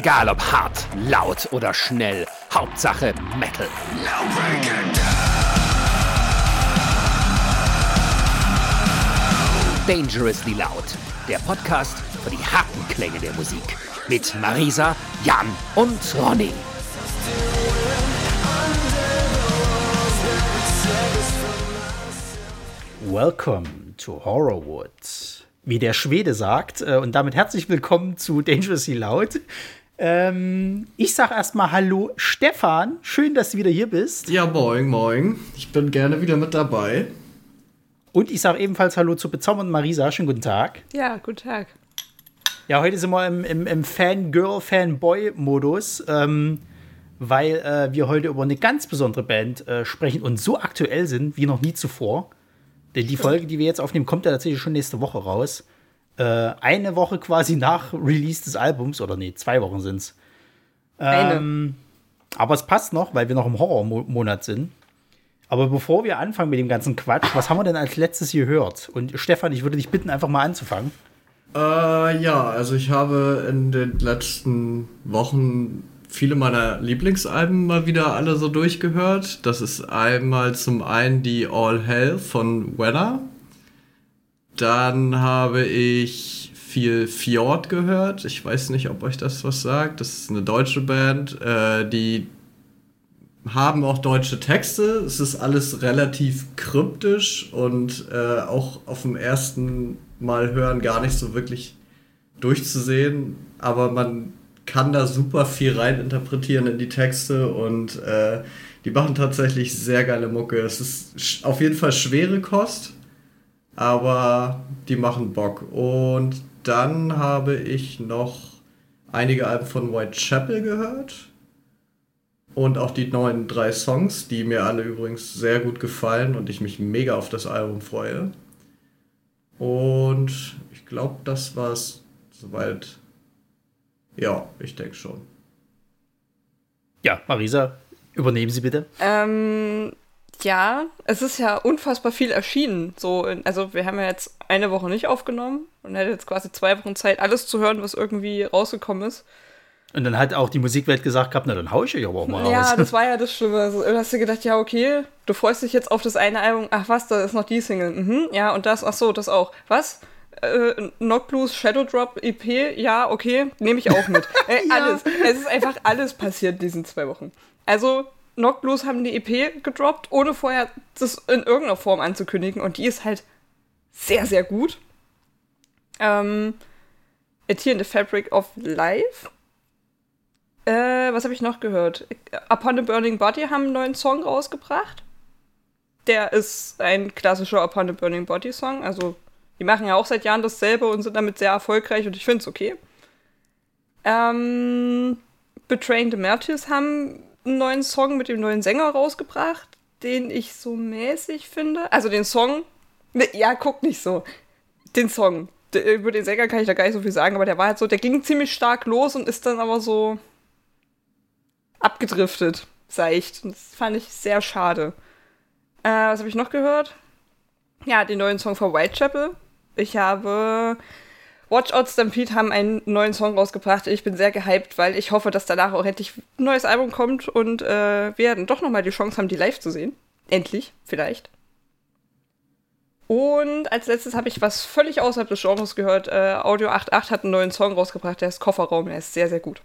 Egal ob hart, laut oder schnell, Hauptsache Metal. Dangerously Loud, der Podcast für die harten Klänge der Musik. Mit Marisa, Jan und Ronny. Welcome to Horrorwood. Wie der Schwede sagt, äh, und damit herzlich willkommen zu Dangerously Loud. Ähm, ich sag erstmal Hallo Stefan, schön, dass du wieder hier bist. Ja, moin, moin. Ich bin gerne wieder mit dabei. Und ich sage ebenfalls Hallo zu bezaubernden Marisa, schönen guten Tag. Ja, guten Tag. Ja, heute sind wir im, im, im Fangirl, Fanboy-Modus, ähm, weil äh, wir heute über eine ganz besondere Band äh, sprechen und so aktuell sind wie noch nie zuvor. Denn die Folge, die wir jetzt aufnehmen, kommt ja tatsächlich schon nächste Woche raus. Äh, eine Woche quasi nach Release des Albums, oder nee, zwei Wochen sind es. Ähm, aber es passt noch, weil wir noch im Horrormonat sind. Aber bevor wir anfangen mit dem ganzen Quatsch, was haben wir denn als letztes gehört? Und Stefan, ich würde dich bitten, einfach mal anzufangen. Äh, ja, also ich habe in den letzten Wochen viele meiner Lieblingsalben mal wieder alle so durchgehört. Das ist einmal zum einen die All Hell von Weather. Dann habe ich viel Fjord gehört. Ich weiß nicht, ob euch das was sagt. Das ist eine deutsche Band, äh, die haben auch deutsche Texte. Es ist alles relativ kryptisch und äh, auch auf dem ersten Mal hören gar nicht so wirklich durchzusehen. Aber man kann da super viel rein interpretieren in die Texte und äh, die machen tatsächlich sehr geile Mucke. Es ist auf jeden Fall schwere Kost, aber die machen Bock. Und dann habe ich noch einige Alben von Whitechapel gehört und auch die neuen drei Songs, die mir alle übrigens sehr gut gefallen und ich mich mega auf das Album freue. Und ich glaube, das war es soweit. Ja, ich denke schon. Ja, Marisa, übernehmen Sie bitte. Ähm, ja, es ist ja unfassbar viel erschienen. So, in, also wir haben ja jetzt eine Woche nicht aufgenommen und hätte jetzt quasi zwei Wochen Zeit, alles zu hören, was irgendwie rausgekommen ist. Und dann hat auch die Musikwelt gesagt gehabt, na dann hau ich euch aber auch mal Ja, raus. das war ja das Schlimme. Also, du hast dir gedacht, ja, okay, du freust dich jetzt auf das eine Album. Ach was, da ist noch die Single. Mhm, ja, und das, ach so, das auch. Was? Äh, Knock Blues Shadow Drop EP, ja, okay, nehme ich auch mit. Äh, Ja. Alles. Es ist einfach alles passiert in diesen zwei Wochen. Also, Knock Blues haben die EP gedroppt, ohne vorher das in irgendeiner Form anzukündigen. Und die ist halt sehr, sehr gut. Ähm, A Tear in the Fabric of Life äh, was habe ich noch gehört? Upon a Burning Body haben einen neuen Song rausgebracht. Der ist ein klassischer Upon a Burning Body Song. Also, die machen ja auch seit Jahren dasselbe und sind damit sehr erfolgreich und ich finde es okay. Ähm, Betraying the Martyrs haben einen neuen Song mit dem neuen Sänger rausgebracht, den ich so mäßig finde. Also den Song. Ne, ja, guck nicht so. Den Song. Über den Sänger kann ich da gar nicht so viel sagen, aber der war halt so, der ging ziemlich stark los und ist dann aber so abgedriftet, seicht. Und das fand ich sehr schade. Äh, was habe ich noch gehört? Ja, den neuen Song von Whitechapel. Ich habe Watch Out Stampede haben einen neuen Song rausgebracht. Ich bin sehr gehypt, weil ich hoffe, dass danach auch endlich ein neues Album kommt und äh, wir dann doch nochmal die Chance haben, die live zu sehen. Endlich, vielleicht. Und als letztes habe ich was völlig außerhalb des Genres gehört. Äh, Audio 88 hat einen neuen Song rausgebracht, der ist Kofferraum, der ist sehr, sehr gut.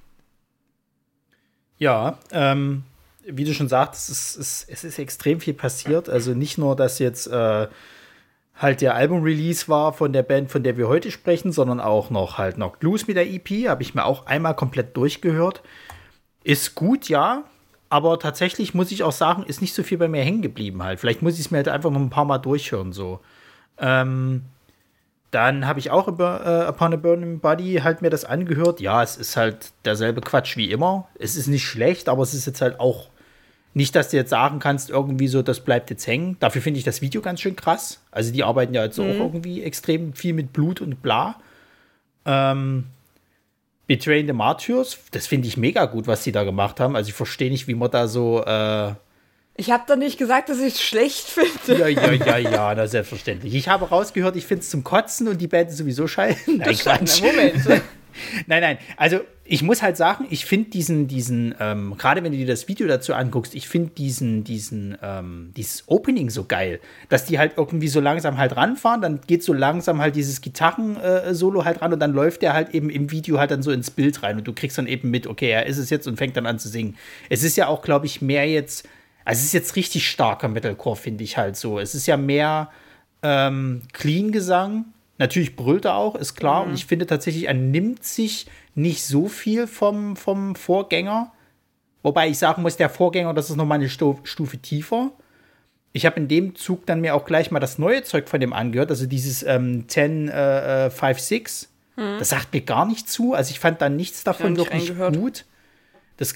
Ja, ähm, wie du schon sagst, es ist, es ist extrem viel passiert. Also nicht nur, dass jetzt äh, halt der Album-Release war von der Band, von der wir heute sprechen, sondern auch noch halt noch Blues mit der EP. Habe ich mir auch einmal komplett durchgehört. Ist gut, ja. Aber tatsächlich muss ich auch sagen, ist nicht so viel bei mir hängen geblieben halt. Vielleicht muss ich es mir halt einfach noch ein paar Mal durchhören so. Ähm, dann habe ich auch über äh, Upon a Burning Body halt mir das angehört. Ja, es ist halt derselbe Quatsch wie immer. Es ist nicht schlecht, aber es ist jetzt halt auch nicht, dass du jetzt sagen kannst, irgendwie so, das bleibt jetzt hängen. Dafür finde ich das Video ganz schön krass. Also die arbeiten ja jetzt auch irgendwie extrem viel mit Blut und bla. Ähm, Betraying the Martyrs, das finde ich mega gut, was sie da gemacht haben. Also ich verstehe nicht, wie man da so äh, Ich habe doch nicht gesagt, dass ich es schlecht finde. Ja, ja, ja, ja, na selbstverständlich. Ich habe rausgehört, ich finde es zum Kotzen und die Band ist sowieso scheiße. Nein, Quatsch. Moment. nein, nein. Also ich muss halt sagen, ich finde diesen, diesen, ähm, gerade wenn du dir das Video dazu anguckst, ich finde diesen, diesen, ähm, dieses Opening so geil, dass die halt irgendwie so langsam halt ranfahren, dann geht so langsam halt dieses Gitarren-Solo halt ran und dann läuft der halt eben im Video halt dann so ins Bild rein und du kriegst dann eben mit, okay, er ist es jetzt und fängt dann an zu singen. Es ist ja auch, glaube ich, mehr jetzt, also es ist jetzt richtig starker Metalcore, finde ich halt so. Es ist ja mehr ähm, Clean-Gesang. Natürlich brüllt er auch, ist klar. Mhm. Und ich finde tatsächlich, er nimmt sich nicht so viel vom, vom Vorgänger. Wobei ich sagen muss, der Vorgänger, das ist nochmal eine Stufe tiefer. Ich habe in dem Zug dann mir auch gleich mal das neue Zeug von dem angehört, also dieses ähm, 10, äh, 5, 6. Hm. Das sagt mir gar nicht zu. Also ich fand da nichts davon wirklich gut. Das,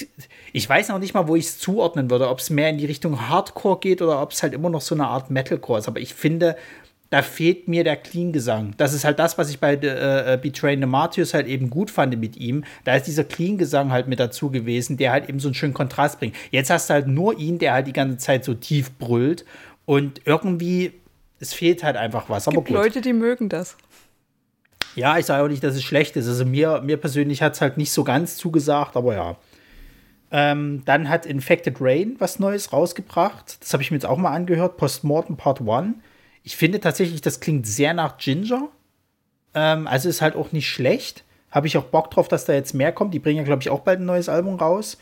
ich weiß noch nicht mal, wo ich es zuordnen würde, ob es mehr in die Richtung Hardcore geht oder ob es halt immer noch so eine Art Metalcore ist. Aber ich finde, da fehlt mir der Clean-Gesang. Das ist halt das, was ich bei äh, äh Betraying the Martyrs halt eben gut fand mit ihm. Da ist dieser Clean-Gesang halt mit dazu gewesen, der halt eben so einen schönen Kontrast bringt. Jetzt hast du halt nur ihn, der halt die ganze Zeit so tief brüllt und irgendwie, es fehlt halt einfach was. Es gibt Leute, die mögen das. Ja, ich sage auch nicht, dass es schlecht ist. Also mir, mir persönlich hat es halt nicht so ganz zugesagt, aber ja. Ähm, dann hat Infected Rain was Neues rausgebracht. Das habe ich mir jetzt auch mal angehört. Postmortem Part 1 ich finde tatsächlich, das klingt sehr nach Ginger. Ähm, also ist halt auch nicht schlecht. Habe ich auch Bock drauf, dass da jetzt mehr kommt. Die bringen ja, glaube ich, auch bald ein neues Album raus.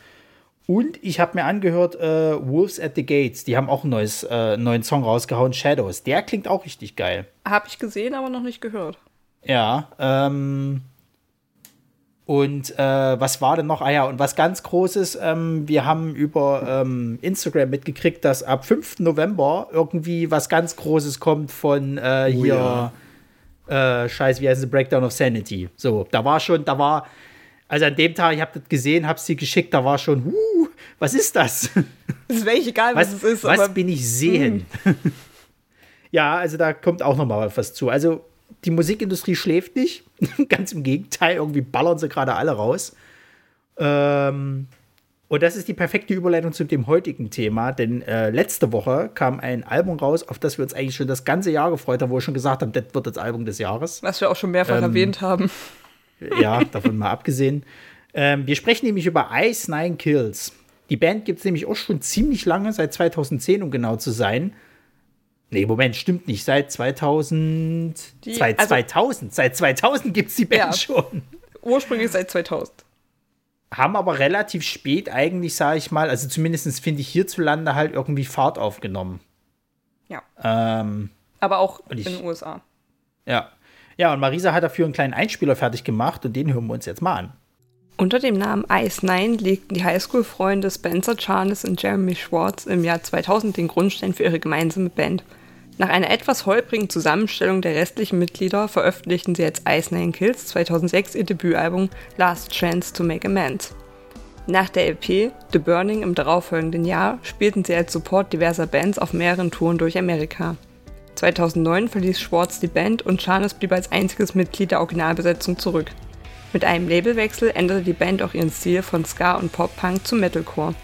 Und ich habe mir angehört, äh, Wolves at the Gates. Die haben auch einen neues, äh, neuen Song rausgehauen, Shadows. Der klingt auch richtig geil. Habe ich gesehen, aber noch nicht gehört. Ja, ähm, und äh, was war denn noch? Ah ja, und was ganz Großes, ähm, wir haben über ähm, Instagram mitgekriegt, dass ab 5. November irgendwie was ganz Großes kommt von äh, oh, hier, ja. äh, scheiße, wie heißt es, Breakdown of Sanity. So, da war schon, da war, also an dem Tag, ich habe das gesehen, habe sie geschickt, da war schon, huh, was ist das? Ist mir egal, was, was es ist. Was bin ich sehen? Hm. ja, also da kommt auch noch mal was zu. Also die Musikindustrie schläft nicht. Ganz im Gegenteil, irgendwie ballern sie gerade alle raus. Ähm, und das ist die perfekte Überleitung zu dem heutigen Thema, denn äh, letzte Woche kam ein Album raus, auf das wir uns eigentlich schon das ganze Jahr gefreut haben, wo wir schon gesagt haben, das wird das Album des Jahres. Was wir auch schon mehrfach ähm, erwähnt haben. Ja, davon mal abgesehen. Ähm, wir sprechen nämlich über Ice Nine Kills. Die Band gibt es nämlich auch schon ziemlich lange, seit 2010, um genau zu sein. Nee, Moment, stimmt nicht. Seit 2000. Die, seit also, 2000. Seit 2000 gibt es die Band ja, schon. Ursprünglich seit 2000. Haben aber relativ spät eigentlich, sage ich mal, also zumindest finde ich hierzulande halt irgendwie Fahrt aufgenommen. Ja. Ähm, aber auch ich, in den USA. Ja. Ja, und Marisa hat dafür einen kleinen Einspieler fertig gemacht und den hören wir uns jetzt mal an. Unter dem Namen Ice Nine legten die Highschool-Freunde Spencer Charles und Jeremy Schwartz im Jahr 2000 den Grundstein für ihre gemeinsame Band. Nach einer etwas holprigen Zusammenstellung der restlichen Mitglieder veröffentlichten sie als Ice Nine Kills 2006 ihr Debütalbum Last Chance to Make Amends. Nach der EP The Burning im darauffolgenden Jahr spielten sie als Support diverser Bands auf mehreren Touren durch Amerika. 2009 verließ Schwartz die Band und Charles blieb als einziges Mitglied der Originalbesetzung zurück. Mit einem Labelwechsel änderte die Band auch ihren Stil von Ska und Pop-Punk zu Metalcore.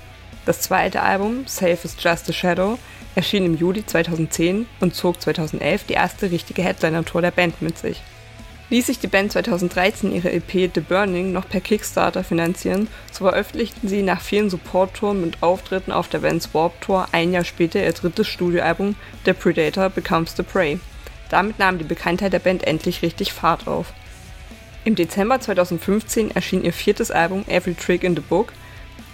Das zweite Album, Safe is Just a Shadow, erschien im Juli 2010 und zog 2011 die erste richtige Headliner-Tour der Band mit sich. Ließ sich die Band 2013 ihre EP The Burning noch per Kickstarter finanzieren, so veröffentlichten sie nach vielen Support-Touren und Auftritten auf der Vans Warp Tour ein Jahr später ihr drittes Studioalbum The Predator Becomes the Prey. Damit nahm die Bekanntheit der Band endlich richtig Fahrt auf. Im Dezember 2015 erschien ihr viertes Album Every Trick in the Book,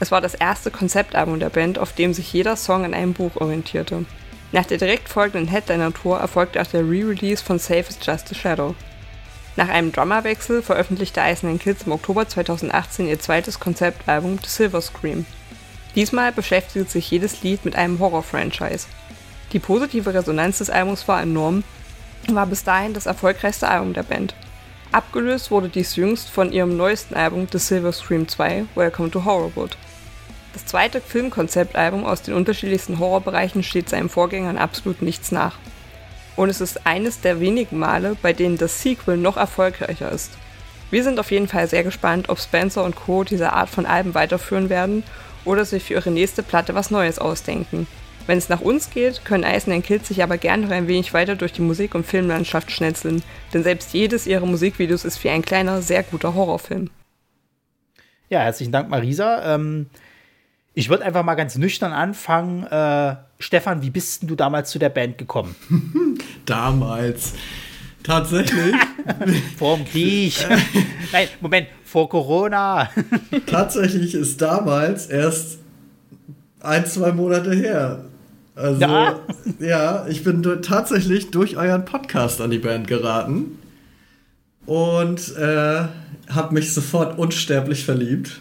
es war das erste Konzeptalbum der Band, auf dem sich jeder Song an einem Buch orientierte. Nach der direkt folgenden Headliner-Tour erfolgte auch der Re-Release von Safe is Just a Shadow. Nach einem Drummerwechsel veröffentlichte Eisenhand Kids im Oktober 2018 ihr zweites Konzeptalbum The Silver Scream. Diesmal beschäftigt sich jedes Lied mit einem Horror-Franchise. Die positive Resonanz des Albums war enorm und war bis dahin das erfolgreichste Album der Band. Abgelöst wurde dies jüngst von ihrem neuesten Album The Silver Scream 2 Welcome to Horrorwood. Das zweite Filmkonzeptalbum aus den unterschiedlichsten Horrorbereichen steht seinem Vorgängern absolut nichts nach. Und es ist eines der wenigen Male, bei denen das Sequel noch erfolgreicher ist. Wir sind auf jeden Fall sehr gespannt, ob Spencer und Co. diese Art von Alben weiterführen werden oder sich für ihre nächste Platte was Neues ausdenken. Wenn es nach uns geht, können Eisen and Kids sich aber gern noch ein wenig weiter durch die Musik- und Filmlandschaft schnetzeln, denn selbst jedes ihrer Musikvideos ist wie ein kleiner, sehr guter Horrorfilm. Ja, herzlichen Dank, Marisa. Ähm, ich würde einfach mal ganz nüchtern anfangen. Äh, Stefan, wie bist denn du damals zu der Band gekommen? damals. Tatsächlich. vor dem Krieg. Nein, Moment, vor Corona. Tatsächlich ist damals erst ein, zwei Monate her. Also, ja, ja ich bin tatsächlich durch euren Podcast an die Band geraten und äh, habe mich sofort unsterblich verliebt.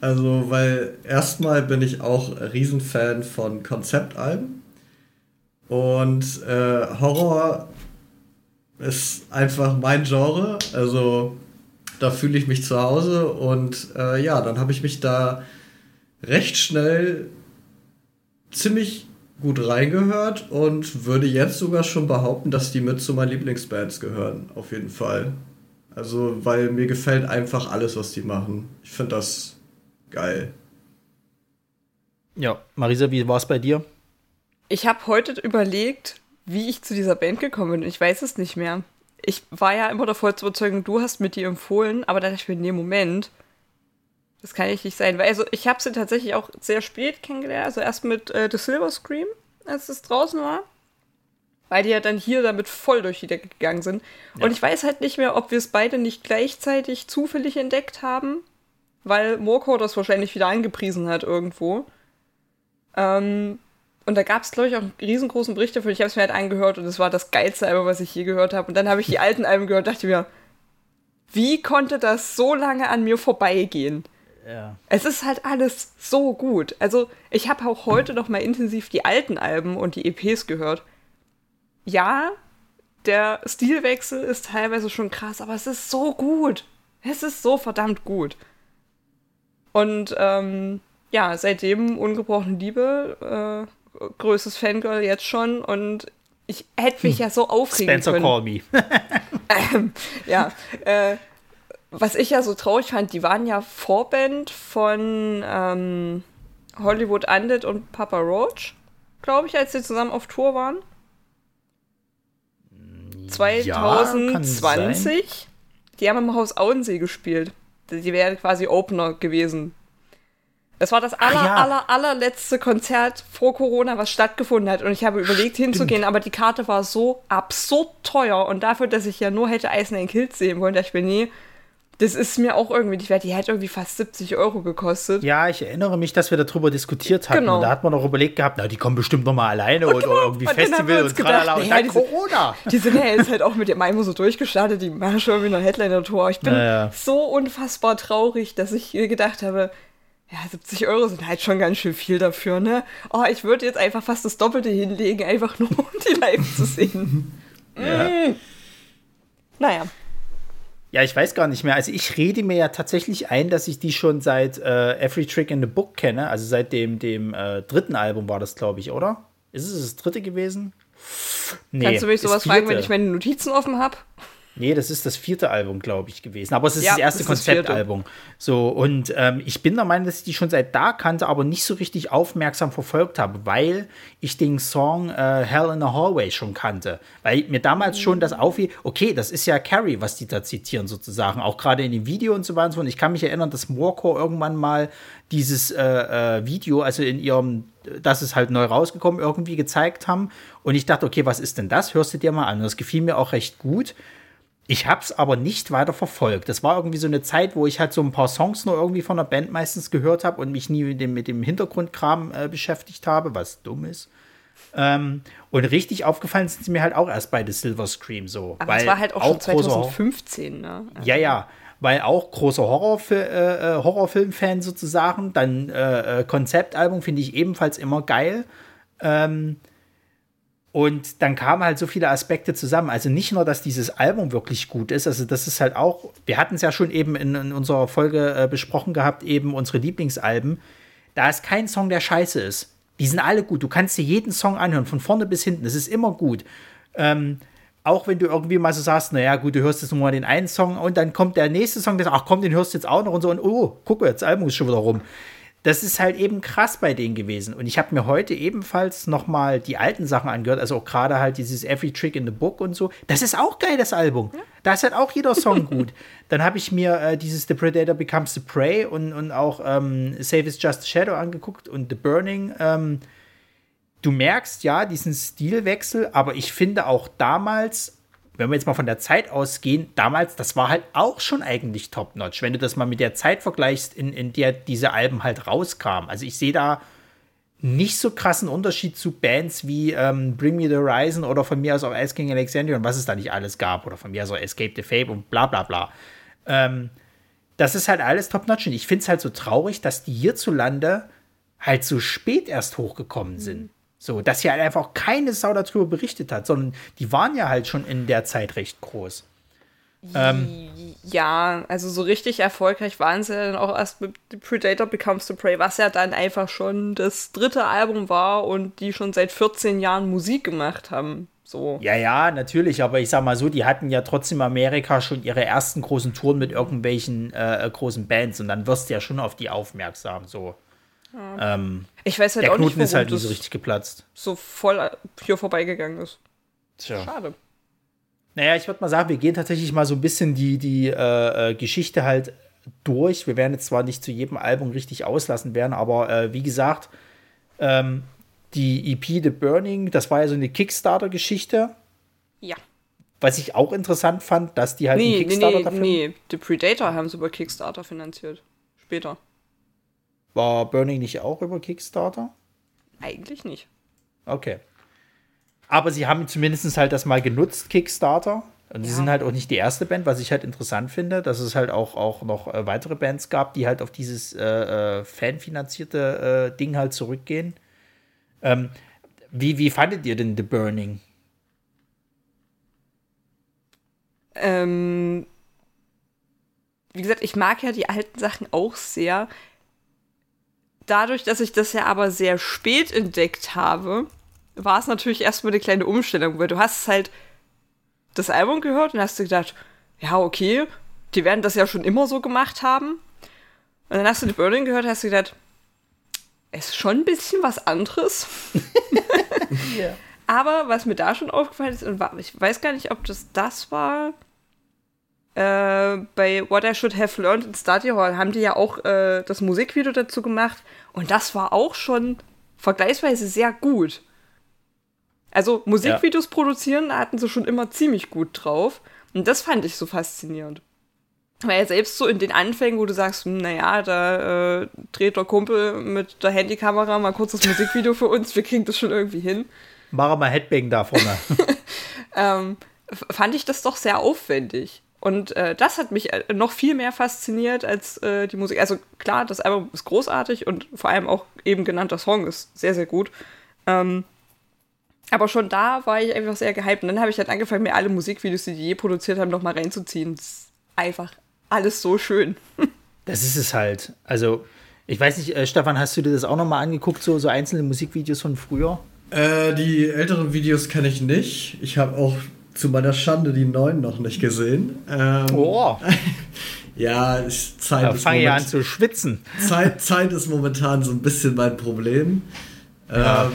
Also, weil erstmal bin ich auch Riesenfan von Konzeptalben. Und äh, Horror ist einfach mein Genre. Also, da fühle ich mich zu Hause. Und äh, ja, dann habe ich mich da recht schnell ziemlich gut reingehört und würde jetzt sogar schon behaupten, dass die mit zu meinen Lieblingsbands gehören. Auf jeden Fall. Also, weil mir gefällt einfach alles, was die machen. Ich finde das Geil. Ja, Marisa, wie war es bei dir? Ich habe heute überlegt, wie ich zu dieser Band gekommen bin. Ich weiß es nicht mehr. Ich war ja immer davor zu überzeugen, du hast mit dir empfohlen, aber da dachte ich mir, nee, Moment, das kann ich nicht sein. Weil also ich habe sie tatsächlich auch sehr spät kennengelernt, also erst mit äh, The Silver Scream, als es draußen war. Weil die ja dann hier damit voll durch die Decke gegangen sind. Ja. Und ich weiß halt nicht mehr, ob wir es beide nicht gleichzeitig zufällig entdeckt haben weil Morco das wahrscheinlich wieder angepriesen hat irgendwo. Ähm, und da gab es, glaube ich, auch einen riesengroßen Bericht dafür. Ich habe es mir halt angehört und es war das geilste Album, was ich je gehört habe. Und dann habe ich die alten Alben gehört und dachte mir, wie konnte das so lange an mir vorbeigehen? Ja. Es ist halt alles so gut. Also, ich habe auch heute noch mal intensiv die alten Alben und die EPs gehört. Ja, der Stilwechsel ist teilweise schon krass, aber es ist so gut. Es ist so verdammt gut. Und ähm, ja, seitdem ungebrochene Liebe, äh, größtes Fangirl jetzt schon und ich hätte mich hm. ja so aufregen Spencer können. Call me. ähm, ja, äh, was ich ja so traurig fand, die waren ja Vorband von ähm, Hollywood Undead und Papa Roach, glaube ich, als sie zusammen auf Tour waren. 2020. Ja, die haben im Haus Auensee gespielt. Die wäre quasi Opener gewesen. Das war das aller, ja. aller, allerletzte Konzert vor Corona, was stattgefunden hat. Und ich habe überlegt Stimmt. hinzugehen, aber die Karte war so absurd teuer. Und dafür, dass ich ja nur hätte Eisen in Kilt sehen wollen, dachte ich mir, nee, das ist mir auch irgendwie nicht wert. Die hätte irgendwie fast 70 Euro gekostet. Ja, ich erinnere mich, dass wir darüber diskutiert hatten. Genau. Und da hat man noch überlegt gehabt, na, die kommen bestimmt noch mal alleine und, genau. oder irgendwie und Festival und tralala und dann Corona. Die sind ja jetzt halt auch mit dem Maimo so durchgestartet. Die machen schon wieder eine Headliner-Tour. Ich bin naja. so unfassbar traurig, dass ich gedacht habe, ja, 70 Euro sind halt schon ganz schön viel dafür, ne? Oh, ich würde jetzt einfach fast das Doppelte hinlegen, einfach nur um die live zu sehen. ja. Mm. Naja. Ja, ich weiß gar nicht mehr. Also ich rede mir ja tatsächlich ein, dass ich die schon seit äh, Every Trick in the Book kenne. Also seit dem, dem äh, dritten Album war das, glaube ich, oder? Ist es das dritte gewesen? Nee, Kannst du mich sowas fragen, wenn ich meine Notizen offen habe? Nee, das ist das vierte Album, glaube ich, gewesen. Aber es ist ja, das erste Konzeptalbum. So, und ähm, ich bin der Meinung, dass ich die schon seit da kannte, aber nicht so richtig aufmerksam verfolgt habe, weil ich den Song äh, Hell in a Hallway schon kannte. Weil mir damals schon das auffiel, okay, das ist ja Carrie, was die da zitieren, sozusagen. Auch gerade in dem Video und so weiter. Und ich kann mich erinnern, dass Moorcore irgendwann mal dieses äh, äh, Video, also in ihrem, das ist halt neu rausgekommen, irgendwie gezeigt haben. Und ich dachte, okay, was ist denn das? Hörst du dir mal an. Und das gefiel mir auch recht gut. Ich habe es aber nicht weiter verfolgt. Das war irgendwie so eine Zeit, wo ich halt so ein paar Songs nur irgendwie von der Band meistens gehört habe und mich nie mit dem, mit dem Hintergrundkram äh, beschäftigt habe, was dumm ist. Ähm, und richtig aufgefallen sind sie mir halt auch erst bei The Silver Scream so. Aber es war halt auch, auch schon 2015, ne? Also. Ja, ja. Weil auch großer Horrorfi äh, äh, Horrorfilm-Fan sozusagen. Dann äh, äh, Konzeptalbum finde ich ebenfalls immer geil. Ähm, und dann kamen halt so viele Aspekte zusammen. Also nicht nur, dass dieses Album wirklich gut ist, also das ist halt auch, wir hatten es ja schon eben in, in unserer Folge äh, besprochen gehabt, eben unsere Lieblingsalben. Da ist kein Song, der scheiße ist. Die sind alle gut. Du kannst dir jeden Song anhören, von vorne bis hinten. Es ist immer gut. Ähm, auch wenn du irgendwie mal so sagst, naja, gut, du hörst jetzt nur mal den einen Song und dann kommt der nächste Song, der sagt, ach komm, den hörst du jetzt auch noch und so und oh, guck mal, das Album ist schon wieder rum das ist halt eben krass bei denen gewesen. Und ich habe mir heute ebenfalls noch mal die alten Sachen angehört, also auch gerade halt dieses Every Trick in the Book und so. Das ist auch geil, das Album. Ja. Da ist halt auch jeder Song gut. Dann habe ich mir äh, dieses The Predator Becomes the Prey und, und auch ähm, Save is Just a Shadow angeguckt und The Burning. Ähm, du merkst ja diesen Stilwechsel, aber ich finde auch damals wenn wir jetzt mal von der Zeit ausgehen, damals, das war halt auch schon eigentlich top-notch, wenn du das mal mit der Zeit vergleichst, in, in der diese Alben halt rauskamen. Also ich sehe da nicht so krassen Unterschied zu Bands wie ähm, Bring Me the Horizon oder von mir aus auch Ice King Alexandria und was es da nicht alles gab oder von mir aus auch Escape the Fape und bla bla bla. Ähm, das ist halt alles top-notch und ich finde es halt so traurig, dass die hierzulande halt so spät erst hochgekommen sind. So, dass hier halt einfach keine Sau darüber berichtet hat, sondern die waren ja halt schon in der Zeit recht groß. Ähm, ja, also so richtig erfolgreich waren sie ja dann auch erst mit Predator Becomes the Prey, was ja dann einfach schon das dritte Album war und die schon seit 14 Jahren Musik gemacht haben. So. Ja, ja, natürlich, aber ich sag mal so, die hatten ja trotzdem Amerika schon ihre ersten großen Touren mit irgendwelchen äh, großen Bands und dann wirst du ja schon auf die aufmerksam. So. Ja. Ähm, ich weiß halt der auch Knoten nicht, ist halt nicht so richtig geplatzt. So voll hier vorbeigegangen ist. Tja. Schade. Naja, ich würde mal sagen, wir gehen tatsächlich mal so ein bisschen die, die äh, äh, Geschichte halt durch. Wir werden jetzt zwar nicht zu jedem Album richtig auslassen werden, aber äh, wie gesagt, ähm, die EP The Burning, das war ja so eine Kickstarter-Geschichte. Ja. Was ich auch interessant fand, dass die halt nee, einen Kickstarter nee, nee, dafür. Nee, The Predator haben sie über Kickstarter finanziert. Später. War Burning nicht auch über Kickstarter? Eigentlich nicht. Okay. Aber sie haben zumindest halt das mal genutzt, Kickstarter. Und sie ja. sind halt auch nicht die erste Band, was ich halt interessant finde, dass es halt auch, auch noch äh, weitere Bands gab, die halt auf dieses äh, äh, fanfinanzierte äh, Ding halt zurückgehen. Ähm, wie, wie fandet ihr denn The Burning? Ähm, wie gesagt, ich mag ja die alten Sachen auch sehr dadurch, dass ich das ja aber sehr spät entdeckt habe, war es natürlich erstmal eine kleine Umstellung, weil du hast halt das Album gehört und hast dir gedacht, ja, okay, die werden das ja schon immer so gemacht haben. Und dann hast du die Burning gehört und hast dir gedacht, es ist schon ein bisschen was anderes. yeah. Aber was mir da schon aufgefallen ist, und ich weiß gar nicht, ob das das war, äh, bei What I Should Have Learned in Study Hall haben die ja auch äh, das Musikvideo dazu gemacht und das war auch schon vergleichsweise sehr gut. Also Musikvideos ja. produzieren hatten sie schon immer ziemlich gut drauf und das fand ich so faszinierend. Weil selbst so in den Anfängen, wo du sagst, hm, naja, da äh, dreht der Kumpel mit der Handykamera mal kurz das Musikvideo für uns, wir kriegen das schon irgendwie hin. Mach mal Headbang da vorne. ähm, fand ich das doch sehr aufwendig. Und äh, das hat mich äh, noch viel mehr fasziniert als äh, die Musik. Also klar, das Album ist großartig und vor allem auch eben genannter Song ist sehr, sehr gut. Ähm, aber schon da war ich einfach sehr gehypt. Und dann habe ich halt angefangen, mir alle Musikvideos, die die je produziert haben, nochmal reinzuziehen. Das ist einfach alles so schön. das ist es halt. Also, ich weiß nicht, äh, Stefan, hast du dir das auch nochmal angeguckt, so, so einzelne Musikvideos von früher? Äh, die älteren Videos kenne ich nicht. Ich habe auch zu meiner Schande die neuen noch nicht gesehen. Ähm, oh. ja, ist Zeit da fange ich an zu schwitzen. Zeit, Zeit ist momentan so ein bisschen mein Problem. Ja. Ähm,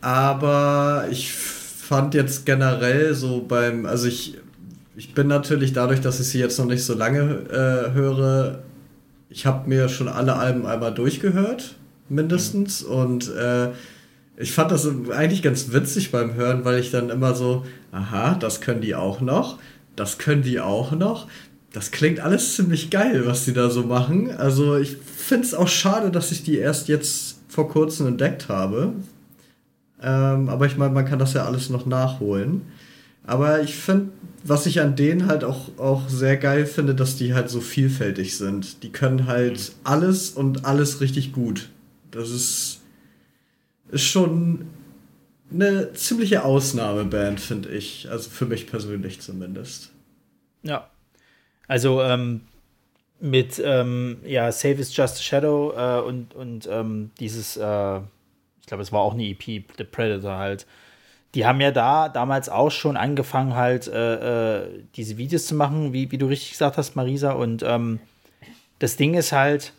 aber ich fand jetzt generell so beim, also ich, ich bin natürlich dadurch, dass ich sie jetzt noch nicht so lange äh, höre, ich habe mir schon alle Alben einmal durchgehört, mindestens. Mhm. Und äh, ich fand das eigentlich ganz witzig beim Hören, weil ich dann immer so, aha, das können die auch noch, das können die auch noch. Das klingt alles ziemlich geil, was die da so machen. Also ich finde es auch schade, dass ich die erst jetzt vor kurzem entdeckt habe. Ähm, aber ich meine, man kann das ja alles noch nachholen. Aber ich finde, was ich an denen halt auch, auch sehr geil finde, dass die halt so vielfältig sind. Die können halt alles und alles richtig gut. Das ist ist schon eine ziemliche Ausnahmeband, finde ich. Also für mich persönlich zumindest. Ja. Also ähm, mit ähm, ja, Save is Just a Shadow äh, und, und ähm, dieses, äh, ich glaube, es war auch eine EP, The Predator halt. Die haben ja da damals auch schon angefangen, halt äh, äh diese Videos zu machen, wie, wie du richtig gesagt hast, Marisa. Und ähm, das Ding ist halt,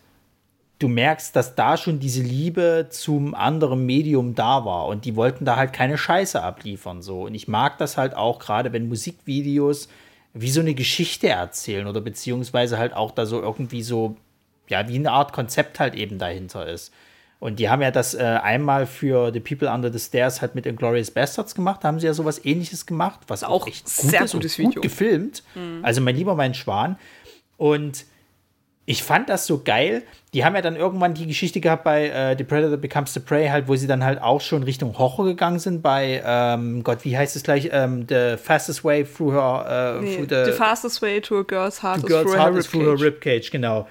du merkst, dass da schon diese Liebe zum anderen Medium da war und die wollten da halt keine Scheiße abliefern so und ich mag das halt auch gerade, wenn Musikvideos wie so eine Geschichte erzählen oder beziehungsweise halt auch da so irgendwie so ja wie eine Art Konzept halt eben dahinter ist. Und die haben ja das äh, einmal für The People Under the Stairs halt mit Inglourious Bastards gemacht. Da haben sie ja sowas ähnliches gemacht, was auch, echt gut sehr ist gutes und gut Video. gefilmt. Mhm. Also mein lieber mein Schwan. Und ich fand das so geil. Die haben ja dann irgendwann die Geschichte gehabt bei äh, The Predator Becomes the Prey, halt, wo sie dann halt auch schon Richtung Horror gegangen sind bei, ähm, Gott, wie heißt es gleich? Ähm, the Fastest Way Through Her, äh, Nee, through the, fastest way to a girl's heart the is Girl's through Heart her is through her ribcage. Genau.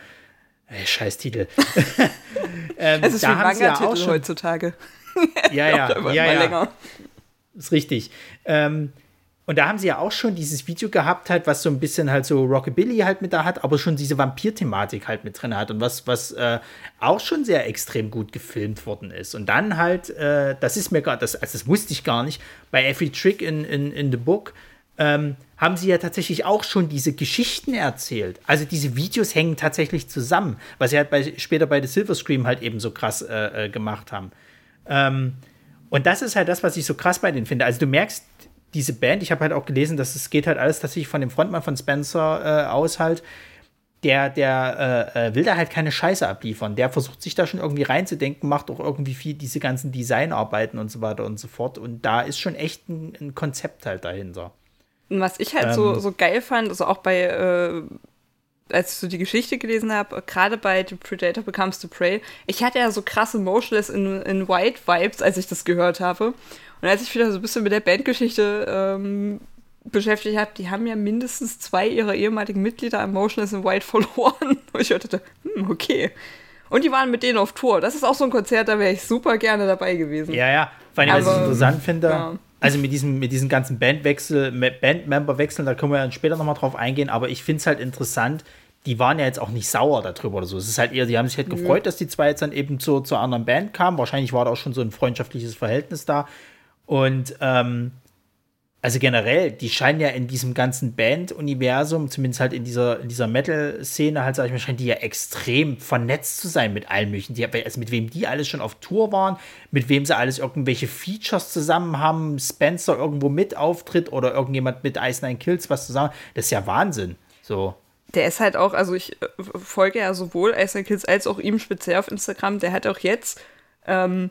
Ey, scheiß Titel. ähm, Es ist wie da ein ja auch Manga-Titel schon- heutzutage. Ja, ja, ja, ja. Ist richtig. Ähm, und da haben sie ja auch schon dieses Video gehabt, halt, was so ein bisschen halt so Rockabilly halt mit da hat, aber schon diese Vampir-Thematik halt mit drin hat und was, was äh, auch schon sehr extrem gut gefilmt worden ist. Und dann halt, äh, das ist mir gar, das, also das wusste ich gar nicht, bei Every Trick in, in, in the Book ähm, haben sie ja tatsächlich auch schon diese Geschichten erzählt. Also diese Videos hängen tatsächlich zusammen, was sie halt bei, später bei The Silver Scream halt eben so krass äh, äh, gemacht haben. Ähm, und das ist halt das, was ich so krass bei denen finde. Also du merkst, diese Band, ich habe halt auch gelesen, dass es geht halt alles tatsächlich von dem Frontmann von Spencer äh, aus halt. Der, der äh, äh, will da halt keine Scheiße abliefern. Der versucht sich da schon irgendwie reinzudenken, macht auch irgendwie viel diese ganzen Designarbeiten und so weiter und so fort. Und da ist schon echt ein, ein Konzept halt dahinter. Und was ich halt so, Ähm. so geil fand, also auch bei, äh, als ich so die Geschichte gelesen habe, gerade bei The Predator Becomes the Prey, ich hatte ja so krasse Motionless in, in White Vibes, als ich das gehört habe. Und als ich wieder so ein bisschen mit der Bandgeschichte ähm, beschäftigt habe, die haben ja mindestens zwei ihrer ehemaligen Mitglieder an Motionless in White verloren. Und ich dachte, hm, okay. Und die waren mit denen auf Tour. Das ist auch so ein Konzert, da wäre ich super gerne dabei gewesen. Ja, ja. Vor allem, was ich interessant finde, ja. Also mit diesem, mit diesen ganzen Bandwechsel, Bandmember-Wechseln, da können wir dann später nochmal drauf eingehen, aber ich finde es halt interessant, die waren ja jetzt auch nicht sauer darüber oder so. Es ist halt eher, die haben sich halt gefreut, dass die zwei jetzt dann eben zu, zur anderen Band kamen. Wahrscheinlich war da auch schon so ein freundschaftliches Verhältnis da. Und ähm, also generell, die scheinen ja in diesem ganzen Band-Universum, zumindest halt in dieser, in dieser Metal-Szene, halt, sag ich mal, scheinen die ja extrem vernetzt zu sein mit allen möglichen. Die, also mit wem die alles schon auf Tour waren, mit wem sie alles irgendwelche Features zusammen haben, Spencer irgendwo mit auftritt oder irgendjemand mit Ice Nine Kills was zusammen. Das ist ja Wahnsinn. So. Der ist halt auch, also ich äh, folge ja sowohl Ice Kids als auch ihm speziell auf Instagram. Der hat auch jetzt, ähm,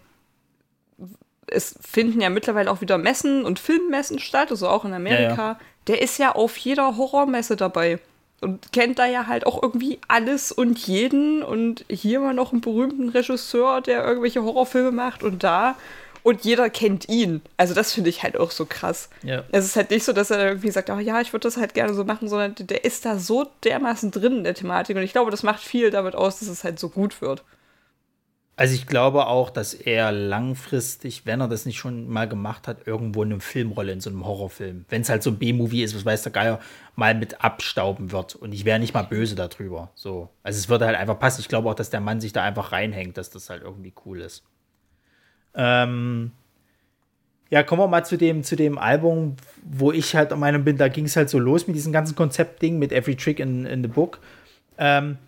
es finden ja mittlerweile auch wieder Messen und Filmmessen statt, also auch in Amerika. Ja, Der ist ja auf jeder Horrormesse dabei und kennt da ja halt auch irgendwie alles und jeden und hier mal noch einen berühmten Regisseur, der irgendwelche Horrorfilme macht und da und jeder kennt ihn. Also das finde ich halt auch so krass. Ja. Es ist halt nicht so, dass er irgendwie sagt, oh ja, ich würde das halt gerne so machen, sondern der ist da so dermaßen drin in der Thematik und ich glaube, das macht viel damit aus, dass es halt so gut wird. Also ich glaube auch, dass er langfristig, wenn er das nicht schon mal gemacht hat, irgendwo in einer Filmrolle, in so einem Horrorfilm, wenn es halt so ein B-Movie ist, was weiß der Geier, mal mit abstauben wird. Und ich wäre nicht mal böse darüber. So. Also es würde halt einfach passen. Ich glaube auch, dass der Mann sich da einfach reinhängt, dass das halt irgendwie cool ist. Ähm ja, kommen wir mal zu dem, zu dem Album, wo ich halt der Meinung bin, da ging es halt so los mit diesem ganzen Konzeptding, mit Every Trick in, in the Book. Ähm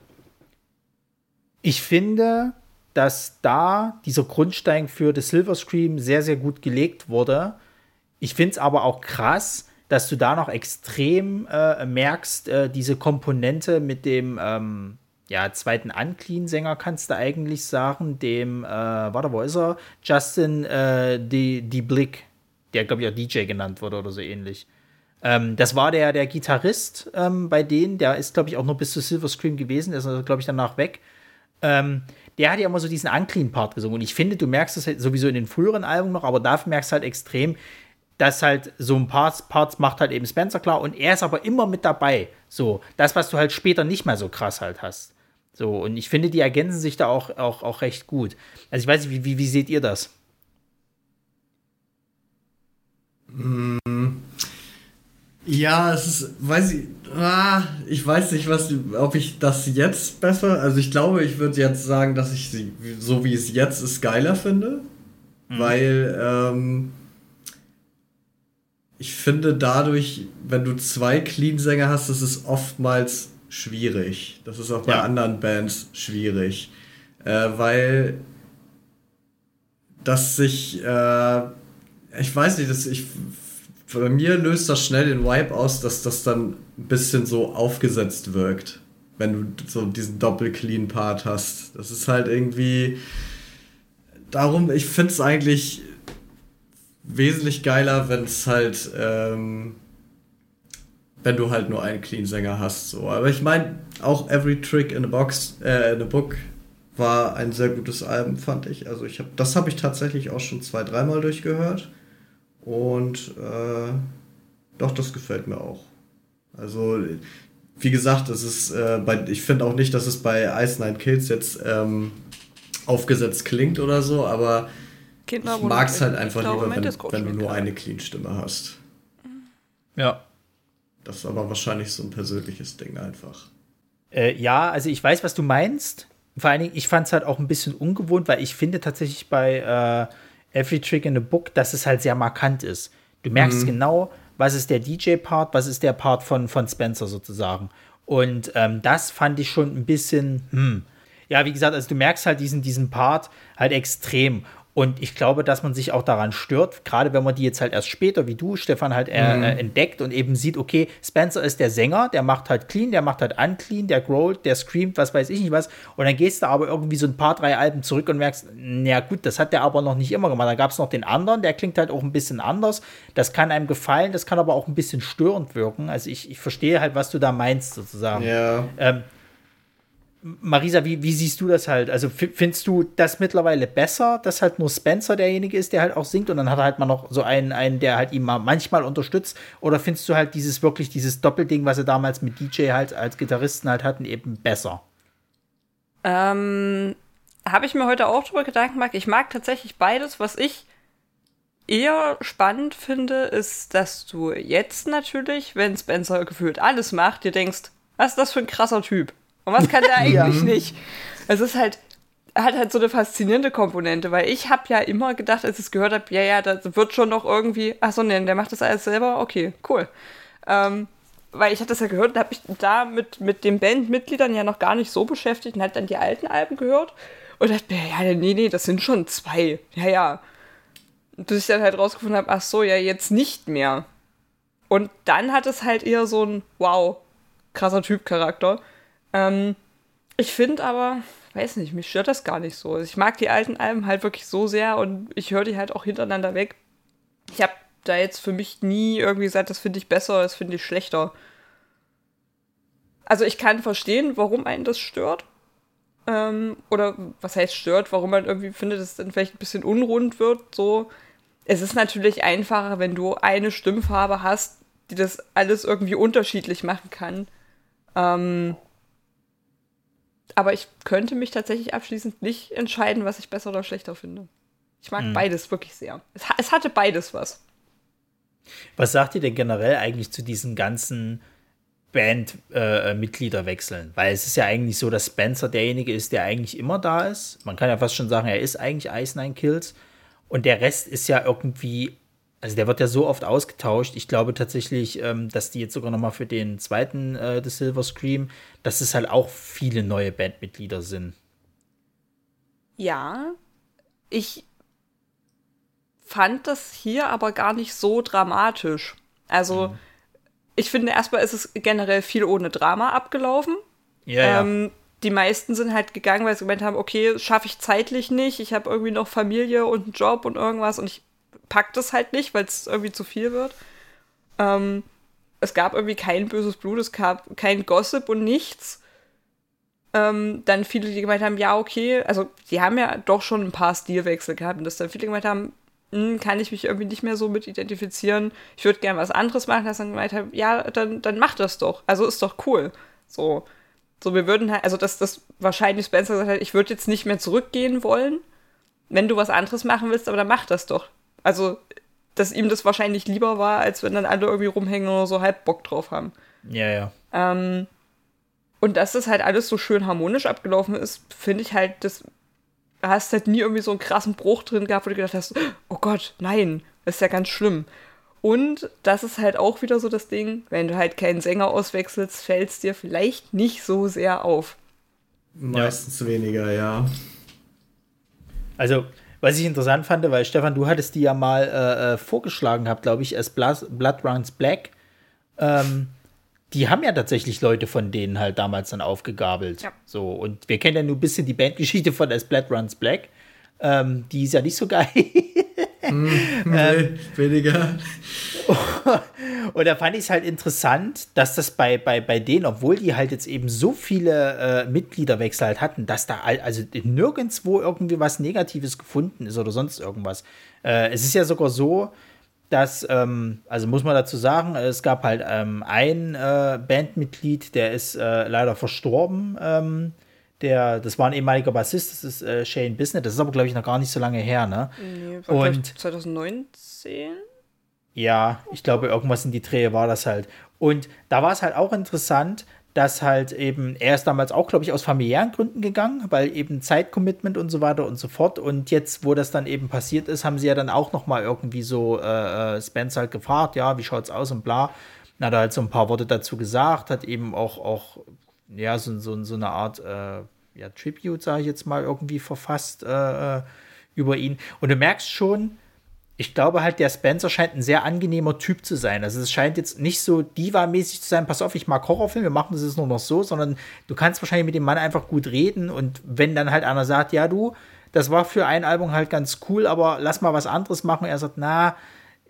ich finde, dass da dieser Grundstein für The Silver Scream sehr, sehr gut gelegt wurde. Ich finde es aber auch krass, dass du da noch extrem äh, merkst, äh, diese Komponente mit dem ähm, ja, zweiten Unclean-Sänger, kannst du eigentlich sagen, dem, äh, warte, wo ist er? Justin äh, die, die Blick, der, glaube ich, auch DJ genannt wurde oder so ähnlich. Ähm, das war der, der Gitarrist ähm, bei denen, der ist, glaube ich, auch nur bis zu Silver Scream gewesen, der ist, glaube ich, danach weg. Ähm, der hat ja immer so diesen Unclean-Part gesungen. Und ich finde, du merkst es halt sowieso in den früheren Alben noch, aber da merkst du halt extrem, dass halt so ein paar Parts macht halt eben Spencer klar und er ist aber immer mit dabei. So, das, was du halt später nicht mehr so krass halt hast. So, und ich finde, die ergänzen sich da auch, auch, auch recht gut. Also ich weiß nicht, wie, wie, wie seht ihr das? Ja, es ist, weiß ich, ah, ich weiß nicht, was, ob ich das jetzt besser, also ich glaube, ich würde jetzt sagen, dass ich sie, so wie es jetzt ist, geiler finde, weil ähm, ich finde dadurch, wenn du zwei Clean-Sänger hast, das ist oftmals schwierig. Das ist auch bei Ja. anderen Bands schwierig. Äh, weil das sich, äh, ich weiß nicht, das, ich, bei mir löst das schnell den Vibe aus, dass das dann ein bisschen so aufgesetzt wirkt, wenn du so diesen Doppel-Clean-Part hast. Das ist halt irgendwie, darum, ich finde es eigentlich wesentlich geiler, wenn es halt, ähm, wenn du halt nur einen Clean-Sänger hast. So. Aber ich meine, auch Every Trick in a Box, äh, in a Book war ein sehr gutes Album, fand ich. Also ich habe, das habe ich tatsächlich auch schon zwei, dreimal durchgehört. Und äh, doch, das gefällt mir auch. Also, wie gesagt, es ist, äh, bei, ich finde auch nicht, dass es bei Ice Nine Kills jetzt ähm, aufgesetzt klingt oder so, aber Kinder, ich mag es halt einfach lieber, wenn, wenn du nur eine Clean-Stimme hast. Ja. Das ist aber wahrscheinlich so ein persönliches Ding einfach. Äh, ja, also ich weiß, was du meinst. Vor allen Dingen, ich fand es halt auch ein bisschen ungewohnt, weil ich finde tatsächlich bei äh, Every Trick in the Book, dass es halt sehr markant ist. Du merkst mhm. genau, was ist der DJ-Part, was ist der Part von, von Spencer sozusagen. Und ähm, das fand ich schon ein bisschen, hm. Ja, wie gesagt, also du merkst halt diesen, diesen Part halt extrem. Und ich glaube, dass man sich auch daran stört, gerade wenn man die jetzt halt erst später, wie du, Stefan, halt äh, mhm. äh, entdeckt und eben sieht, okay, Spencer ist der Sänger, der macht halt clean, der macht halt unclean, der growlt, der screamt, was weiß ich nicht was. Und dann gehst du aber irgendwie so ein paar, drei Alben zurück und merkst, na gut, das hat der aber noch nicht immer gemacht. Da gab es noch den anderen, der klingt halt auch ein bisschen anders. Das kann einem gefallen, das kann aber auch ein bisschen störend wirken. Also ich, ich verstehe halt, was du da meinst, sozusagen. Ja. Ähm, Marisa, wie, wie siehst du das halt? Also findest du das mittlerweile besser, dass halt nur Spencer derjenige ist, der halt auch singt und dann hat er halt mal noch so einen, einen, der halt ihn mal manchmal unterstützt? Oder findest du halt dieses wirklich, dieses Doppelding, was sie damals mit DJ halt als Gitarristen halt hatten, eben besser? Ähm, habe ich mir heute auch drüber Gedanken gemacht. Ich mag tatsächlich beides. Was ich eher spannend finde, ist, dass du jetzt natürlich, wenn Spencer gefühlt alles macht, dir denkst, was ist das für ein krasser Typ? Und was kann der eigentlich nicht? Es ist halt, hat halt so eine faszinierende Komponente, weil ich habe ja immer gedacht, als ich es gehört habe, ja, ja, das wird schon noch irgendwie, ach so, nee, der macht das alles selber, okay, cool. Ähm, weil ich hatte das ja gehört und habe mich da mit, mit den Bandmitgliedern ja noch gar nicht so beschäftigt und halt dann die alten Alben gehört und dachte mir, ja, nee, nee, das sind schon zwei. Ja, ja. Bis ich dann halt rausgefunden habe, ach so, ja, jetzt nicht mehr. Und dann hat es halt eher so ein, wow, krasser Typ-Charakter. Ähm, ich finde aber, weiß nicht, mich stört das gar nicht so. Ich mag die alten Alben halt wirklich so sehr und ich höre die halt auch hintereinander weg. Ich habe da jetzt für mich nie irgendwie gesagt, das finde ich besser, das finde ich schlechter. Also ich kann verstehen, warum einen das stört. Ähm, oder was heißt stört, warum man irgendwie findet, dass es dann vielleicht ein bisschen unrund wird. So. Es ist natürlich einfacher, wenn du eine Stimmfarbe hast, die das alles irgendwie unterschiedlich machen kann. Ähm, aber ich könnte mich tatsächlich abschließend nicht entscheiden, was ich besser oder schlechter finde. Ich mag mhm. beides wirklich sehr. Es, es, hatte beides was. Was sagt ihr denn generell eigentlich zu diesen ganzen Bandmitgliederwechseln? Äh, Weil es ist ja eigentlich so, dass Spencer derjenige ist, der eigentlich immer da ist. Man kann ja fast schon sagen, er ist eigentlich Ice Nine Kills. Und der Rest ist ja irgendwie also der wird ja so oft ausgetauscht. Ich glaube tatsächlich, ähm, dass die jetzt sogar noch mal für den zweiten äh, The Silver Scream, dass es halt auch viele neue Bandmitglieder sind. Ja, ich fand das hier aber gar nicht so dramatisch. Also, mhm. ich finde erstmal ist es generell viel ohne Drama abgelaufen. Ja, ähm, ja. Die meisten sind halt gegangen, weil sie gemeint haben, okay, schaffe ich zeitlich nicht, ich habe irgendwie noch Familie und einen Job und irgendwas und ich packt es halt nicht, weil es irgendwie zu viel wird. Ähm, es gab irgendwie kein böses Blut, es gab kein Gossip und nichts. Ähm, dann viele, die gemeint haben, ja, okay, also die haben ja doch schon ein paar Stilwechsel gehabt und dass dann viele gemeint haben, hm, kann ich mich irgendwie nicht mehr so mit identifizieren. Ich würde gerne was anderes machen, dass dann gemeint haben, ja, dann, dann mach das doch. Also ist doch cool. So. So, wir würden halt, also dass das wahrscheinlich Spencer gesagt hat, ich würde jetzt nicht mehr zurückgehen wollen. Wenn du was anderes machen willst, aber dann mach das doch. Also, dass ihm das wahrscheinlich lieber war, als wenn dann alle irgendwie rumhängen oder so halb Bock drauf haben. Ja, ja. Ähm, und dass das halt alles so schön harmonisch abgelaufen ist, finde ich halt, das hast halt nie irgendwie so einen krassen Bruch drin gehabt, wo du gedacht hast, oh Gott, nein, das ist ja ganz schlimm. Und das ist halt auch wieder so das Ding, wenn du halt keinen Sänger auswechselst, fällt es dir vielleicht nicht so sehr auf. Meistens ja. weniger, ja. Also, was ich interessant fand, weil Stefan, du hattest die ja mal äh, äh vorgeschlagen gehabt, glaube ich, als Blood, Blood Runs Black. Ähm, die haben ja tatsächlich Leute von denen halt damals dann aufgegabelt. Ja. So, und wir kennen ja nur ein bisschen die Bandgeschichte von As Blood Runs Black. Ähm, die ist ja nicht so geil. mm, nee, weniger. Und da fand ich es halt interessant, dass das bei, bei, bei denen, obwohl die halt jetzt eben so viele äh, Mitgliederwechsel halt hatten, dass da also nirgendwo irgendwie was Negatives gefunden ist oder sonst irgendwas. Äh, es ist ja sogar so, dass, ähm, also muss man dazu sagen, es gab halt ähm, ein äh, Bandmitglied, der ist äh, leider verstorben. Der, das war ein ehemaliger Bassist, das ist äh, Shane Bisnet, das ist aber, glaube ich, noch gar nicht so lange her, ne? Nee, war Und 2019? Ja, ich glaube, irgendwas in die Drehe war das halt. Und da war es halt auch interessant, dass halt eben, er ist damals auch, glaube ich, aus familiären Gründen gegangen, weil eben Zeitcommitment und so weiter und so fort. Und jetzt, wo das dann eben passiert ist, haben sie ja dann auch noch mal irgendwie so äh, äh Spence halt gefragt, ja, wie schaut's aus und bla. Dann hat er halt so ein paar Worte dazu gesagt, hat eben auch, auch ja, so, so, so eine Art äh, ja, Tribute, sage ich jetzt mal, irgendwie verfasst äh, äh über ihn. Und du merkst schon, ich glaube halt, der Spencer scheint ein sehr angenehmer Typ zu sein. Also es scheint jetzt nicht so diva-mäßig zu sein, pass auf, ich mag Horrorfilme, wir machen das jetzt nur noch so, sondern du kannst wahrscheinlich mit dem Mann einfach gut reden und wenn dann halt einer sagt, ja du, das war für ein Album halt ganz cool, aber lass mal was anderes machen. Er sagt, na,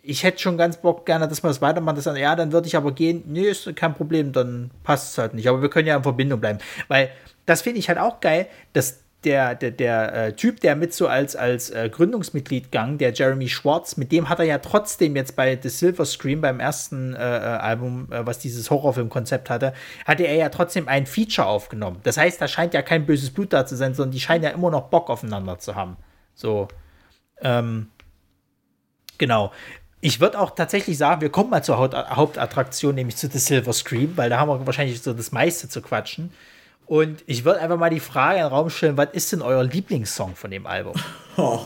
ich hätte schon ganz Bock gerne, dass wir das weitermachen. Das dann, ja, dann würde ich aber gehen. Nee, ist kein Problem, dann passt es halt nicht. Aber wir können ja in Verbindung bleiben. Weil das finde ich halt auch geil, dass der, der, der äh, Typ, der mit so als, als äh, Gründungsmitglied gang, der Jeremy Schwartz, mit dem hat er ja trotzdem jetzt bei The Silver Screen, beim ersten äh, äh Album, äh, was dieses Horrorfilm-Konzept hatte, hatte er ja trotzdem ein Feature aufgenommen. Das heißt, da scheint ja kein böses Blut da zu sein, sondern die scheinen ja immer noch Bock aufeinander zu haben. So. Ähm, genau. Ich würde auch tatsächlich sagen, wir kommen mal zur Hauptattraktion, nämlich zu The Silver Screen, weil da haben wir wahrscheinlich so das meiste zu quatschen. Und ich würde einfach mal die Frage in den Raum stellen: Was ist denn euer Lieblingssong von dem Album? Oh.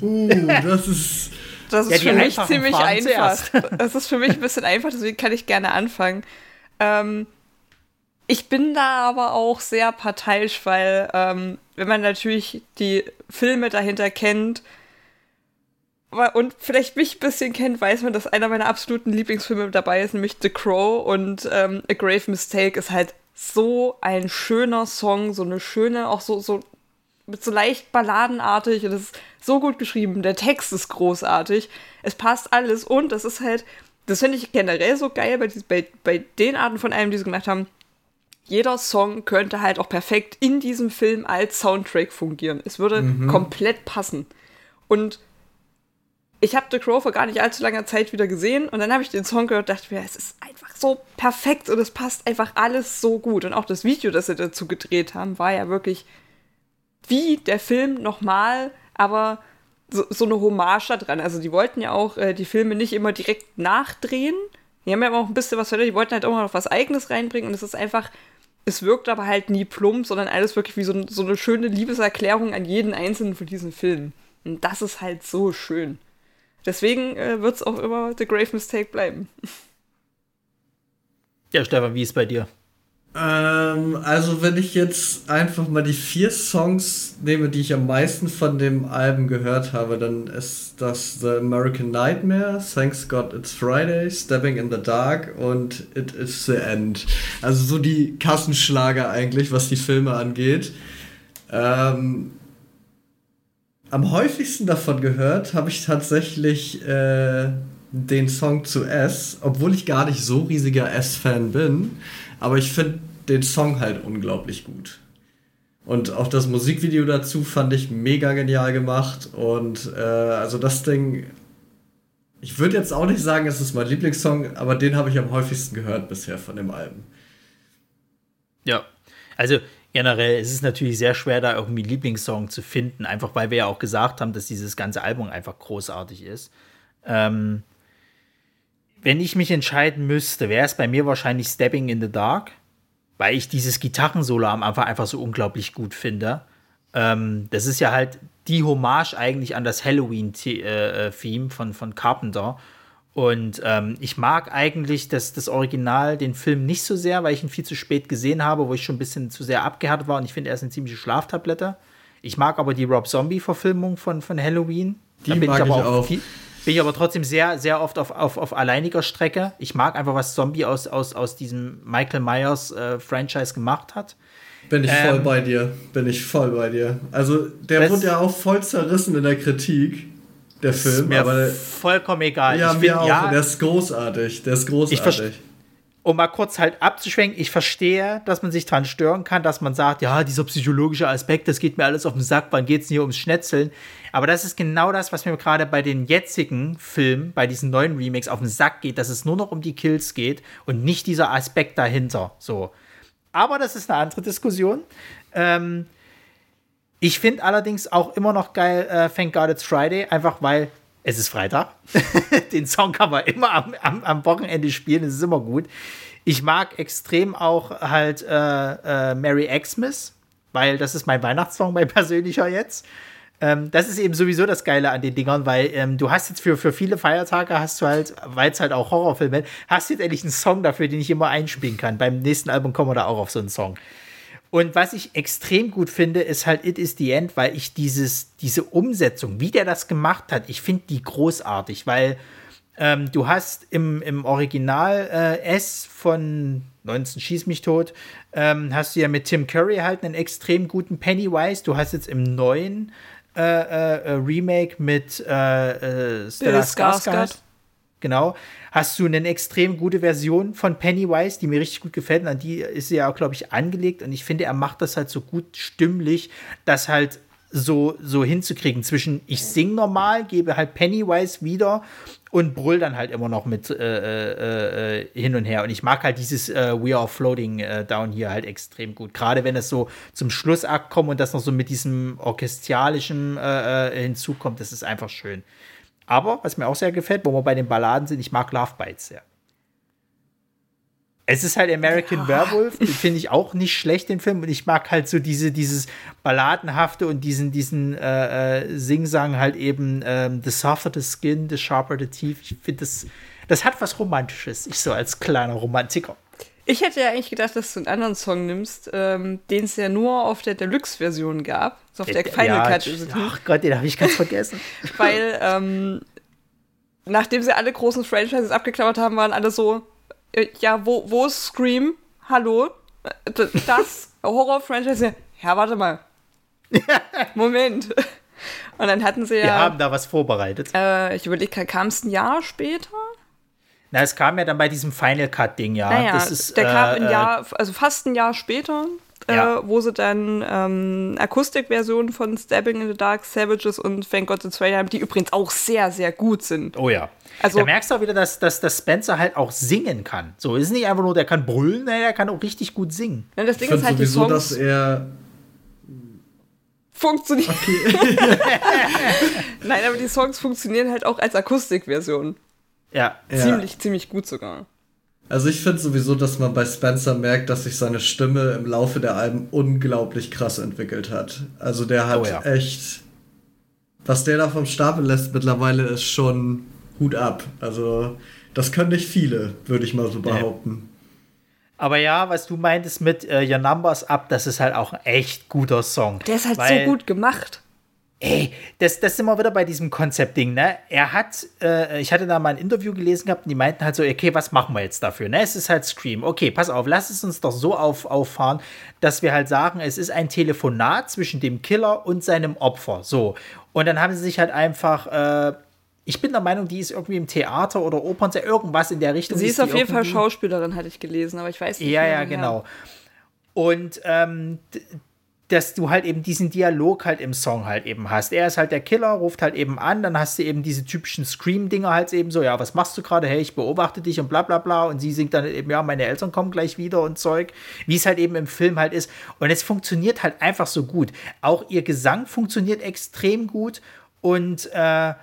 Uh, das ist. Das ist ja, für mich ziemlich Fragen einfach. Zuerst. Das ist für mich ein bisschen einfach, deswegen kann ich gerne anfangen. Ähm, ich bin da aber auch sehr parteiisch, weil ähm, wenn man natürlich die Filme dahinter kennt und vielleicht mich ein bisschen kennt, weiß man, dass einer meiner absoluten Lieblingsfilme dabei ist, nämlich The Crow und ähm, A Grave Mistake ist halt so ein schöner Song, so eine schöne, auch so, so mit so leicht balladenartig und es ist so gut geschrieben. Der Text ist großartig. Es passt alles und das ist halt, das finde ich generell so geil bei, bei, bei den Arten von Alben, die sie gemacht haben. Jeder Song könnte halt auch perfekt in diesem Film als Soundtrack fungieren. Es würde mhm. komplett passen. Und ich habe The Crow vor gar nicht allzu langer Zeit wieder gesehen und dann habe ich den Song gehört und dachte mir, es ist einfach so perfekt und es passt einfach alles so gut. Und auch das Video, das sie dazu gedreht haben, war ja wirklich wie der Film nochmal, aber so, so eine Hommage da dran. Also die wollten ja auch äh, die Filme nicht immer direkt nachdrehen. Die haben ja auch ein bisschen was verändert, die wollten halt immer noch was Eigenes reinbringen und es ist einfach, es wirkt aber halt nie plump, sondern alles wirklich wie so, so eine schöne Liebeserklärung an jeden einzelnen von diesen Filmen. Und das ist halt so schön. Deswegen äh, wird es auch immer The Grave Mistake bleiben. Ja, Stefan, wie ist bei dir? Ähm, also, wenn ich jetzt einfach mal die vier Songs nehme, die ich am meisten von dem Album gehört habe, dann ist das The American Nightmare, Thanks God It's Friday, Stepping in the Dark und It Is the End. Also so die Kassenschlager eigentlich, was die Filme angeht. Ähm, am häufigsten davon gehört habe ich tatsächlich äh, den Song zu S, obwohl ich gar nicht so riesiger S-Fan bin. Aber ich finde den Song halt unglaublich gut. Und auch das Musikvideo dazu fand ich mega genial gemacht. Und äh, also das Ding, ich würde jetzt auch nicht sagen, es ist mein Lieblingssong, aber den habe ich am häufigsten gehört bisher von dem Album. Ja, also generell ist es natürlich sehr schwer, da irgendwie Lieblingssong zu finden, einfach weil wir ja auch gesagt haben, dass dieses ganze Album einfach großartig ist. Ähm, wenn ich mich entscheiden müsste, wäre es bei mir wahrscheinlich Stepping in the Dark, weil ich dieses Gitarrensolo am Anfang einfach so unglaublich gut finde. Ähm, das ist ja halt die Hommage eigentlich an das Halloween-Theme von, von Carpenter. Und ähm, ich mag eigentlich das, das Original, den Film nicht so sehr, weil ich ihn viel zu spät gesehen habe, wo ich schon ein bisschen zu sehr abgehärtet war. Und ich finde, er ist eine ziemliche Schlaftablette. Ich mag aber die Rob Zombie-Verfilmung von, von Halloween. Die mag ich, ich auch. Viel, bin ich aber trotzdem sehr, sehr oft auf, auf, auf alleiniger Strecke. Ich mag einfach, was Zombie aus, aus, aus diesem Michael Myers äh, Franchise gemacht hat. Bin ich ähm, voll bei dir. Bin ich voll bei dir. Also, der wurde ja auch voll zerrissen in der Kritik der Film. Ist mir aber vollkommen egal. Ja, ich mir find, auch. Ja, der ist großartig. Der ist großartig. Um mal kurz halt abzuschwenken, ich verstehe, dass man sich dran stören kann, dass man sagt, ja, dieser psychologische Aspekt, das geht mir alles auf den Sack, wann geht es hier ums Schnetzeln? Aber das ist genau das, was mir gerade bei den jetzigen Filmen, bei diesen neuen Remakes auf den Sack geht, dass es nur noch um die Kills geht und nicht dieser Aspekt dahinter. So. Aber das ist eine andere Diskussion. Ähm, ich finde allerdings auch immer noch geil äh, Thank God It's Friday, einfach weil es ist Freitag. Den Song kann man immer am, am, am Wochenende spielen, es ist immer gut. Ich mag extrem auch halt äh, äh, Merry Xmas, weil das ist mein Weihnachtssong, mein persönlicher jetzt. Ähm, das ist eben sowieso das Geile an den Dingern, weil ähm, du hast jetzt für, für viele Feiertage hast du halt, weil es halt auch Horrorfilme hast jetzt endlich einen Song dafür, den ich immer einspielen kann. Beim nächsten Album kommen wir da auch auf so einen Song. Und was ich extrem gut finde, ist halt It is the End, weil ich dieses, diese Umsetzung, wie der das gemacht hat, ich finde die großartig, weil ähm, du hast im, im Original äh, S von 19 Schieß mich tot, ähm, hast du ja mit Tim Curry halt einen extrem guten Pennywise. Du hast jetzt im neuen äh, äh, äh Remake mit äh, äh Stella Skarsgård genau, hast du eine extrem gute Version von Pennywise, die mir richtig gut gefällt. Und an die ist sie ja auch, glaube ich, angelegt. Und ich finde, er macht das halt so gut stimmlich, dass halt so, so hinzukriegen zwischen ich sing normal, gebe halt Pennywise wieder und brüll dann halt immer noch mit äh, äh, äh hin und her. Und ich mag halt dieses äh, We Are Floating äh, Down hier halt extrem gut. Gerade wenn es so zum Schlussakt kommt und das noch so mit diesem orchestralischen äh, hinzukommt, das ist einfach schön. Aber, was mir auch sehr gefällt, wo wir bei den Balladen sind, ich mag Love Bites sehr. Es ist halt American ja. Werewolf, finde ich auch nicht schlecht, den Film. Und ich mag halt so diese, dieses Balladenhafte und diesen, diesen äh, äh, Singsang halt eben ähm, The softer the skin, the sharper the teeth. Ich finde, das, das hat was Romantisches. Ich so als kleiner Romantiker. Ich hätte ja eigentlich gedacht, dass du einen anderen Song nimmst, ähm, den es ja nur auf der Deluxe-Version gab. So auf der Final ja, Cut. Ach Gott, den habe ich ganz vergessen. Weil, ähm, nachdem sie alle großen Franchises abgeklappert haben, waren alle so, äh, ja, wo, wo ist Scream? Hallo? Äh, das Horror-Franchise? Ja, warte mal. Moment. Und dann hatten sie ja. Wir haben da was vorbereitet. Äh, ich überlege, kam es ein Jahr später? Na, es kam ja dann bei diesem Final Cut-Ding, ja. Naja, das ist, der kam ein äh, Jahr, also fast ein Jahr später, äh, ja. äh, wo sie dann ähm, Akustikversionen von Stabbing in the Dark, Savages und Thank God It's Friday haben, die übrigens auch sehr, sehr gut sind. Oh ja. Also, da merkst du auch wieder, dass, dass, dass Spencer halt auch singen kann. So, ist nicht einfach nur, der kann brüllen, der kann auch richtig gut singen. Ja, das Ding ist halt sowieso, die Songs dass er funktioniert. Okay. Nein, aber die Songs funktionieren halt auch als Akustikversion. Ja. Ziemlich, ja. ziemlich gut sogar. Also ich finde sowieso, dass man bei Spencer merkt, dass sich seine Stimme im Laufe der Alben unglaublich krass entwickelt hat. Also der hat oh ja. echt. Was der da vom Stapel lässt mittlerweile ist schon Hut ab. Also das können nicht viele, würde ich mal so behaupten. Aber ja, was du meintest mit äh, Your Numbers Up, das ist halt auch ein echt guter Song. Der ist halt so gut gemacht. Ey, das, das sind wir wieder bei diesem Konzeptding, ne? Er hat, äh, ich hatte da mal ein Interview gelesen gehabt und die meinten halt so, okay, was machen wir jetzt dafür, ne? Es ist halt Scream. Okay, pass auf, lass es uns doch so auf, auffahren, dass wir halt sagen, es ist ein Telefonat zwischen dem Killer und seinem Opfer. So. Und dann haben sie sich halt einfach, äh, ich bin der Meinung, die ist irgendwie im Theater oder Opern, irgendwas in der Richtung. Sie ist, auf jeden Fall Schauspielerin, hatte ich gelesen, aber ich weiß nicht. Ja, ja, genau. Und ähm, dass du halt eben diesen Dialog halt im Song halt eben hast. Er ist halt der Killer, ruft halt eben an, dann hast du eben diese typischen Scream-Dinger halt eben so, ja, was machst du gerade? Hey, ich beobachte dich und bla bla bla. Und sie singt dann eben, ja, meine Eltern kommen gleich wieder und Zeug, wie es halt eben im Film halt ist. Und es funktioniert halt einfach so gut. Auch ihr Gesang funktioniert extrem gut und äh,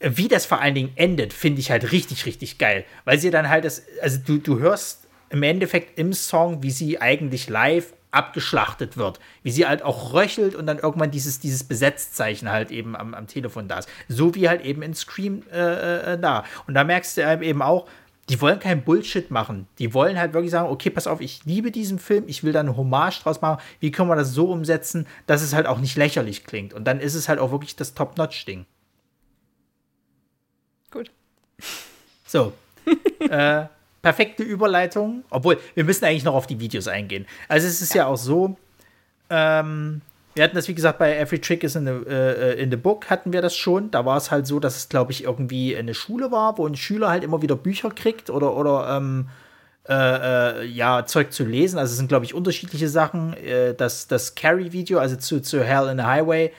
wie das vor allen Dingen endet, finde ich halt richtig, richtig geil. Weil sie dann halt das, also du, du hörst im Endeffekt im Song, wie sie eigentlich live abgeschlachtet wird. Wie sie halt auch röchelt und dann irgendwann dieses, dieses Besetzzeichen halt eben am, am Telefon da ist. So wie halt eben in Scream äh, äh, da. Und da merkst du eben auch, die wollen kein Bullshit machen. Die wollen halt wirklich sagen, okay, pass auf, ich liebe diesen Film, ich will da eine Hommage draus machen. Wie können wir das so umsetzen, dass es halt auch nicht lächerlich klingt? Und dann ist es halt auch wirklich das Top-Notch-Ding. Gut. So. äh, perfekte Überleitung. Obwohl, wir müssen eigentlich noch auf die Videos eingehen. Also es ist ja, ja auch so, ähm, wir hatten das, wie gesagt, bei Every Trick is in the, äh, in the Book hatten wir das schon. Da war es halt so, dass es, glaube ich, irgendwie eine Schule war, wo ein Schüler halt immer wieder Bücher kriegt oder, oder ähm, äh, äh, ja, Zeug zu lesen. Also es sind, glaube ich, unterschiedliche Sachen. Äh, das das Carrie-Video, also zu, zu Hell in the Highway,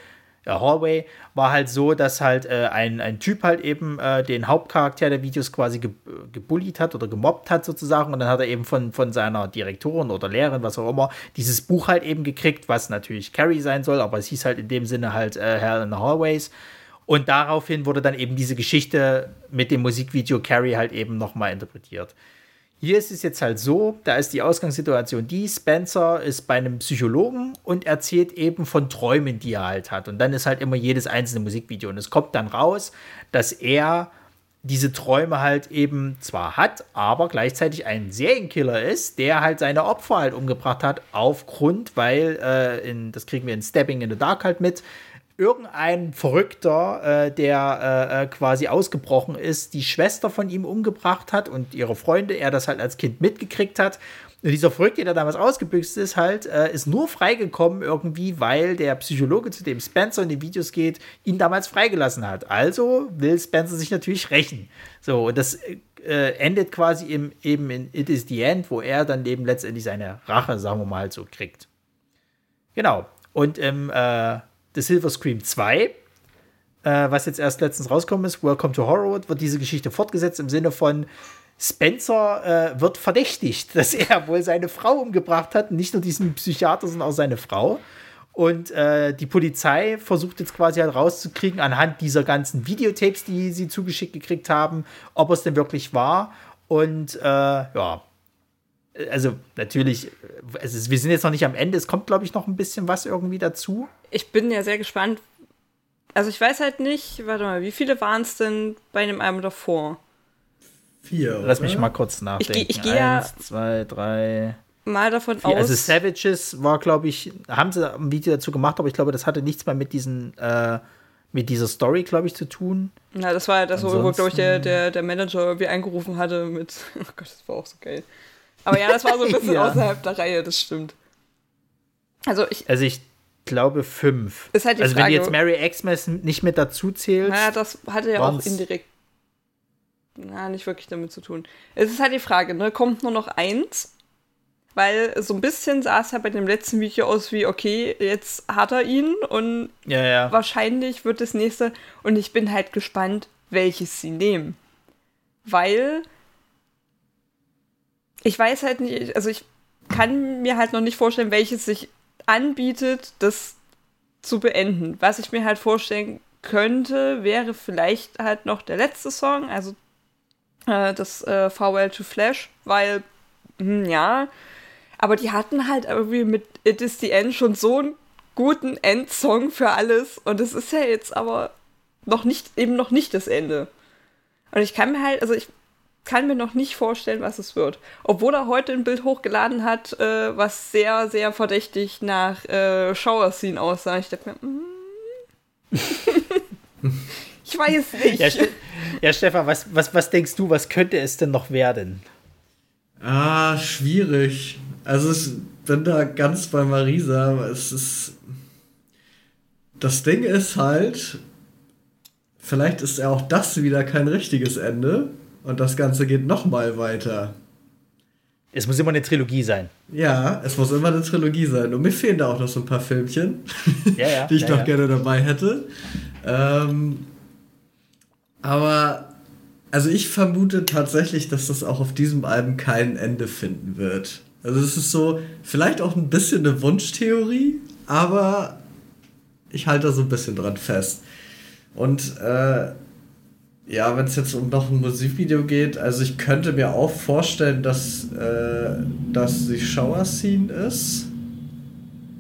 Hallway, war halt so, dass halt äh, ein, ein Typ halt eben äh, den Hauptcharakter der Videos quasi ge gebullied hat oder gemobbt hat sozusagen und dann hat er eben von, von seiner Direktorin oder Lehrerin, was auch immer, dieses Buch halt eben gekriegt, was natürlich Carrie sein soll, aber es hieß halt in dem Sinne halt äh, Hell in the Hallways. Und daraufhin wurde dann eben diese Geschichte mit dem Musikvideo Carrie halt eben nochmal interpretiert. Hier ist es jetzt halt so, da ist die Ausgangssituation die, Spencer ist bei einem Psychologen und erzählt eben von Träumen, die er halt hat. Und dann ist halt immer jedes einzelne Musikvideo. Und es kommt dann raus, dass er diese Träume halt eben zwar hat, aber gleichzeitig ein Serienkiller ist, der halt seine Opfer halt umgebracht hat, aufgrund, weil, äh, in, das kriegen wir in Stabbing in the Dark halt mit, irgendein Verrückter, äh, der äh, äh, quasi ausgebrochen ist, die Schwester von ihm umgebracht hat und ihre Freunde, er das halt als Kind mitgekriegt hat. Und dieser Verrückte, der damals ausgebüxt ist, halt, äh, ist nur freigekommen irgendwie, weil der Psychologe, zu dem Spencer in den Videos geht, ihn damals freigelassen hat. Also will Spencer sich natürlich rächen. So, und das äh, endet quasi im, eben in It is the End, wo er dann eben letztendlich seine Rache, sagen wir mal, so kriegt. Genau. Und im äh, The Silver Scream 2, äh, was jetzt erst letztens rausgekommen ist, Welcome to Horrorwood, wird diese Geschichte fortgesetzt im Sinne von Spencer äh, wird verdächtigt, dass er wohl seine Frau umgebracht hat, nicht nur diesen Psychiater, sondern auch seine Frau. Und äh, die Polizei versucht jetzt quasi halt rauszukriegen, anhand dieser ganzen Videotapes, die sie zugeschickt gekriegt haben, ob es denn wirklich war. Und äh, ja, also natürlich, also wir sind jetzt noch nicht am Ende, es kommt, glaube ich, noch ein bisschen was irgendwie dazu. Ich bin ja sehr gespannt. Also ich weiß halt nicht, warte mal, wie viele waren es denn bei dem Album davor? Vier. Lass mich mal kurz nachdenken. Ich, ich gehe ja. Eins, zwei, drei. Mal davon vier. aus. Also Savages war, glaube ich, haben sie ein Video dazu gemacht, aber ich glaube, das hatte nichts mehr mit diesen, äh, mit dieser Story, glaube ich, zu tun. Na, das war ja das, wo, glaube ich, der, der, der Manager irgendwie eingerufen hatte mit. Oh Gott, das war auch so geil. Aber ja, das war so ein bisschen ja. außerhalb der Reihe, das stimmt. Also ich. Also ich glaube fünf. Ist halt die also Frage, wenn du jetzt Mary Xmas nicht mit dazu zählst. Naja, das hatte ja auch indirekt. Na, nicht wirklich damit zu tun. Es ist halt die Frage, ne? Kommt nur noch eins? Weil so ein bisschen sah es ja bei dem letzten Video aus wie, okay, jetzt hat er ihn und ja, ja. wahrscheinlich wird das nächste. Und ich bin halt gespannt, welches sie nehmen. Weil ich weiß halt nicht, also ich kann mir halt noch nicht vorstellen, welches sich anbietet, das zu beenden. Was ich mir halt vorstellen könnte, wäre vielleicht halt noch der letzte Song, also äh, das äh, Farewell to Flash, weil, hm, ja, aber die hatten halt irgendwie mit It is the End schon so einen guten Endsong für alles und es ist ja jetzt aber noch nicht, eben noch nicht das Ende. Und ich kann mir halt, also ich kann mir noch nicht vorstellen, was es wird. Obwohl er heute ein Bild hochgeladen hat, äh, was sehr, sehr verdächtig nach äh, Shower Scene aussah. Ich dachte mir, mm. ich weiß nicht. Ja, Ste ja, Stefan, was, was, was denkst du, was könnte es denn noch werden? Ah, schwierig. Also ich bin da ganz bei Marisa. Es ist. Das Ding ist halt, vielleicht ist ja auch das wieder kein richtiges Ende. Und das Ganze geht nochmal weiter. Es muss immer eine Trilogie sein. Ja, es muss immer eine Trilogie sein. Und mir fehlen da auch noch so ein paar Filmchen, ja, ja, die ich ja, noch gerne dabei hätte. Ähm, aber, also ich vermute tatsächlich, dass das auch auf diesem Album kein Ende finden wird. Also es ist so, vielleicht auch ein bisschen eine Wunschtheorie, aber ich halte da so ein bisschen dran fest. Und äh, ja, wenn es jetzt um noch ein Musikvideo geht, also ich könnte mir auch vorstellen, dass äh, das die Shower Scene ist.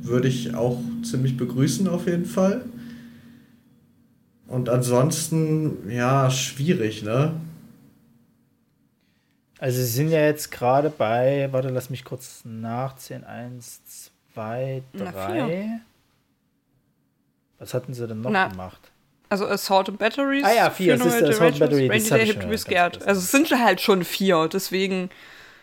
würde ich auch ziemlich begrüßen auf jeden Fall. Und ansonsten, ja, schwierig, ne? Also sie sind ja jetzt gerade bei, warte, lass mich kurz nachzählen. Eins, zwei, drei. Was hatten sie denn noch Na, gemacht? Also Assault and Batteries. Ah ja, vier. Funeral Assault and Batteries. Randy Day Hip to Be Scared. Also es sind halt schon vier, deswegen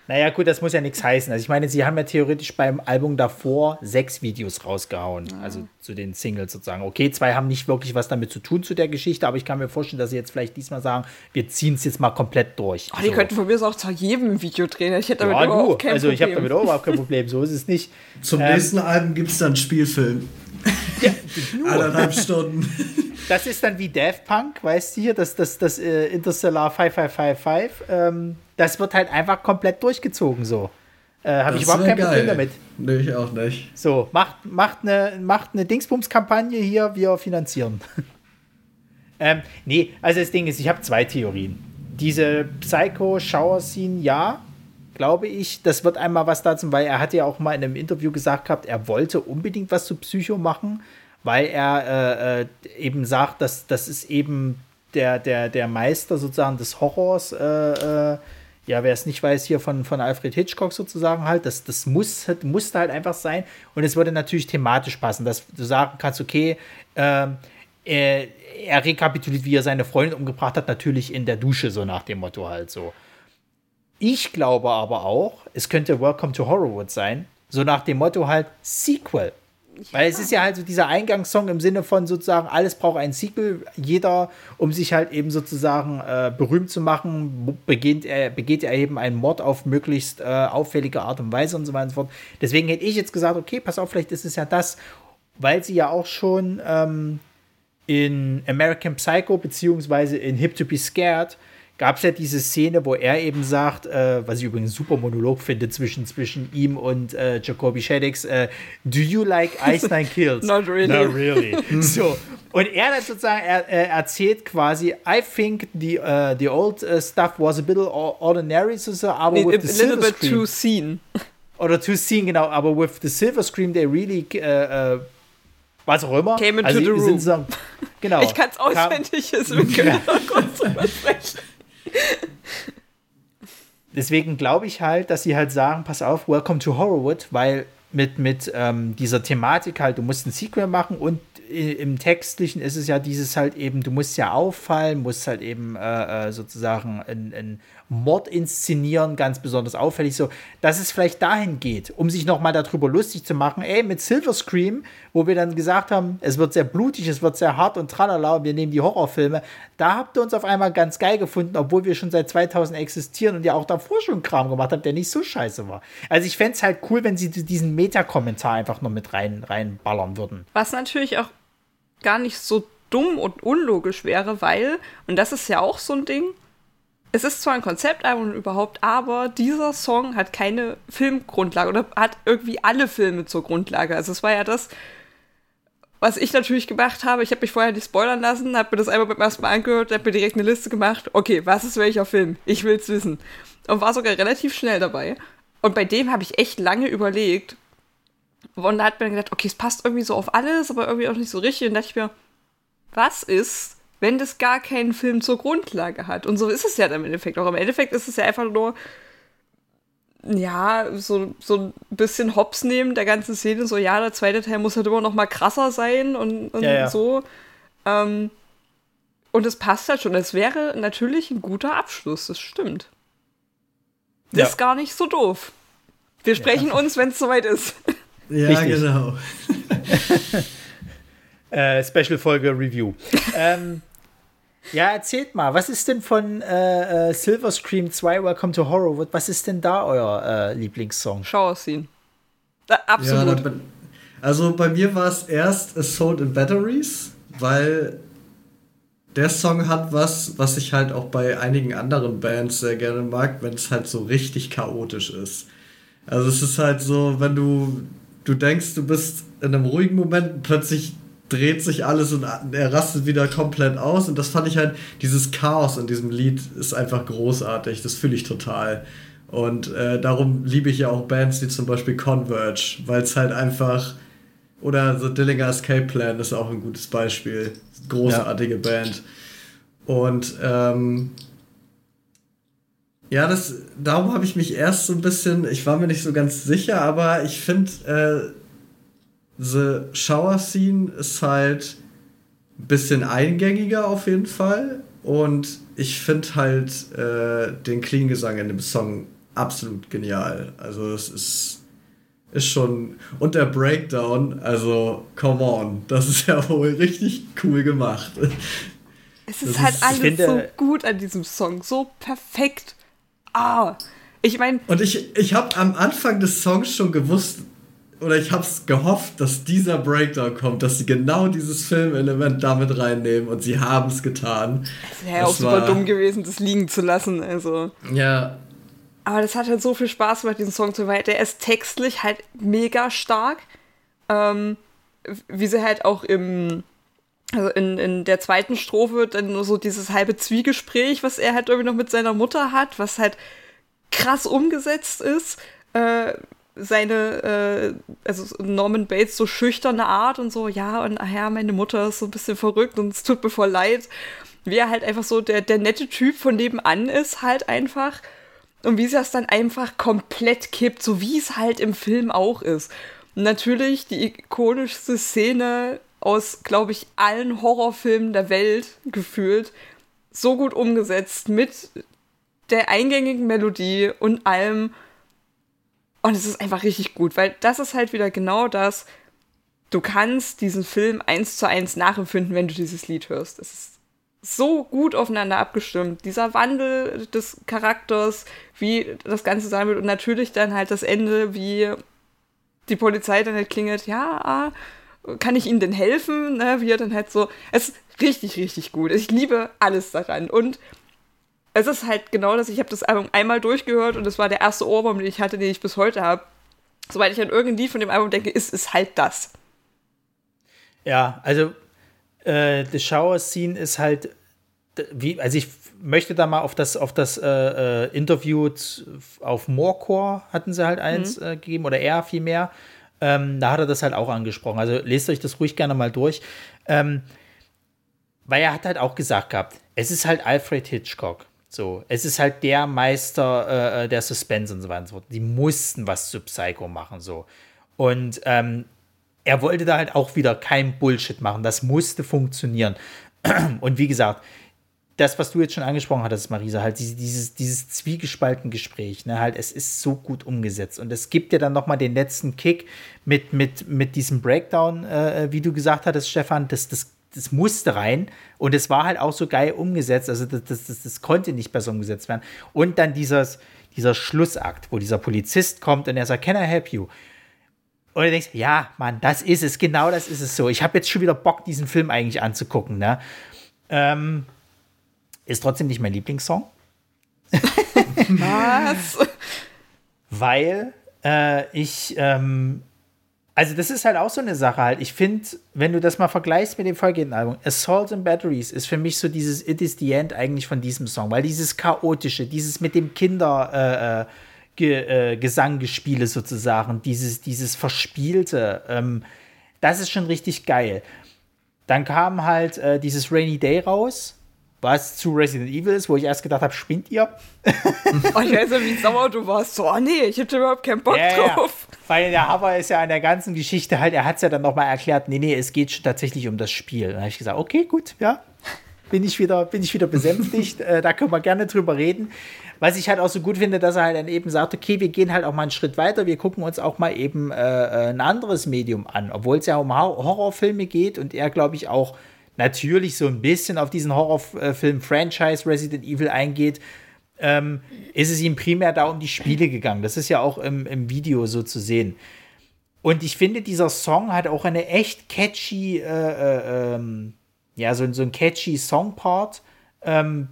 naja, gut, das muss ja nichts heißen. Also ich meine, sie haben ja theoretisch beim Album davor sechs Videos rausgehauen. Ja. Also zu den Singles sozusagen. Okay, zwei haben nicht wirklich was damit zu tun zu der Geschichte, aber ich kann mir vorstellen, dass sie jetzt vielleicht diesmal sagen, wir ziehen es jetzt mal komplett durch. Oh, die so. könnten von mir auch zu jedem Video drehen. Ich hätte damit ja, überhaupt kein Also ich habe damit überhaupt kein Problem. So ist es nicht. Zum ähm, nächsten Album gibt es dann einen Spielfilm. Ja, Eineinhalb Stunden. Das ist dann wie Daft Punk, weißt du hier, das, das, das äh, Interstellar 5555. Ähm, das wird halt einfach komplett durchgezogen so. Äh, Habe ich überhaupt kein geil. Problem damit. Nee, ich auch nicht. So, macht, macht eine, macht eine Dingsbums-Kampagne hier, wir finanzieren. ähm, nee, also das Ding ist, ich habe zwei Theorien. Diese Psycho-Shower-Scene, ja, glaube ich, das wird einmal was dazu, weil er hat ja auch mal in einem Interview gesagt gehabt, er wollte unbedingt was zu Psycho machen, weil er äh, äh, eben sagt, dass das ist eben der, der, der Meister sozusagen des Horrors äh, äh ja, wer es nicht weiß, hier von, von Alfred Hitchcock sozusagen halt, das, das muss, musste halt einfach sein. Und es würde natürlich thematisch passen, dass du sagen kannst, okay, äh, er, er rekapituliert, wie er seine Freundin umgebracht hat, natürlich in der Dusche, so nach dem Motto halt so. Ich glaube aber auch, es könnte Welcome to Horrorwood sein, so nach dem Motto halt Sequel. Weil es ist ja halt so dieser Eingangssong im Sinne von sozusagen, alles braucht ein Sequel. Jeder, um sich halt eben sozusagen äh, berühmt zu machen, begeht er, begeht er eben einen Mord auf möglichst äh, auffällige Art und Weise und so weiter und so fort. Deswegen hätte ich jetzt gesagt, okay, pass auf, vielleicht ist es ja das, weil sie ja auch schon ähm, in American Psycho beziehungsweise in Hip to Be Scared gab es ja diese Szene, wo er eben sagt, äh, was ich übrigens einen super Monolog finde zwischen, zwischen ihm und äh, Jacoby Shaddix, äh, Do you like Ice Nine Kills? Not really. Not really. so. Und er dann sozusagen, er, er, erzählt quasi, I think the, uh, the old uh, stuff was a little ordinary, so, aber nee, with the a little bit screen. too seen. Oder too seen, genau, aber with the Silver Scream, they really uh, was auch immer. Came into also, the room. So, genau. Ich kann es auswendig, es wird ja. kurz übersprechen. Deswegen glaube ich halt, dass sie halt sagen, pass auf, Welcome to Horrorwood, weil mit, mit ähm, dieser Thematik halt, du musst ein Sequel machen und im Textlichen ist es ja dieses halt eben, du musst ja auffallen, musst halt eben äh, äh sozusagen ein, ein Mord inszenieren, ganz besonders auffällig, so, dass es vielleicht dahin geht, um sich nochmal darüber lustig zu machen, ey, mit Silver Scream, wo wir dann gesagt haben, es wird sehr blutig, es wird sehr hart und tralala, und wir nehmen die Horrorfilme, da habt ihr uns auf einmal ganz geil gefunden, obwohl wir schon seit 2000 existieren und ja auch davor schon Kram gemacht habt, der nicht so scheiße war. Also ich fände es halt cool, wenn sie diesen Meta-Kommentar einfach noch mit rein, reinballern würden. Was natürlich auch gar nicht so dumm und unlogisch wäre, weil, und das ist ja auch so ein Ding, es ist zwar ein Konzeptalbum überhaupt, aber dieser Song hat keine Filmgrundlage oder hat irgendwie alle Filme zur Grundlage. Also es war ja das, was ich natürlich gemacht habe. Ich habe mich vorher nicht spoilern lassen, habe mir das einmal beim ersten Mal angehört, habe mir direkt eine Liste gemacht. Okay, was ist welcher Film? Ich will es wissen. Und war sogar relativ schnell dabei. Und bei dem habe ich echt lange überlegt. Und da hat mir gedacht, okay, es passt irgendwie so auf alles, aber irgendwie auch nicht so richtig. Und da dachte ich mir, was ist, wenn das gar keinen Film zur Grundlage hat. Und so ist es ja dann im Endeffekt auch. Im Endeffekt ist es ja einfach nur, ja, so, so ein bisschen Hops nehmen der ganzen Szene. So, ja, der zweite Teil muss halt immer noch mal krasser sein und, und ja, ja. so. Ähm, und es passt halt schon. Es wäre natürlich ein guter Abschluss, das stimmt. Das ja. ist gar nicht so doof. Wir sprechen uns, wenn es soweit ist. Ja, Richtig. genau. äh, Special-Folge Review. ähm, ja, erzählt mal, was ist denn von äh, äh, Silver Scream 2 Welcome to Horrorwood? Was ist denn da euer äh, Lieblingssong? Shower Scene. Äh, absolut. Ja, also bei mir war es erst Assault in Batteries, weil der Song hat was, was ich halt auch bei einigen anderen Bands sehr gerne mag, wenn es halt so richtig chaotisch ist. Also es ist halt so, wenn du du denkst, du bist in einem ruhigen Moment, plötzlich dreht sich alles und er rastet wieder komplett aus. Und das fand ich halt, dieses Chaos in diesem Lied ist einfach großartig. Das fühle ich total. Und äh, darum liebe ich ja auch Bands wie zum Beispiel Converge, weil es halt einfach Oder The Dillinger Escape Plan ist auch ein gutes Beispiel. Großartige ja. Band. Und ähm, ja, das, darum habe ich mich erst so ein bisschen, ich war mir nicht so ganz sicher, aber ich finde, äh, The Shower Scene ist halt ein bisschen eingängiger auf jeden Fall. Und ich finde halt äh, den Clean-Gesang in dem Song absolut genial. Also es ist, ist schon. Und der Breakdown, also come on, das ist ja wohl richtig cool gemacht. Es ist das halt ist, alles finde, so gut an diesem Song, so perfekt. Ah, ich meine. Und ich, ich habe am Anfang des Songs schon gewusst, oder ich habe es gehofft, dass dieser Breakdown kommt, dass sie genau dieses Filmelement damit reinnehmen und sie haben es getan. Es wäre ja auch super dumm gewesen, das liegen zu lassen. Also. Ja. Aber das hat halt so viel Spaß gemacht, diesen Song zu hören. Der ist textlich halt mega stark. Ähm, wie sie halt auch im, also in, in der zweiten Strophe dann nur so dieses halbe Zwiegespräch, was er halt irgendwie noch mit seiner Mutter hat, was halt krass umgesetzt ist. Äh, seine, äh, also Norman Bates so schüchterne Art und so, ja, und ach ja, meine Mutter ist so ein bisschen verrückt und es tut mir voll leid. Wie er halt einfach so der, der nette Typ von nebenan ist, halt einfach. Und wie sie das dann einfach komplett kippt, so wie es halt im Film auch ist. Und natürlich die ikonischste Szene aus, glaube ich, allen Horrorfilmen der Welt gefühlt, so gut umgesetzt mit der eingängigen Melodie und allem und es ist einfach richtig gut, weil das ist halt wieder genau das. Du kannst diesen Film eins zu eins nachempfinden, wenn du dieses Lied hörst. Es ist so gut aufeinander abgestimmt. Dieser Wandel des Charakters, wie das Ganze sein wird und natürlich dann halt das Ende, wie die Polizei dann halt klingelt, ja, kann ich Ihnen denn helfen? Ne, wie er dann halt so, es ist richtig, richtig gut. Ich liebe alles daran. Und es ist halt genau das, ich habe das Album einmal durchgehört und es war der erste Ohrwurm, den ich hatte, den ich bis heute habe. Soweit ich an irgendein Lied von dem Album denke, ist es halt das. Ja, also äh, The Shower Scene ist halt, wie, also ich möchte da mal auf das, auf das äh, äh, Interview auf Morecore hatten sie halt eins mhm. äh, gegeben oder er vielmehr. Ähm, da hat er das halt auch angesprochen. Also lest euch das ruhig gerne mal durch. Ähm, weil er hat halt auch gesagt gehabt, es ist halt Alfred Hitchcock. So, es ist halt der Meister äh, äh, der Suspense und so weiter und so fort. Die mussten was zu Psycho machen, so. Und ähm, er wollte da halt auch wieder kein Bullshit machen. Das musste funktionieren. Und wie gesagt, das, was du jetzt schon angesprochen hattest, Marisa, halt dieses, dieses, dieses zwiegespalten Gespräch, ne, halt, es ist so gut umgesetzt. Und es gibt dir dann noch mal den letzten Kick mit, mit, mit diesem Breakdown, äh, wie du gesagt hattest, Stefan, das, das das musste rein und es war halt auch so geil umgesetzt. Also das, das, das, das konnte nicht besser umgesetzt werden. Und dann dieses, dieser Schlussakt, wo dieser Polizist kommt und er sagt, can I help you? Und du denkst, ja, Mann, das ist es, genau das ist es so. Ich habe jetzt schon wieder Bock, diesen Film eigentlich anzugucken. Ne? Ähm, ist trotzdem nicht mein Lieblingssong. Was? Weil äh, ich ähm, also das ist halt auch so eine Sache halt. Ich finde, wenn du das mal vergleichst mit dem folgenden Album, Assault and Batteries ist für mich so dieses It is the End eigentlich von diesem Song, weil dieses chaotische, dieses mit dem Kinder äh, Ge äh, Gesanggespiele sozusagen, dieses, dieses Verspielte, ähm, das ist schon richtig geil. Dann kam halt äh, dieses Rainy Day raus, was zu Resident Evil ist, wo ich erst gedacht habe, spinnt ihr? oh, ich weiß nicht, wie sauer du warst. So, oh nee, ich hätte überhaupt keinen Bock ja, drauf. Ja. Weil der Hammer ist ja an der ganzen Geschichte halt, er hat es ja dann nochmal erklärt, nee, nee, es geht tatsächlich um das Spiel. Dann habe ich gesagt, okay, gut, ja, bin ich wieder, bin ich wieder besänftigt. äh, da können wir gerne drüber reden. Was ich halt auch so gut finde, dass er halt dann eben sagt, okay, wir gehen halt auch mal einen Schritt weiter, wir gucken uns auch mal eben äh, äh ein anderes Medium an, obwohl es ja um Horrorfilme geht und er, glaube ich, auch natürlich so ein bisschen auf diesen Horrorfilm-Franchise Resident Evil eingeht, ähm, ist es ihm primär da um die Spiele gegangen. Das ist ja auch im, im Video so zu sehen. Und ich finde, dieser Song hat auch eine echt catchy, äh, äh, ähm, ja, so, so ein catchy Songpart. Ähm,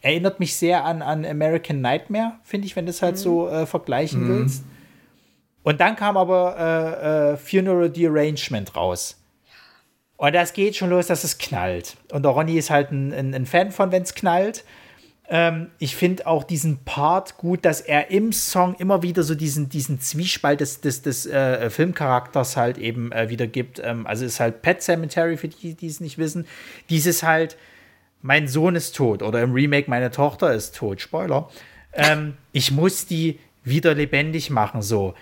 erinnert mich sehr an, an American Nightmare, finde ich, wenn du es halt mhm. so äh, vergleichen mhm. willst. Und dann kam aber äh, äh, Funeral Derangement raus. Und das geht schon los, dass es knallt. Und der Ronny ist halt ein, ein, ein Fan von, wenn es knallt. Ähm, ich finde auch diesen Part gut, dass er im Song immer wieder so diesen, diesen Zwiespalt des, des, des äh, Filmcharakters halt eben äh, wiedergibt. Ähm, also ist halt Pet Cemetery, für die, die es nicht wissen. Dieses halt, mein Sohn ist tot oder im Remake, meine Tochter ist tot. Spoiler. Ähm, ich muss die wieder lebendig machen, so.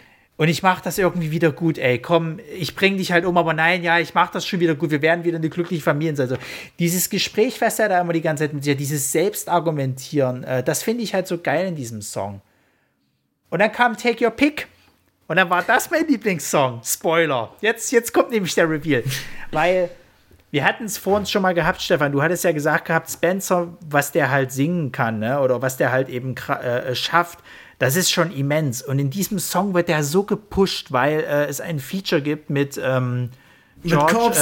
Und ich mache das irgendwie wieder gut, ey, komm, ich bring dich halt um, aber nein, ja, ich mache das schon wieder gut, wir werden wieder eine glückliche Familie sein. Also dieses Gespräch, was er da immer die ganze Zeit mit dir, dieses Selbstargumentieren, äh, das finde ich halt so geil in diesem Song. Und dann kam Take Your Pick. Und dann war das mein Lieblingssong. Spoiler. Jetzt, jetzt kommt nämlich der Reveal. Weil wir hatten es vor uns schon mal gehabt, Stefan. Du hattest ja gesagt gehabt, Spencer, was der halt singen kann, ne? oder was der halt eben äh, schafft das ist schon immens. Und in diesem Song wird er so gepusht, weil äh, es ein Feature gibt mit ähm, George,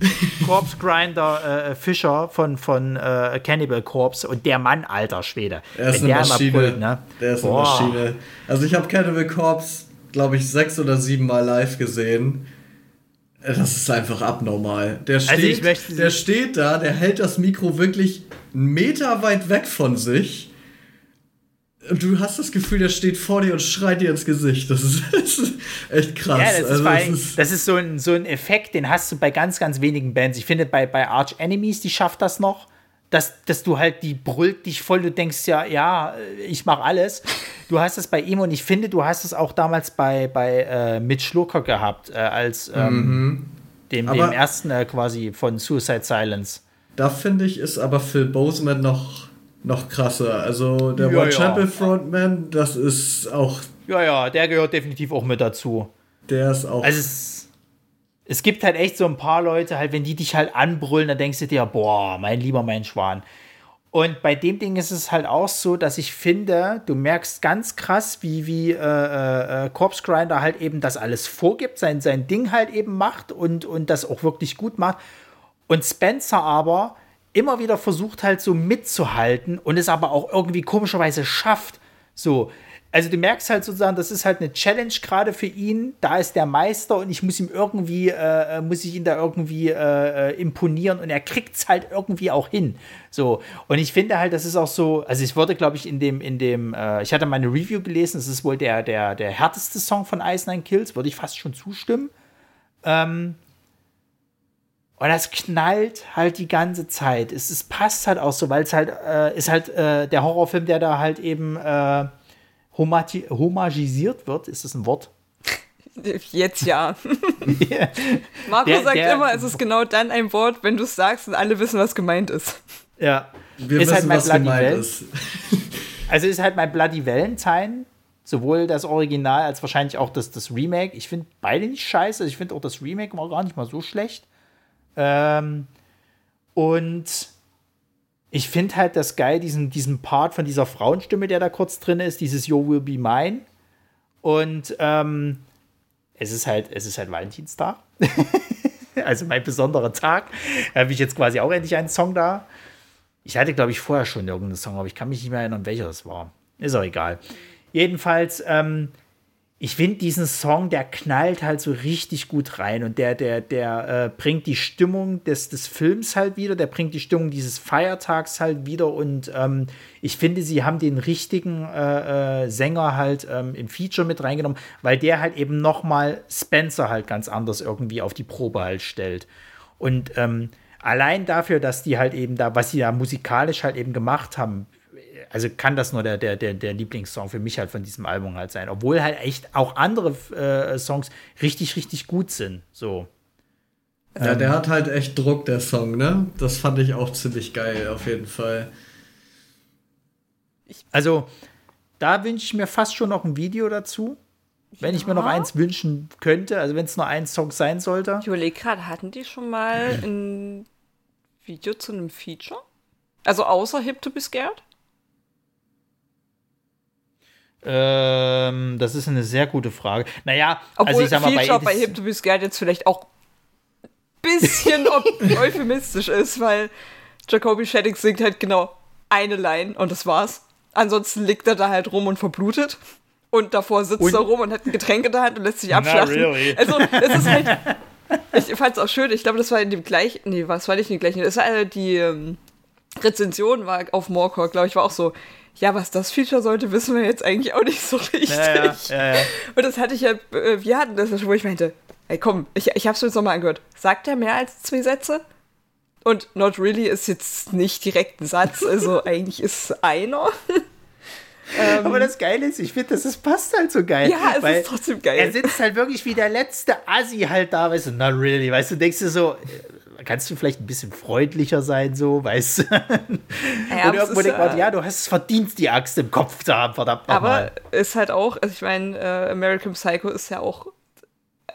mit äh, Corpse Grinder äh, Fischer von, von äh, Cannibal Corpse und der Mann, alter Schwede. Er ist eine Maschine. Pult, ne? Der ist Boah. eine Maschine. Also ich habe Cannibal Corpse, glaube ich, sechs oder sieben Mal live gesehen. Das ist einfach abnormal. Der also steht, also der steht da, der hält das Mikro wirklich einen Meter weit weg von sich und du hast das Gefühl, der steht vor dir und schreit dir ins Gesicht. Das ist, das ist echt krass. Ja, das ist, also, das ist, das ist so, ein, so ein Effekt, den hast du bei ganz, ganz wenigen Bands. Ich finde, bei, bei Arch Enemies, die schafft das noch. Dass, dass du halt, die brüllt dich voll, du denkst ja, ja, ich mach alles. Du hast das bei ihm und ich finde, du hast es auch damals bei, bei äh, Mitch Looker gehabt, äh, als ähm, mhm. dem, dem ersten äh, quasi von Suicide Silence. Da finde ich, ist aber Phil Boseman noch noch krasser. Also der ja, Whitechapel ja. Frontman, das ist auch. Ja, ja, der gehört definitiv auch mit dazu. Der ist auch. Also es, es gibt halt echt so ein paar Leute, halt, wenn die dich halt anbrüllen, dann denkst du dir, boah, mein lieber mein Schwan. Und bei dem Ding ist es halt auch so, dass ich finde, du merkst ganz krass, wie, wie äh, äh, äh Corpse Grinder halt eben das alles vorgibt, sein, sein Ding halt eben macht und, und das auch wirklich gut macht. Und Spencer aber immer wieder versucht halt so mitzuhalten und es aber auch irgendwie komischerweise schafft. So, also du merkst halt sozusagen, das ist halt eine Challenge gerade für ihn. Da ist der Meister und ich muss ihm irgendwie, äh, äh muss ich ihn da irgendwie äh, äh, imponieren und er kriegt es halt irgendwie auch hin. So und ich finde halt, das ist auch so. Also ich wurde, glaube ich, in dem, in dem, äh, ich hatte meine Review gelesen. Es ist wohl der, der, der härteste Song von Ice Nine Kills. Würde ich fast schon zustimmen. Ähm, und das knallt halt die ganze Zeit. Es, es passt halt auch so, weil es halt äh, ist halt äh, der Horrorfilm, der da halt eben äh, homagisiert wird. Ist das ein Wort? Jetzt ja. Marco der, sagt der, immer, es ist genau dann ein Wort, wenn du es sagst und alle wissen, was gemeint ist. Ja. Wir ist wissen, halt was gemeint ist. also ist halt mein Bloody Valentine. Sowohl das Original als wahrscheinlich auch das, das Remake. Ich finde beide nicht scheiße. Ich finde auch das Remake war gar nicht mal so schlecht. Ähm, und ich finde halt das geil, diesen, diesen Part von dieser Frauenstimme, der da kurz drin ist, dieses You Will Be Mine. Und ähm, es ist halt, es ist halt Valentinstag. also mein besonderer Tag. Da habe ich jetzt quasi auch endlich einen Song da. Ich hatte, glaube ich, vorher schon irgendeinen Song, aber ich kann mich nicht mehr erinnern, welcher das war. Ist auch egal. Jedenfalls, ähm, ich finde diesen Song, der knallt halt so richtig gut rein und der, der, der äh, bringt die Stimmung des, des Films halt wieder, der bringt die Stimmung dieses Feiertags halt wieder und ähm, ich finde, sie haben den richtigen äh, äh, Sänger halt ähm, im Feature mit reingenommen, weil der halt eben noch mal Spencer halt ganz anders irgendwie auf die Probe halt stellt. Und ähm, allein dafür, dass die halt eben da, was sie da musikalisch halt eben gemacht haben, also kann das nur der, der, der, der Lieblingssong für mich halt von diesem Album halt sein. Obwohl halt echt auch andere äh, Songs richtig, richtig gut sind. So. Ja, der ähm, hat halt echt Druck, der Song, ne? Das fand ich auch ziemlich geil, auf jeden Fall. Also, da wünsche ich mir fast schon noch ein Video dazu. Wenn ja. ich mir noch eins wünschen könnte, also wenn es nur ein Song sein sollte. Ich überlege gerade, hatten die schon mal ein Video zu einem Feature? Also außer Hip to be Scared? Ähm, das ist eine sehr gute Frage. Naja, Obwohl also ich sag mal, bei, Job bei Hip to be Scared jetzt vielleicht auch ein bisschen euphemistisch ist, weil Jacoby Shaddix singt halt genau eine Line und das war's. Ansonsten liegt er da halt rum und verblutet. Und davor sitzt und? er rum und hat ein Getränk in der Hand und lässt sich abschlachten. Really. Also, das ist halt. Ich fand es auch schön, ich glaube, das war in dem gleichen. Nee, was war nicht in dem gleichen? Das war die. Ähm, Rezension war auf Morecore, glaube ich, war auch so, ja, was das Feature sollte, wissen wir jetzt eigentlich auch nicht so richtig. Ja, ja, ja. Und das hatte ich ja, äh, wir hatten das ja schon, wo ich meinte, ey komm, ich, ich hab's mir jetzt nochmal angehört. Sagt er mehr als zwei Sätze? Und not really ist jetzt nicht direkt ein Satz, also eigentlich ist es einer. Ähm, Aber das Geile ist, ich finde, das, das passt halt so geil. Ja, es ist trotzdem geil. Er sitzt halt wirklich wie der letzte Assi halt da, weißt du, not really, weißt du, denkst du so, kannst du vielleicht ein bisschen freundlicher sein, so, weißt du? Ja, und irgendwo denkt man, äh, ja, du hast es verdient, die Axt im Kopf zu haben, verdammt nochmal. Aber ist halt auch, also ich meine, äh, American Psycho ist ja auch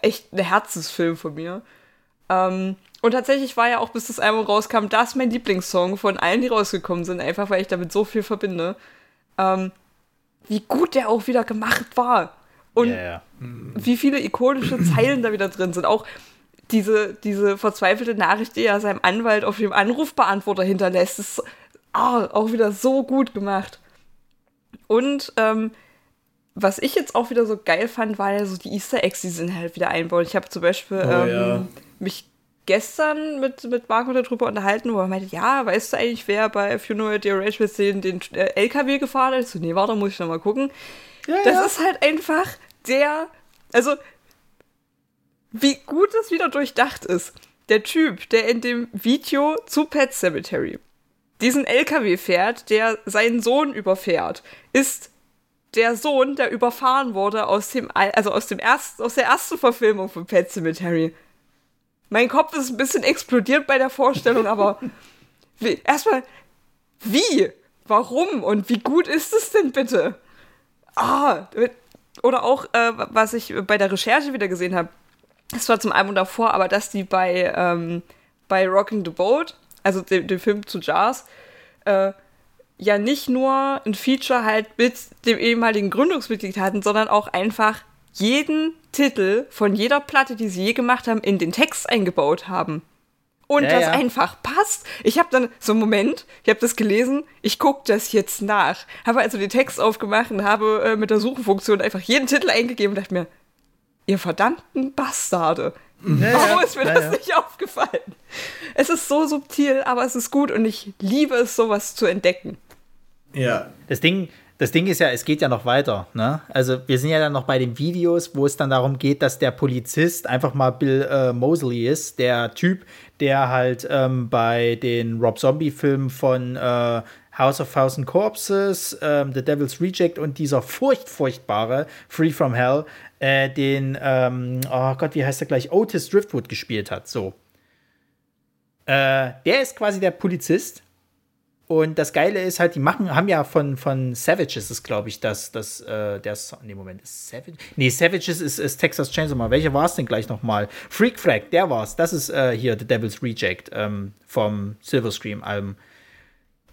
echt ein Herzensfilm von mir. Ähm, und tatsächlich war ja auch, bis das Album rauskam, das mein Lieblingssong von allen, die rausgekommen sind, einfach weil ich damit so viel verbinde. Ähm, wie gut der auch wieder gemacht war. Und yeah, wie viele ikonische Zeilen da wieder drin sind. Auch diese, diese verzweifelte Nachricht, die er seinem Anwalt auf dem Anrufbeantworter hinterlässt, ist oh, auch wieder so gut gemacht. Und ähm, was ich jetzt auch wieder so geil fand, war ja so die Easter Eggs, die sind halt wieder einbauen. Ich habe zum Beispiel oh, ähm, ja. mich gestern mit, mit Marco darüber unterhalten, wo er meinte, ja, weißt du eigentlich, wer bei Funeral Rachel den, den äh, LKW gefahren hat? So, nee, warte, muss ich noch mal gucken. Ja, das ja. ist halt einfach der, also, wie gut das wieder durchdacht ist. Der Typ, der in dem Video zu Pet Cemetery diesen LKW fährt, der seinen Sohn überfährt, ist der Sohn, der überfahren wurde aus dem, also aus dem ersten, aus der ersten Verfilmung von Pet Cemetery. Mein Kopf ist ein bisschen explodiert bei der Vorstellung, aber wie, erstmal, wie? Warum? Und wie gut ist es denn bitte? Ah, oder auch, äh, was ich bei der Recherche wieder gesehen habe, das war zum Album davor, aber dass die bei, ähm, bei Rocking the Boat, also dem, dem Film zu Jazz, äh, ja nicht nur ein Feature halt mit dem ehemaligen Gründungsmitglied hatten, sondern auch einfach jeden Titel von jeder Platte, die sie je gemacht haben, in den Text eingebaut haben. Und ja, das ja. einfach passt. Ich habe dann so einen Moment, ich habe das gelesen, ich gucke das jetzt nach. Habe also den Text aufgemacht und habe äh, mit der Suchfunktion einfach jeden Titel eingegeben und dachte mir, ihr verdammten Bastarde. Ja, Warum ist mir das nicht aufgefallen? Es ist so subtil, aber es ist gut und ich liebe es, sowas zu entdecken. Ja. Das Ding, das Ding ist ja, es geht ja noch weiter. Ne? Also wir sind ja dann noch bei den Videos, wo es dann darum geht, dass der Polizist einfach mal Bill äh, Mosley ist, der Typ, der halt ähm, bei den Rob Zombie-Filmen von äh, House of Thousand Corpses, ähm, The Devil's Reject und dieser furcht furchtbare Free from Hell, äh, den, ähm, oh Gott, wie heißt er gleich, Otis Driftwood gespielt hat. So. Äh, der ist quasi der Polizist und das Geile ist halt, die machen, haben ja von, von Savages ist, glaube ich, das, das, äh, der Song, nee, Moment, ist Savage? Nee, Savages ist, ist Texas Chainsaw Man. Welcher war es denn gleich nochmal? Freak Flag, der war's. Das ist äh, hier The Devil's Reject ähm, vom Silver Scream Album.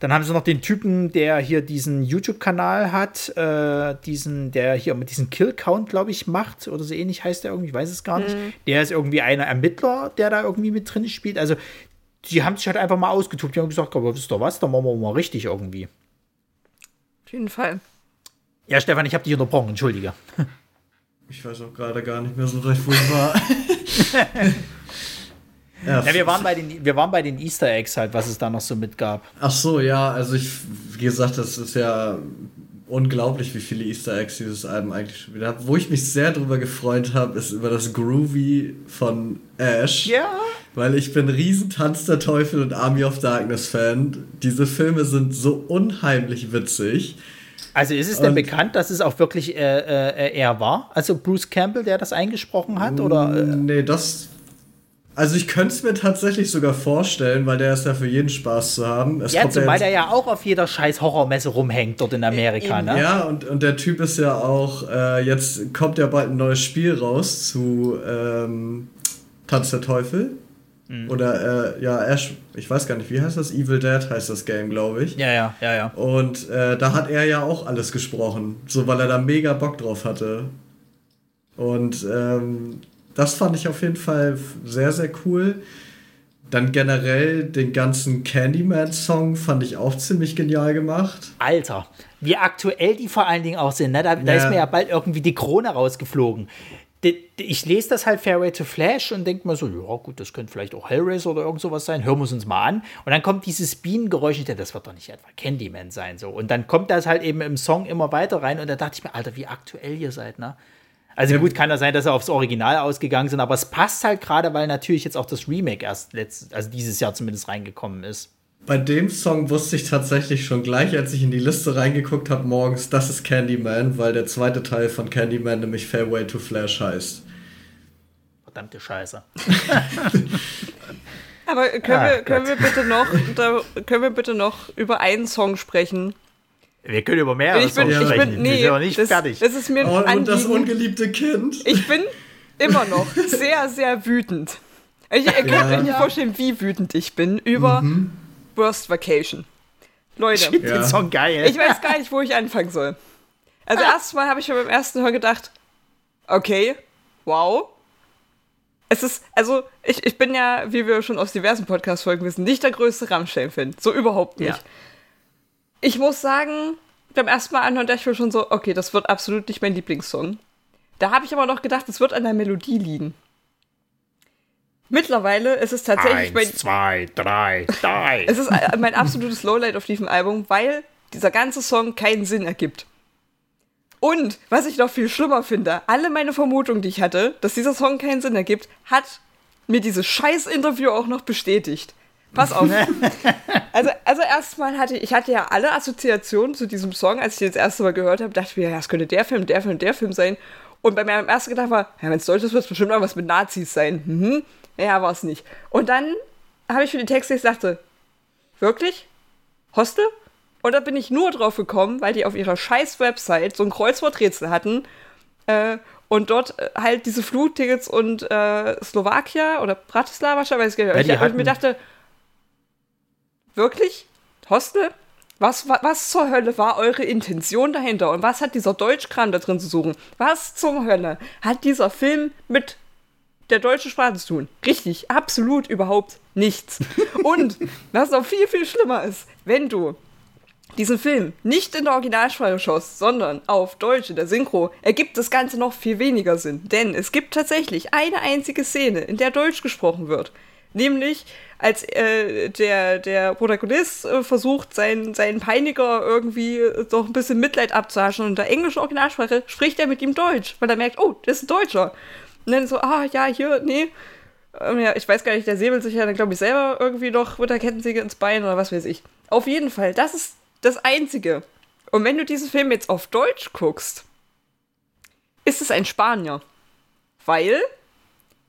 Dann haben sie noch den Typen, der hier diesen YouTube-Kanal hat, äh, diesen, der hier mit diesem Kill-Count, glaube ich, macht oder so ähnlich heißt der irgendwie, ich weiß es gar nicht. Mhm. Der ist irgendwie einer Ermittler, der da irgendwie mit drin spielt. Also die haben sich halt einfach mal ausgetobt. Die haben gesagt, aber wisst ihr was, dann machen wir mal richtig irgendwie. Auf jeden Fall. Ja, Stefan, ich habe dich unterbrochen, entschuldige. Ich weiß auch gerade gar nicht mehr so recht, wo ich war. ja, ja, wir, waren bei den, wir waren bei den Easter Eggs halt, was es da noch so mitgab. Ach so, ja, also ich, wie gesagt, das ist ja unglaublich, wie viele Easter Eggs dieses Album eigentlich schon wieder hat. Wo ich mich sehr drüber gefreut habe, ist über das Groovy von Ash. Ja. Weil ich bin riesen Tanz der Teufel und Army of Darkness Fan. Diese Filme sind so unheimlich witzig. Also ist es denn und bekannt, dass es auch wirklich äh, äh, er war? Also Bruce Campbell, der das eingesprochen hat? Oder, äh? Nee, das also ich könnte es mir tatsächlich sogar vorstellen, weil der ist ja für jeden Spaß zu haben. Es ja, zumal der ja auch auf jeder scheiß Horrormesse rumhängt dort in Amerika, ne? Ja, und, und der Typ ist ja auch, äh, jetzt kommt ja bald ein neues Spiel raus zu ähm, Tanz der Teufel. Mhm. Oder äh, ja, Ash, ich weiß gar nicht, wie heißt das? Evil Dead heißt das Game, glaube ich. Ja, ja, ja, ja. Und äh, da hat er ja auch alles gesprochen, so weil er da mega Bock drauf hatte. Und ähm, das fand ich auf jeden Fall sehr, sehr cool. Dann generell den ganzen Candyman-Song fand ich auch ziemlich genial gemacht. Alter, wie aktuell die vor allen Dingen auch sind. Ne? Da, da ist mir ja bald irgendwie die Krone rausgeflogen. ich lese das halt Fairway to Flash und denke mir so, ja gut, das könnte vielleicht auch Hellraiser oder irgend sowas sein, hören wir es uns mal an. Und dann kommt dieses Bienengeräusch, ich dachte, das wird doch nicht etwa Candyman sein. So. Und dann kommt das halt eben im Song immer weiter rein und da dachte ich mir, Alter, wie aktuell ihr seid, ne? Also gut, kann ja sein, dass sie aufs Original ausgegangen sind, aber es passt halt gerade, weil natürlich jetzt auch das Remake erst letztes, also dieses Jahr zumindest reingekommen ist. Bei dem Song wusste ich tatsächlich schon gleich, als ich in die Liste reingeguckt habe morgens, das ist Candyman, weil der zweite Teil von Candyman nämlich Fairway to Flash heißt. Verdammte Scheiße. Aber können, ah, wir, können wir bitte noch, da, können wir bitte noch über einen Song sprechen? Wir können über mehrere ich bin, ich sprechen. Bin, nee, wir sind noch nicht das, fertig. Das ist mir oh, und das ungeliebte Kind. Ich bin immer noch sehr, sehr wütend. Ich, ihr könnt ja. euch nicht vorstellen, wie wütend ich bin über mhm. Worst Vacation. Leute, ich den Song geil. Ich weiß gar nicht, wo ich anfangen soll. Also ah. erstmal habe ich mir beim ersten Hör gedacht, okay, wow. Es ist, also ich, ich bin ja, wie wir schon aus diversen Podcast-Folgen wissen, nicht der größte Rammstein-Fan. So überhaupt nicht. Ja. Ich muss sagen, beim ersten Mal anhören dachte ich mir schon so, okay, das wird absolut nicht mein Lieblingssong. Da habe ich aber noch gedacht, es wird an der Melodie liegen. Mittlerweile ist es tatsächlich Eins, mein, zwei, drei, drei. es ist mein absolutes Lowlight auf diesem Album, weil dieser ganze Song keinen Sinn ergibt. Und was ich noch viel schlimmer finde, alle meine Vermutungen, die ich hatte, dass dieser Song keinen Sinn ergibt, hat mir dieses scheiß Interview auch noch bestätigt. Pass auf. also, also erstmal hatte ich, ich hatte ja alle Assoziationen zu diesem Song, als ich den das erste Mal gehört habe, dachte ich mir, ja, es könnte der Film, der Film, der Film sein. Und bei meinem ersten Gedanke war, ja, wenn es Deutsch ist, wird es bestimmt auch was mit Nazis sein. Mhm. Ja, war es nicht. Und dann habe ich für die Texte gesagt, wirklich? Hostel? Und da bin ich nur drauf gekommen, weil die auf ihrer scheiß Website so ein Kreuzworträtsel hatten äh, und dort äh, halt diese Flugtickets und äh, Slowakia oder Bratislava, weiß ich gar nicht. Ja, und ich mir dachte, wirklich? Hostel? Was, was, was, zur Hölle war eure Intention dahinter? Und was hat dieser Deutschkram da drin zu suchen? Was zur Hölle hat dieser Film mit der deutschen Sprache zu tun. Richtig, absolut überhaupt nichts. Und was noch viel, viel schlimmer ist, wenn du diesen Film nicht in der Originalsprache schaust, sondern auf Deutsch in der Synchro, ergibt das Ganze noch viel weniger Sinn. Denn es gibt tatsächlich eine einzige Szene, in der Deutsch gesprochen wird. Nämlich, als äh, der, der Protagonist äh, versucht, seinen, seinen Peiniger irgendwie äh, doch ein bisschen Mitleid abzuhaschen. Und in der englischen Originalsprache spricht er mit ihm Deutsch, weil er merkt, oh, das ist ein Deutscher. Und dann so, ah, ja, hier, nee. Ähm, ja, ich weiß gar nicht, der säbelt sich ja dann, glaube ich, selber irgendwie noch mit der Kettensäge ins Bein oder was weiß ich. Auf jeden Fall, das ist das Einzige. Und wenn du diesen Film jetzt auf Deutsch guckst, ist es ein Spanier. Weil,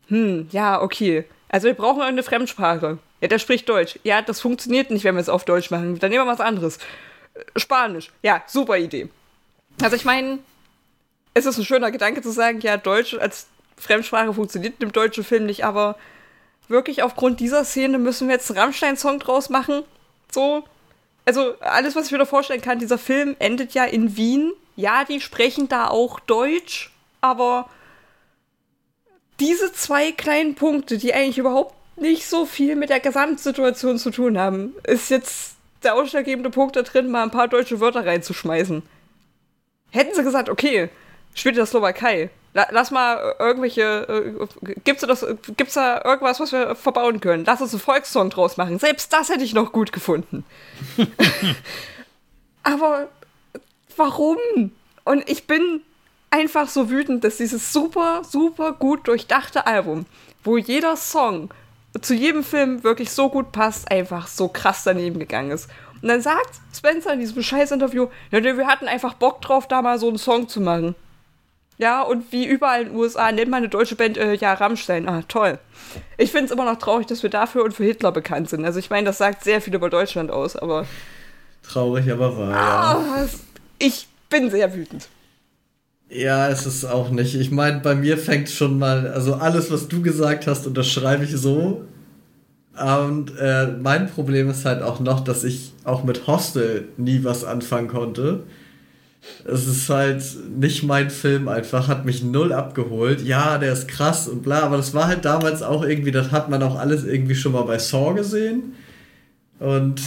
hm, ja, okay. Also wir brauchen eine Fremdsprache. Ja, der spricht Deutsch. Ja, das funktioniert nicht, wenn wir es auf Deutsch machen. Dann nehmen wir was anderes. Spanisch. Ja, super Idee. Also ich meine, es ist ein schöner Gedanke zu sagen, ja, Deutsch als Fremdsprache funktioniert im deutschen Film nicht, aber wirklich aufgrund dieser Szene müssen wir jetzt einen Rammstein-Song draus machen. So. Also, alles, was ich mir da vorstellen kann, dieser Film endet ja in Wien. Ja, die sprechen da auch Deutsch, aber diese zwei kleinen Punkte, die eigentlich überhaupt nicht so viel mit der Gesamtsituation zu tun haben, ist jetzt der ausschlaggebende Punkt da drin, mal ein paar deutsche Wörter reinzuschmeißen. Hätten sie gesagt, okay, spielt in der Slowakei, Lass mal irgendwelche. Äh, gibt's, das, gibt's da irgendwas, was wir verbauen können? Lass uns einen Volkssong draus machen. Selbst das hätte ich noch gut gefunden. Aber warum? Und ich bin einfach so wütend, dass dieses super, super gut durchdachte Album, wo jeder Song zu jedem Film wirklich so gut passt, einfach so krass daneben gegangen ist. Und dann sagt Spencer in diesem Scheiß-Interview, ja, wir hatten einfach Bock drauf, da mal so einen Song zu machen. Ja, und wie überall in den USA nennt man eine deutsche Band äh, ja Rammstein. Ah, toll. Ich finde es immer noch traurig, dass wir dafür und für Hitler bekannt sind. Also ich meine, das sagt sehr viel über Deutschland aus, aber. Traurig, aber wahr. Ah, ja. Ich bin sehr wütend. Ja, es ist auch nicht. Ich meine, bei mir fängt schon mal, also alles, was du gesagt hast, unterschreibe ich so. Und äh, mein Problem ist halt auch noch, dass ich auch mit Hostel nie was anfangen konnte. Es ist halt nicht mein Film einfach, hat mich null abgeholt. Ja, der ist krass und bla, aber das war halt damals auch irgendwie, das hat man auch alles irgendwie schon mal bei Saw gesehen. Und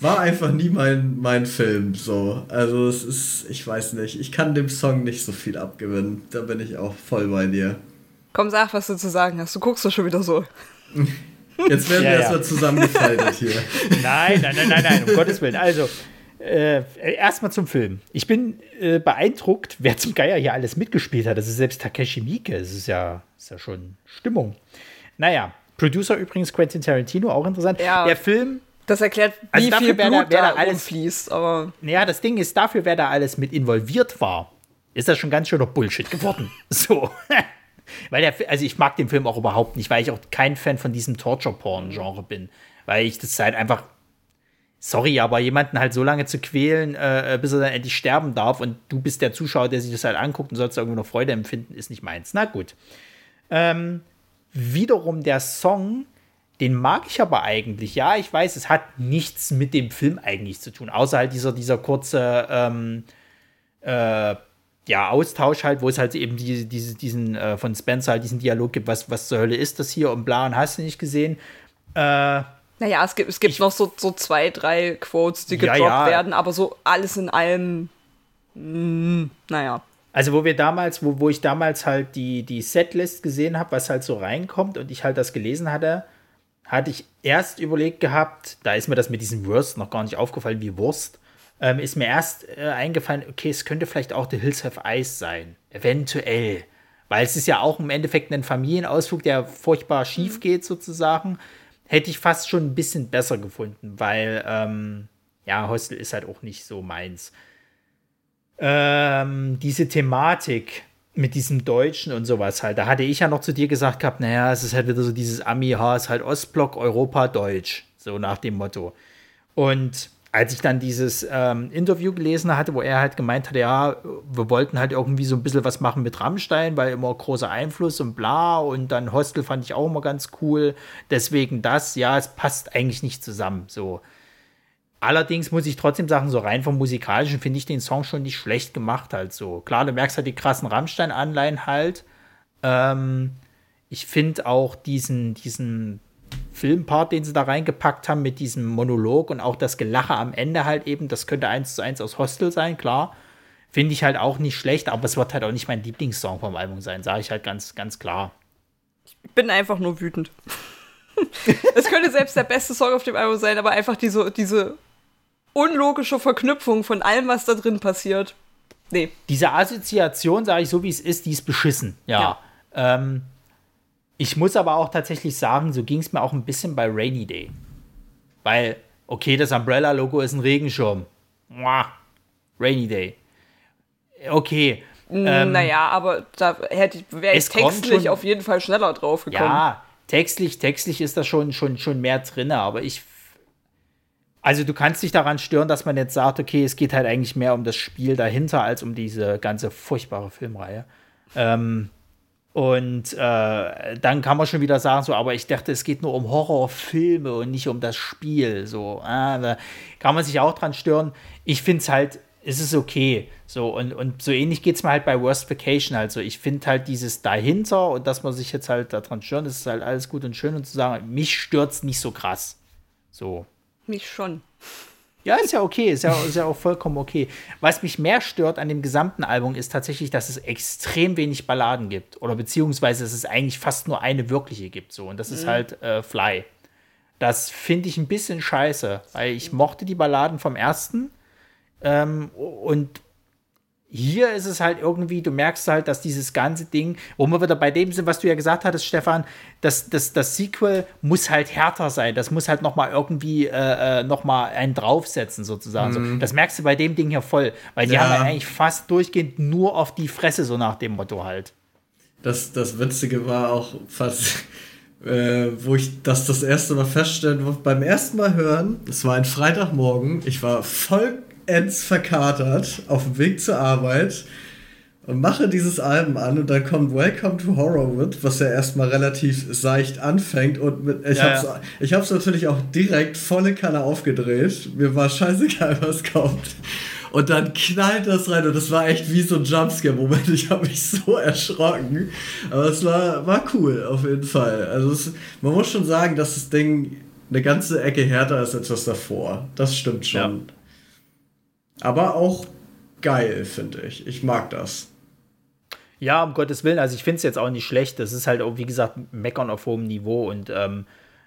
war einfach nie mein, mein Film. So. Also es ist, ich weiß nicht, ich kann dem Song nicht so viel abgewinnen. Da bin ich auch voll bei dir. Komm, sag, was du zu sagen hast. Du guckst doch schon wieder so. Jetzt werden Ja, wir ja. erstmal zusammengefaltet hier. Nein, nein, nein, nein, nein, um Gottes Willen. Also, äh, erstmal zum Film. Ich bin äh, beeindruckt, wer zum Geier hier alles mitgespielt hat. Das ist selbst Takeshi Miike. Das ist ja, ist ja schon Stimmung. Naja, Producer übrigens Quentin Tarantino, auch interessant. Ja. Der Film, Das erklärt, wie Also viel Blut da- da alles-. Aber naja, das Ding ist, dafür, wer da alles mit involviert war, ist das schon ganz schöner Bullshit geworden. So. weil der, also ich mag den Film auch überhaupt nicht, weil ich auch kein Fan von diesem Torture-Porn-Genre bin. Weil ich das halt einfach, sorry, aber jemanden halt so lange zu quälen, äh, bis er dann endlich sterben darf und du bist der Zuschauer, der sich das halt anguckt und sollst irgendwie noch Freude empfinden, ist nicht meins. Na gut. Ähm, wiederum der Song, den mag ich aber eigentlich. Ja, ich weiß, es hat nichts mit dem Film eigentlich zu tun, außer halt dieser, dieser kurze ähm, äh, ja, Austausch halt, wo es halt eben die, diese, diesen äh, von Spencer halt diesen Dialog gibt, was, was zur Hölle ist das hier und bla und hast du nicht gesehen. Äh, naja, es gibt, es gibt noch so, so zwei, drei Quotes, die Ja, gedroppt ja. werden, aber so alles in allem. mm, naja. Also, wo wir damals, wo, wo ich damals halt die, die Setlist gesehen habe, was halt so reinkommt und ich halt das gelesen hatte, hatte ich erst überlegt gehabt, da ist mir das mit diesem Wurst noch gar nicht aufgefallen, wie Wurst, ähm, ist mir erst äh, eingefallen, okay, es könnte vielleicht auch The Hills Have Eyes sein. Eventuell. Weil es ist ja auch im Endeffekt ein Familienausflug, der furchtbar schief geht, sozusagen. Hätte ich fast schon ein bisschen besser gefunden, weil, ähm, ja, Hostel ist halt auch nicht so meins ähm, diese Thematik mit diesem Deutschen und sowas halt, da hatte ich ja noch zu dir gesagt gehabt, naja, es ist halt wieder so dieses Ami, ha, es ist halt Ostblock, Europa, Deutsch, so nach dem Motto. Und als ich dann dieses ähm, Interview gelesen hatte, wo er halt gemeint hat, ja, wir wollten halt irgendwie so ein bisschen was machen mit Rammstein, weil immer großer Einfluss und bla und dann Hostel fand ich auch immer ganz cool, deswegen das, ja, es passt eigentlich nicht zusammen, so. Allerdings muss ich trotzdem sagen, so rein vom Musikalischen finde ich den Song schon nicht schlecht gemacht halt so. Klar, du merkst halt die krassen Rammstein-Anleihen halt. Ähm, ich finde auch diesen, diesen Filmpart, den sie da reingepackt haben mit diesem Monolog und auch das Gelache am Ende halt eben, das könnte eins zu eins aus Hostel sein, klar. Finde ich halt auch nicht schlecht, aber es wird halt auch nicht mein Lieblingssong vom Album sein, sage ich halt ganz, ganz klar. Ich bin einfach nur wütend. es könnte selbst der beste Song auf dem Album sein, aber einfach diese, diese unlogische Verknüpfung von allem, was da drin passiert. Nee. diese Assoziation, sage ich so wie es ist, die ist beschissen. Ja. Ähm, ich muss aber auch tatsächlich sagen, so ging es mir auch ein bisschen bei Rainy Day. Weil, okay, das Umbrella-Logo ist ein Regenschirm. Mua. Rainy Day. Okay. Ähm, naja, aber da hätte ich, wäre ich textlich schon- auf jeden Fall schneller drauf gekommen. Ja, textlich, textlich ist da schon, schon, schon mehr drin, aber ich. Also du kannst dich daran stören, dass man jetzt sagt, okay, es geht halt eigentlich mehr um das Spiel dahinter als um diese ganze furchtbare Filmreihe. Ähm, und äh, dann kann man schon wieder sagen, so, aber ich dachte, es geht nur um Horrorfilme und nicht um das Spiel. So, ah, da kann man sich auch dran stören. Ich finde es halt, es ist okay. So, und, und so ähnlich geht es mir halt bei Worst Vacation halt so. Ich finde halt dieses dahinter und dass man sich jetzt halt daran das ist halt alles gut und schön und zu sagen, mich stört es nicht so krass. So. Mich schon. Ja, ist ja okay, ist ja, ist ja auch vollkommen okay. Was mich mehr stört an dem gesamten Album ist tatsächlich, dass es extrem wenig Balladen gibt. Oder beziehungsweise dass es eigentlich fast nur eine wirkliche gibt. So. Und das ist halt äh, Fly. Das finde ich ein bisschen scheiße, weil ich mochte die Balladen vom ersten. Ähm, und hier ist es halt irgendwie, du merkst halt, dass dieses ganze Ding, wo wir wieder bei dem sind, was du ja gesagt hattest, Stefan, dass das, das Sequel muss halt härter sein. Das muss halt noch mal irgendwie äh, äh, noch mal einen draufsetzen sozusagen. So, das merkst du bei dem Ding hier voll, weil die Ja. haben ja eigentlich fast durchgehend nur auf die Fresse so nach dem Motto halt. Das, das Witzige war auch fast, äh, wo ich das das erste Mal feststellen. Beim ersten Mal hören, es war ein Freitagmorgen, ich war vollends verkatert auf dem Weg zur Arbeit und mache dieses Album an und dann kommt Welcome to Horrorwood, was ja erstmal relativ seicht anfängt und mit, ich, Ja, hab's, ja. ich hab's natürlich auch direkt volle Kanne aufgedreht. Mir war scheißegal, was kommt. Und dann knallt das rein und das war echt wie so ein Jumpscare-Moment. Ich habe mich so erschrocken. Aber es war, war cool, auf jeden Fall. Also es, man muss schon sagen, dass das Ding eine ganze Ecke härter ist als das davor. Das stimmt schon. Ja. Aber auch geil, finde ich. Ich mag das. Ja, um Gottes Willen, also ich finde es jetzt auch nicht schlecht. Das ist halt auch, wie gesagt, Meckern auf hohem Niveau und ähm,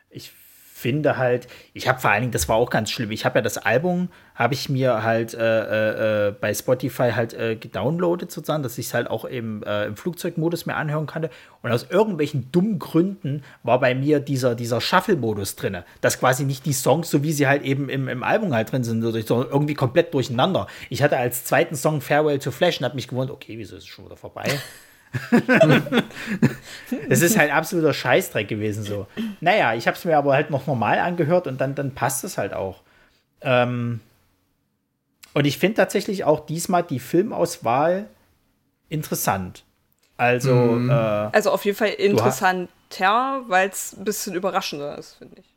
ich finde halt, ich habe vor allen Dingen, das war auch ganz schlimm, ich habe ja das Album, habe ich mir halt äh, äh, bei Spotify halt äh, gedownloadet sozusagen, dass ich es halt auch im, äh, im Flugzeugmodus mir anhören konnte. Und aus irgendwelchen dummen Gründen war bei mir dieser, dieser Shuffle-Modus drin, dass quasi nicht die Songs, so wie sie halt eben im, im Album halt drin sind, sondern irgendwie komplett durcheinander. Ich hatte als zweiten Song Farewell to Flash und habe mich gewundert, okay, wieso ist es schon wieder vorbei? es ist halt absoluter Scheißdreck gewesen so. Naja, ich habe es mir aber halt noch normal angehört und dann, dann passt es halt auch. Ähm und ich finde tatsächlich auch diesmal die Filmauswahl interessant. Also, mhm. äh, also auf jeden Fall interessanter, weil es ein bisschen überraschender ist, finde ich.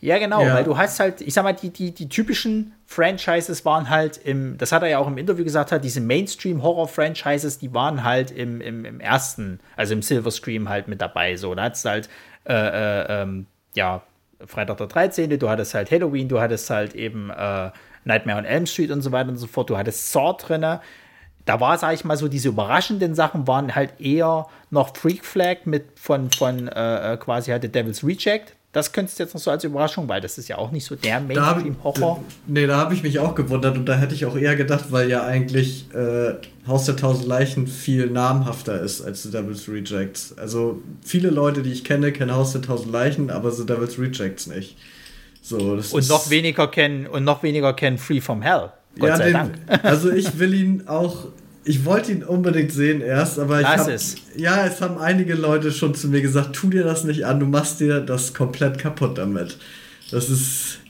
Ja, genau, ja. weil du hast halt, ich sag mal, die, die, die typischen Franchises waren halt im, das hat er ja auch im Interview gesagt, hat, diese Mainstream-Horror-Franchises, die waren halt im, im, im ersten, also im Silver Scream halt mit dabei. So, da hattest halt, äh, äh, ähm, ja, Freitag der 13., du hattest halt Halloween, du hattest halt eben äh, Nightmare on Elm Street und so weiter und so fort, du hattest Saw drinne. Da war, sag ich mal, so diese überraschenden Sachen waren halt eher noch Freak Flag mit von, von äh, äh quasi halt The Devil's Reject das könntest du jetzt noch so als Überraschung, weil das ist ja auch nicht so der Mainstream-Horror. Nee, da habe ich mich auch gewundert und da hätte ich auch eher gedacht, weil ja eigentlich äh, Haus der Tausend Leichen viel namhafter ist als The Devil's Rejects. Also viele Leute, die ich kenne, kennen Haus der Tausend Leichen, aber The Devil's Rejects nicht. So, und noch weniger kennen und noch weniger kennen Free from Hell. Gott ja, sei den, Dank. Also ich will ihn auch ich wollte ihn unbedingt sehen erst, aber ich habe ja, es haben einige Leute schon zu mir gesagt, tu dir das nicht an, du machst dir das komplett kaputt damit. Das ist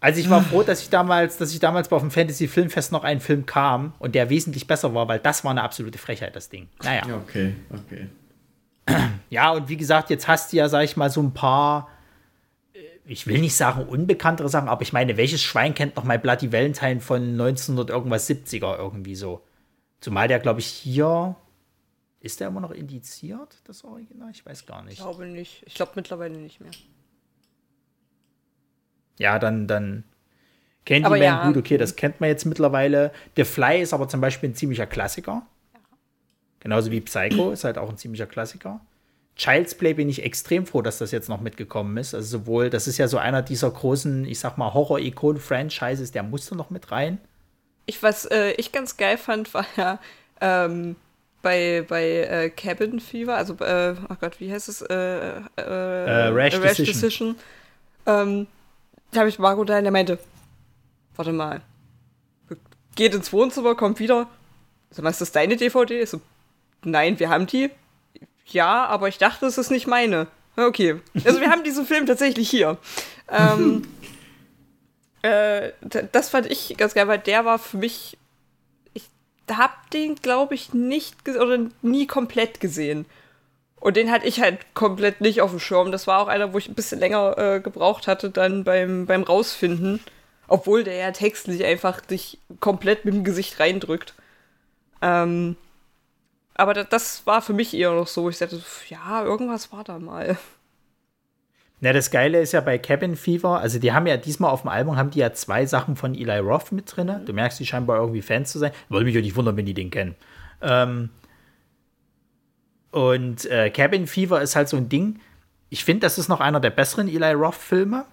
also ich war froh, dass ich damals, dass ich damals auf dem Fantasy Filmfest noch einen Film kam und der wesentlich besser war, weil das war eine absolute Frechheit, das Ding. Naja. Okay, okay. Ja, und wie gesagt, jetzt hast du ja, sag ich mal, so ein paar, äh, ich will nicht sagen unbekanntere Sachen, aber ich meine, welches Schwein kennt noch mal Bloody Valentine von 1900 irgendwas 70er irgendwie so? Zumal der, glaube ich, hier. Ist der immer noch indiziert, das Original? Ich weiß gar nicht. Ich glaube nicht. Ich glaube mittlerweile nicht mehr. Ja, dann, dann Candyman, ja. gut, okay, das kennt man jetzt mittlerweile. The Fly ist aber zum Beispiel ein ziemlicher Klassiker. Ja. Genauso wie Psycho ist halt auch ein ziemlicher Klassiker. Child's Play bin ich extrem froh, dass das jetzt noch mitgekommen ist. Also sowohl, das ist ja so einer dieser großen, ich sag mal, Horror-Ikon-Franchises, der musste noch mit rein. Ich, was äh, ich ganz geil fand, war ja ähm, bei, bei äh, Cabin Fever, also, äh, oh Gott, wie heißt es? Äh, äh, äh, Rash, Rash, Decision. Decision. Ähm, da habe ich Marco da, der meinte, warte mal, geht ins Wohnzimmer, kommt wieder. Sag mal, ist das deine DVD? Ich so, nein, wir haben die. Ja, aber ich dachte, es ist nicht meine. Okay. Also wir haben diesen Film tatsächlich hier. Ähm, äh, das fand ich ganz geil, weil der war für mich. Ich hab den, glaube ich, nicht oder nie komplett gesehen. Und den hatte ich halt komplett nicht auf dem Schirm. Das war auch einer, wo ich ein bisschen länger äh, gebraucht hatte, dann beim, beim Rausfinden. Obwohl der ja textlich einfach dich komplett mit dem Gesicht reindrückt. Ähm, aber das war für mich eher noch so. Ich sagte, ja, irgendwas war da mal. Na, das Geile ist ja bei Cabin Fever, also die haben ja diesmal auf dem Album, haben die ja zwei Sachen von Eli Roth mit drin. Du merkst, die scheinbar irgendwie Fans zu sein. Würde mich auch nicht wundern, wenn die den kennen. Ähm, und äh, Cabin Fever ist halt so ein Ding. Ich finde, das ist noch einer der besseren Eli Roth-Filme.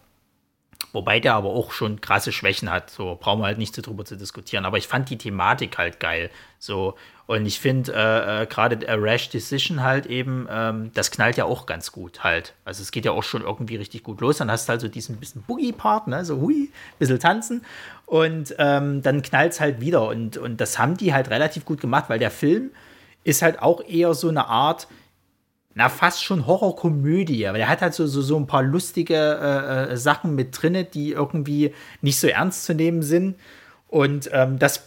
Wobei der aber auch schon krasse Schwächen hat. So brauchen wir halt nicht drüber zu diskutieren. Aber ich fand die Thematik halt geil. So. Und ich finde äh, äh, gerade A Rash Decision halt eben, ähm, das knallt ja auch ganz gut halt. Also es geht ja auch schon irgendwie richtig gut los. Dann hast du halt so diesen bisschen Boogie-Part, ne? So hui, bisschen tanzen. Und ähm, dann knallt es halt wieder. Und, und das haben die halt relativ gut gemacht, weil der Film ist halt auch eher so eine Art, na, fast schon Horrorkomödie, aber der hat halt so, so, so ein paar lustige äh, äh, Sachen mit drinne, die irgendwie nicht so ernst zu nehmen sind. Und ähm, das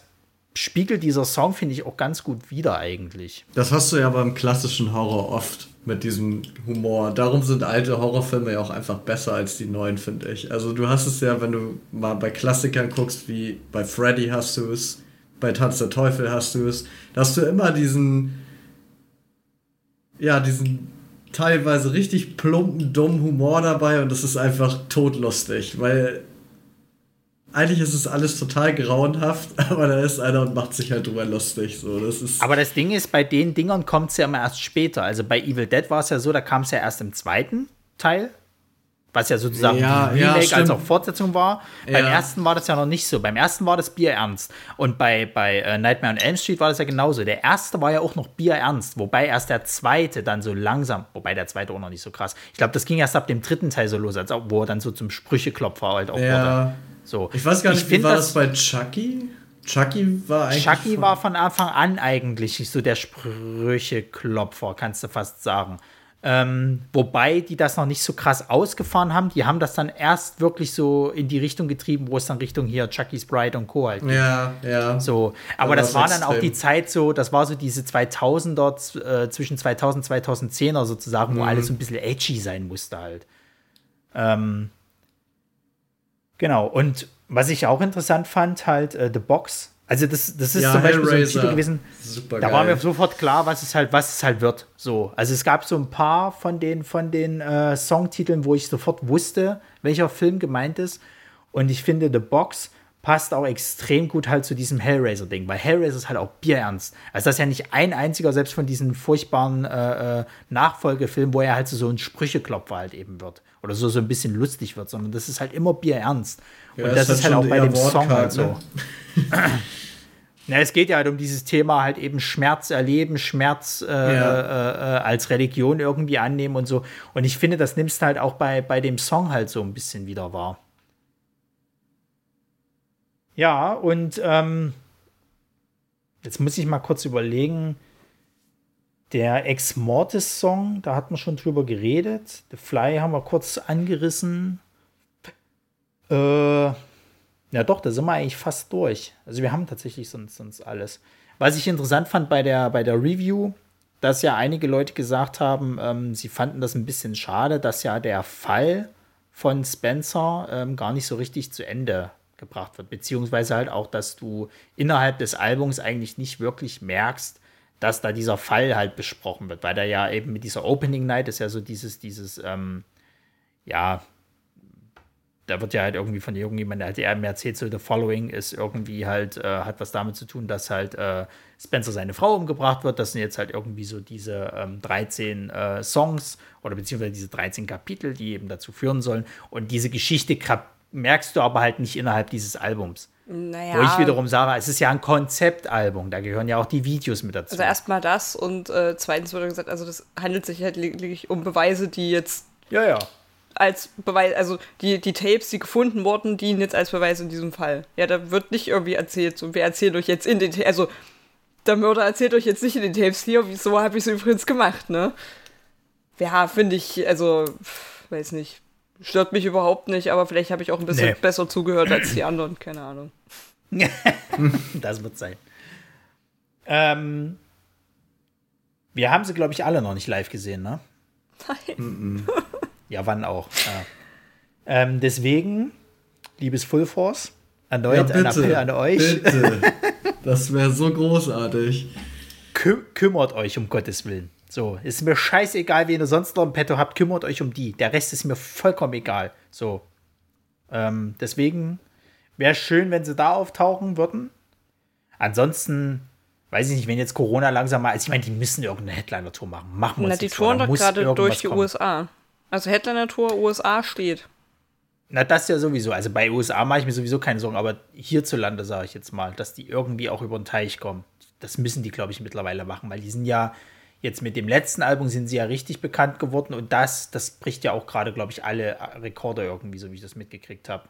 spiegelt dieser Song, finde ich, auch ganz gut wieder eigentlich. Das hast du ja beim klassischen Horror oft mit diesem Humor. Darum sind alte Horrorfilme ja auch einfach besser als die neuen, finde ich. Also du hast es ja, wenn du mal bei Klassikern guckst, wie bei Freddy hast du es, bei Tanz der Teufel hast du es, da hast du immer diesen ja, diesen teilweise richtig plumpen, dummen Humor dabei und das ist einfach todlustig, weil eigentlich ist es alles total grauenhaft, aber da ist einer und macht sich halt drüber lustig. So, das ist aber das Ding ist, bei den Dingern kommt es ja immer erst später. Also bei Evil Dead war es ja so, da kam es ja erst im zweiten Teil was ja sozusagen Ja, ja, Remake als stimmt. auch Fortsetzung war. Beim Ja. ersten war das ja noch nicht so. Beim ersten war das Bier ernst. Und bei, bei äh, Nightmare on Elm Street war das ja genauso. Der erste war ja auch noch Bier ernst, wobei erst der zweite dann so langsam, wobei der zweite auch noch nicht so krass. Ich glaube, das ging erst ab dem dritten Teil so los, als auch, wo er dann so zum Sprücheklopfer halt auch wurde. ja. So. Ich weiß gar nicht, wie war das bei Chucky? Chucky war eigentlich. Chucky von- war von Anfang an eigentlich so der Sprücheklopfer, kannst du fast sagen. Ähm, wobei die das noch nicht so krass ausgefahren haben. Die haben das dann erst wirklich so in die Richtung getrieben, wo es dann Richtung hier Chucky's Bride und Co. halt ging. Ja, ja. So, aber Da das war's war dann auch die extrem. Zeit so, das war so diese 2000er, z- äh, zwischen 2000 und 2010er sozusagen, Mhm. wo alles so ein bisschen edgy sein musste halt. Ähm, genau, und was ich auch interessant fand, halt äh, The Box. Also das, das ist Ja, zum Beispiel so ein Hellraiser. Titel gewesen, Super da war mir sofort klar, was es halt, was es halt wird. So, also es gab so ein paar von den von den äh, Songtiteln, wo ich sofort wusste, welcher Film gemeint ist. Und ich finde, The Box passt auch extrem gut halt zu diesem Hellraiser-Ding, weil Hellraiser ist halt auch bierernst. Also das ist ja nicht ein einziger, selbst von diesen furchtbaren äh, äh, Nachfolgefilmen, wo er halt so, so ein Sprücheklopfer halt eben wird. Oder so, so ein bisschen lustig wird, sondern das ist halt immer bierernst. Ja, Und das ist halt auch bei dem Song wortkarg, halt so. ne? Na, es geht ja halt um dieses Thema halt eben Schmerz erleben, Schmerz äh, Ja. äh, äh, als Religion irgendwie annehmen und so. Und ich finde, das nimmst du halt auch bei, bei dem Song halt so ein bisschen wieder wahr. Ja, und ähm, jetzt muss ich mal kurz überlegen. Der Ex-Mortis-Song, da hat man schon drüber geredet. The Fly haben wir kurz angerissen. Äh, ja, doch, da sind wir eigentlich fast durch. Also wir haben tatsächlich sonst, sonst alles. Was ich interessant fand bei der, bei der Review, dass ja einige Leute gesagt haben, ähm, sie fanden das ein bisschen schade, dass ja der Fall von Spencer ähm, gar nicht so richtig zu Ende gebracht wird. Beziehungsweise halt auch, dass du innerhalb des Albums eigentlich nicht wirklich merkst, dass da dieser Fall halt besprochen wird, weil da ja eben mit dieser Opening Night ist ja so dieses, dieses, ähm, ja, da wird ja halt irgendwie von irgendjemandem, der halt mir erzählt, so The Following ist irgendwie halt, äh, hat was damit zu tun, dass halt äh, Spencer seine Frau umgebracht wird. Das sind jetzt halt irgendwie so diese ähm, 13 äh, Songs oder beziehungsweise diese 13 Kapitel, die eben dazu führen sollen. Und diese Geschichte merkst du aber halt nicht innerhalb dieses Albums. Naja. Wo ich wiederum sage, es ist ja ein Konzeptalbum, da gehören ja auch die Videos mit dazu. Also erstmal das und äh, zweitens wurde gesagt, also das handelt sich halt lediglich um Beweise, die jetzt ja, ja. Als Beweis, also die, die Tapes, die gefunden wurden, dienen jetzt als Beweis in diesem Fall. Ja, da wird nicht irgendwie erzählt, so wer erzählt euch jetzt in den Tapes, also der Mörder erzählt euch jetzt nicht in den Tapes hier, so habe ich es übrigens gemacht, ne? Ja, finde ich, also, weiß nicht. Stört mich überhaupt nicht, aber vielleicht habe ich auch ein bisschen Nee. besser zugehört als die anderen, keine Ahnung. Das wird sein. Ähm, wir haben sie, glaube ich, alle noch nicht live gesehen, ne? Nein. Ja, wann auch. Ja. Ähm, deswegen, liebes Full Force, Ja, erneut ein bitte. Appell an euch. Bitte. Das wäre so großartig. Kü kümmert euch um Gottes Willen. So, ist mir scheißegal, wen ihr sonst noch im Petto habt, kümmert euch um die. Der Rest ist mir vollkommen egal. So. Ähm, deswegen wäre schön, wenn sie da auftauchen würden. Ansonsten, weiß ich nicht, wenn jetzt Corona langsam mal, also ich meine, die müssen irgendeine Headliner-Tour machen. Machen wir Na, uns die touren doch gerade irgendwas durch die kommen. USA. Also Headliner-Tour USA steht. Na, das ja sowieso. Also bei USA mache ich mir sowieso keine Sorgen, aber hierzulande sage ich jetzt mal, dass die irgendwie auch über den Teich kommen. Das müssen die, glaube ich, mittlerweile machen, weil die sind ja jetzt mit dem letzten Album sind sie ja richtig bekannt geworden und das, das bricht ja auch gerade, glaube ich, alle Rekorde irgendwie, so wie ich das mitgekriegt habe.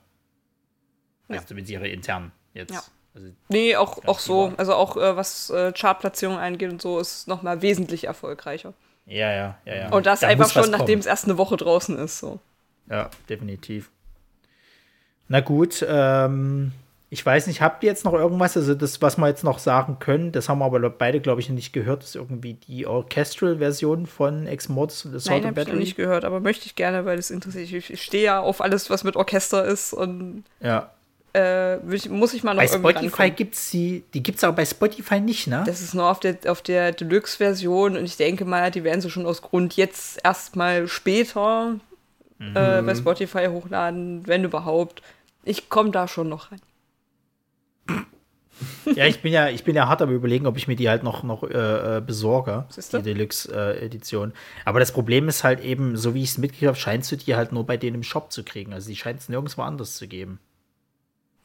Also Ja. zumindest ihre internen jetzt. Ja. Also, Nee, auch, auch so. waren- Also auch äh, was äh, Chartplatzierungen angeht und so, ist es nochmal wesentlich erfolgreicher. Ja, ja, ja, ja. Und das Da einfach schon, nachdem kommen. es erst eine Woche draußen ist. So. Ja, definitiv. Na gut, ähm, ich weiß nicht, habt ihr jetzt noch irgendwas, also das, was wir jetzt noch sagen können, das haben wir aber beide, glaube ich, noch nicht gehört, ist irgendwie die Orchestral-Version von Ex Mortis und Assault Nein, and habe ich noch nicht gehört, aber möchte ich gerne, weil das interessiert mich. Ich stehe ja auf alles, was mit Orchester ist und Ja, äh, muss ich mal noch Bei Spotify gibt es die, die gibt es aber bei Spotify nicht, ne? Das ist nur auf der, auf der Deluxe-Version und ich denke mal, die werden sie schon aus Grund jetzt erstmal später mhm. äh, bei Spotify hochladen, wenn überhaupt. Ich komme da schon noch rein. ja, ich bin ja, ich bin ja hart am überlegen, ob ich mir die halt noch, noch äh, äh besorge, die Deluxe-Edition. Aber das Problem ist halt eben, so wie ich es mitgekriegt habe, scheinst du die halt nur bei denen im Shop zu kriegen. Also die scheint es nirgendwo anders zu geben.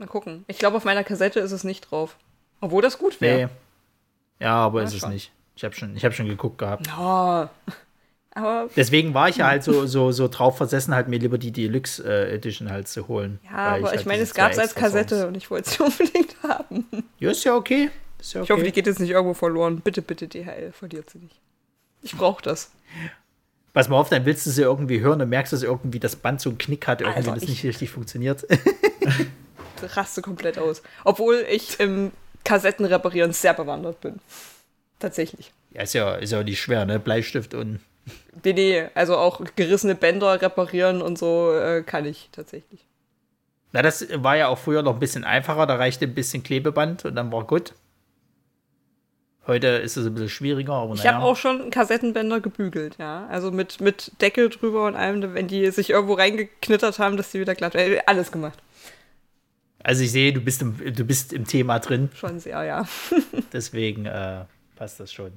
Mal gucken. Ich glaube, auf meiner Kassette ist es nicht drauf. Obwohl das gut wäre. Nee. Ja, aber ja, ist schon. es nicht. Ich habe schon, hab schon geguckt gehabt. Oh. Aber Deswegen war ich ja halt so, so, so drauf versessen, halt mir lieber die Deluxe äh, Edition halt zu holen. Ja, aber ich, halt ich meine, es gab es als Kassette Songs. und ich wollte sie unbedingt haben. Ja, ist ja okay. Ist ja okay. Ich hoffe, die geht jetzt nicht irgendwo verloren. Bitte, bitte, DHL, verliert sie nicht. Ich brauche das. Pass mal auf, dann willst du sie irgendwie hören und merkst, dass irgendwie das Band so einen Knick hat, irgendwie Alter, das nicht richtig funktioniert. Raste komplett aus. Obwohl ich im Kassettenreparieren sehr bewandert bin. Tatsächlich. Ja, ist ja, ist ja nicht schwer, ne? Bleistift und. Nee, nee, also auch gerissene Bänder reparieren und so äh, kann ich tatsächlich. Na, das war ja auch früher noch ein bisschen einfacher, da reichte ein bisschen Klebeband und dann war gut. Heute ist es ein bisschen schwieriger, aber Ich naja. habe auch schon Kassettenbänder gebügelt, ja. Also mit, mit Deckel drüber und allem, wenn die sich irgendwo reingeknittert haben, dass die wieder glatt werden. Alles gemacht. Also ich sehe, du bist im, du bist im Thema drin. Schon sehr, ja. Deswegen äh, passt das schon.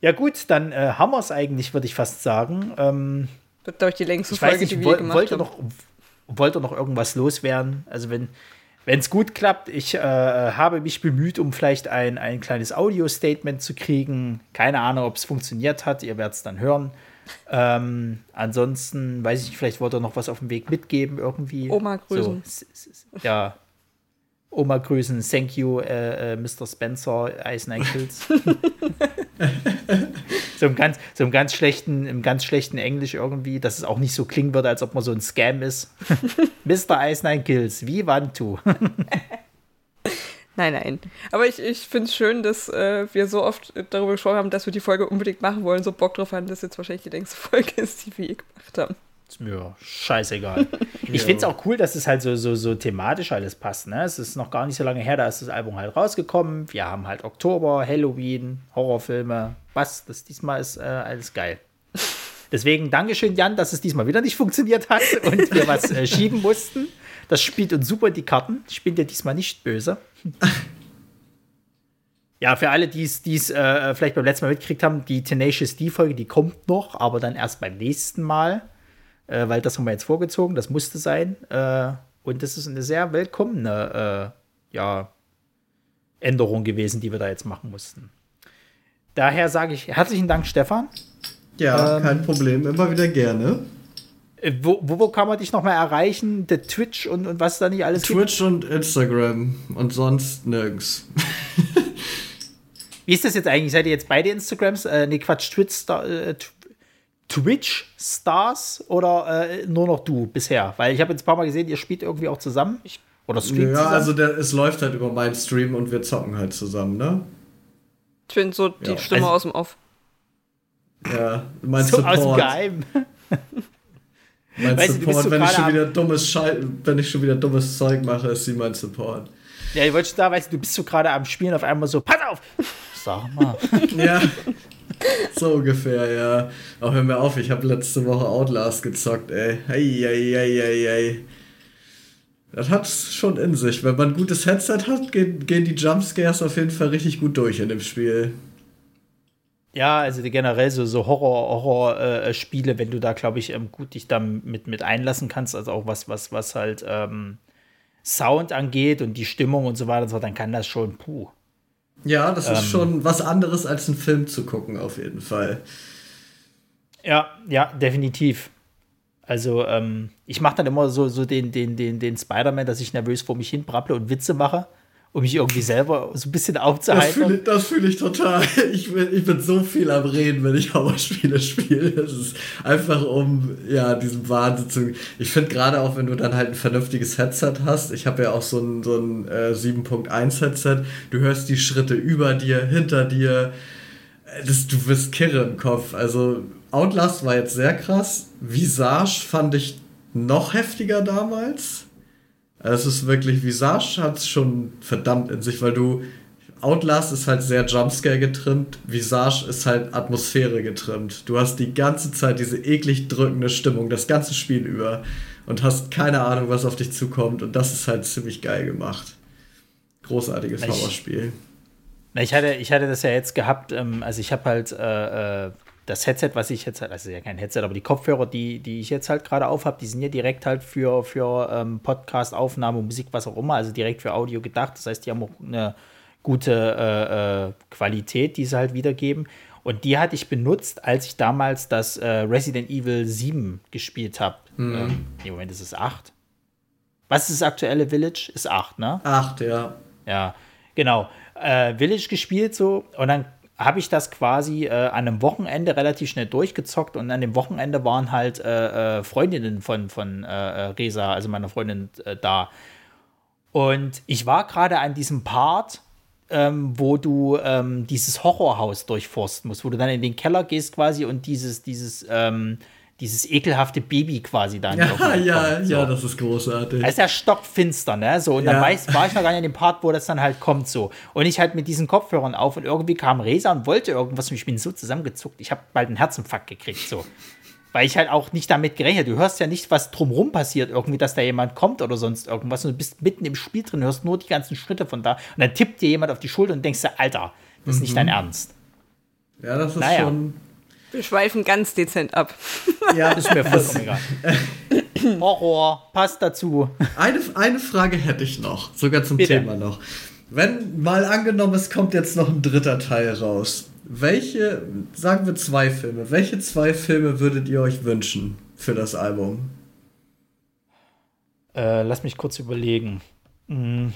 Ja gut, dann äh, haben wir es eigentlich, würde ich fast sagen. Ähm, Wird, glaube ich, die längste Folge, nicht, die wir gemacht wollte haben. Noch, wollte noch irgendwas loswerden? Also wenn es gut klappt, ich äh, habe mich bemüht, um vielleicht ein, ein kleines Audio-Statement zu kriegen. Keine Ahnung, ob es funktioniert hat. Ihr werdet es dann hören. Ähm, ansonsten, weiß ich nicht, vielleicht wollte er noch was auf dem Weg mitgeben irgendwie. Oma grüßen. So, ja. Oma grüßen, thank you, äh, äh, Mr. Spencer, Ice Nine Kills. so im ganz, so im ganz schlechten, im ganz schlechten Englisch irgendwie, dass es auch nicht so klingen würde, als ob man so ein Scam ist. Mr. Ice Nine Kills, wie want to? Nein, nein. Aber ich, ich finde es schön, dass äh, wir so oft darüber gesprochen haben, dass wir die Folge unbedingt machen wollen, so Bock drauf haben, dass jetzt wahrscheinlich die längste Folge ist, die wir je gemacht haben. Ist mir scheißegal. ich finde es auch cool, dass es halt so, so, so thematisch alles passt. Ne? Es ist noch gar nicht so lange her, da ist das Album halt rausgekommen. Wir haben halt Oktober, Halloween, Horrorfilme. Was? Das diesmal ist äh, alles geil. Deswegen Dankeschön, Jan, dass es diesmal wieder nicht funktioniert hat und wir was äh, schieben mussten. Das spielt uns super die Karten. Ich bin dir diesmal nicht böse. ja, für alle, die es äh, vielleicht beim letzten Mal mitgekriegt haben, die Tenacious D-Folge, die kommt noch, aber dann erst beim nächsten Mal. Äh, weil das haben wir jetzt vorgezogen, das musste sein. Äh, und das ist eine sehr willkommene äh, ja, Änderung gewesen, die wir da jetzt machen mussten. Daher sage ich herzlichen Dank, Stefan. Ja, ähm, kein Problem, immer wieder gerne. Äh, wo, wo, wo, kann man dich nochmal erreichen? Der Twitch und, und was da nicht alles Twitch gibt? und Instagram und sonst nirgends. Wie ist das jetzt eigentlich? Seid ihr jetzt beide Instagrams? Äh, nee, Quatsch, Twitch, äh, Twitch Stars oder äh, nur noch du bisher? Weil ich habe jetzt ein paar Mal gesehen, ihr spielt irgendwie auch zusammen. Ich, oder streamt ja, zusammen. also der, es läuft halt über meinen Stream und wir zocken halt zusammen, ne? Ich finde so die ja. Stimme also, aus dem Off. Ja, mein so Support. Aus dem Geheim. Mein weißt Support, du, wenn, ich schon wieder dummes wenn ich schon wieder dummes Zeug mache, ist sie mein Support. Ja, ich wollte da, weißt du, du bist so gerade am Spielen auf einmal so, pass auf! Sag mal. ja. So ungefähr, ja. Aber hör mir auf, ich habe letzte Woche Outlast gezockt, ey. Ei, ei, ei, ei, ei. Das hat schon in sich. Wenn man ein gutes Headset hat, gehen, gehen die Jumpscares auf jeden Fall richtig gut durch in dem Spiel. Ja, also generell so, so Horror-Spiele, Horror, äh, wenn du da, glaube ich, ähm, gut dich da mit, mit einlassen kannst, also auch was, was, was halt ähm, Sound angeht und die Stimmung und so weiter, so, dann kann das schon, puh. Ja, das ähm, ist schon was anderes als einen Film zu gucken, auf jeden Fall. Ja, ja, definitiv. Also, ähm, ich mache dann immer so, so den, den, den, den Spider-Man, dass ich nervös vor mich hin brapple und Witze mache um mich irgendwie selber so ein bisschen aufzuhalten. Das fühle ich, fühl ich total. Ich bin, ich bin so viel am Reden, wenn ich Horrorspiele spiele. Das ist einfach um, ja, diesen Wahnsinn zu. Ich finde gerade auch, wenn du dann halt ein vernünftiges Headset hast, ich habe ja auch so ein, so ein äh, 7.1 Headset, du hörst die Schritte über dir, hinter dir. Das, du wirst kirre im Kopf. Also Outlast war jetzt sehr krass. Visage fand ich noch heftiger damals es ist wirklich, Visage hat es schon verdammt in sich, weil du. Outlast ist halt sehr Jumpscare getrimmt, Visage ist halt Atmosphäre getrimmt. Du hast die ganze Zeit diese eklig drückende Stimmung, das ganze Spiel über und hast keine Ahnung, was auf dich zukommt und das ist halt ziemlich geil gemacht. Großartiges Horrorspiel. Ich hatte, ich hatte das ja jetzt gehabt, ähm, also ich habe halt äh, äh, das Headset, was ich jetzt halt, also ja kein Headset, aber die Kopfhörer, die, die ich jetzt halt gerade auf habe, die sind ja direkt halt für, für ähm, Podcast-Aufnahme, Musik, was auch immer, also direkt für Audio gedacht. Das heißt, die haben auch eine gute äh, äh, Qualität, die sie halt wiedergeben. Und die hatte ich benutzt, als ich damals das äh, Resident Evil 7 gespielt habe. Mhm. Ähm, nee, Moment, ist es 8? Was ist das aktuelle Village? Ist 8, ne? 8, ja. Ja, genau. Äh, Village gespielt so und dann habe ich das quasi äh, an einem Wochenende relativ schnell durchgezockt und an dem Wochenende waren halt äh, äh Freundinnen von, von äh, äh, Resa, also meiner Freundin, da. Und ich war gerade an diesem Part, ähm, wo du ähm, dieses Horrorhaus durchforsten musst, wo du dann in den Keller gehst quasi und dieses, dieses, ähm, dieses ekelhafte Baby quasi dann. Ja, ja, so. ja, das ist großartig. Das ist ja stockfinster, ne? So, und ja. dann weiß, war ich noch gar nicht in dem Part, wo das dann halt kommt, so. Und ich halt mit diesen Kopfhörern auf und irgendwie kam Resa und wollte irgendwas und ich bin so zusammengezuckt. Ich habe bald einen Herzinfarkt gekriegt, so. Weil ich halt auch nicht damit gerechnet. Du hörst ja nicht, was drumrum passiert, irgendwie, dass da jemand kommt oder sonst irgendwas. Und du bist mitten im Spiel drin, hörst nur die ganzen Schritte von da. Und dann tippt dir jemand auf die Schulter und denkst dir, Alter, das ist mhm. nicht dein Ernst. Ja, das ist naja. schon wir schweifen ganz dezent ab. Ja, ist mir vollkommen egal. Horror, passt dazu. Eine, eine Frage hätte ich noch, sogar zum Bitte. Thema noch. Wenn mal angenommen, es kommt jetzt noch ein dritter Teil raus. Welche, sagen wir zwei Filme, welche zwei Filme würdet ihr euch wünschen für das Album? Äh, lass mich kurz überlegen. Hm.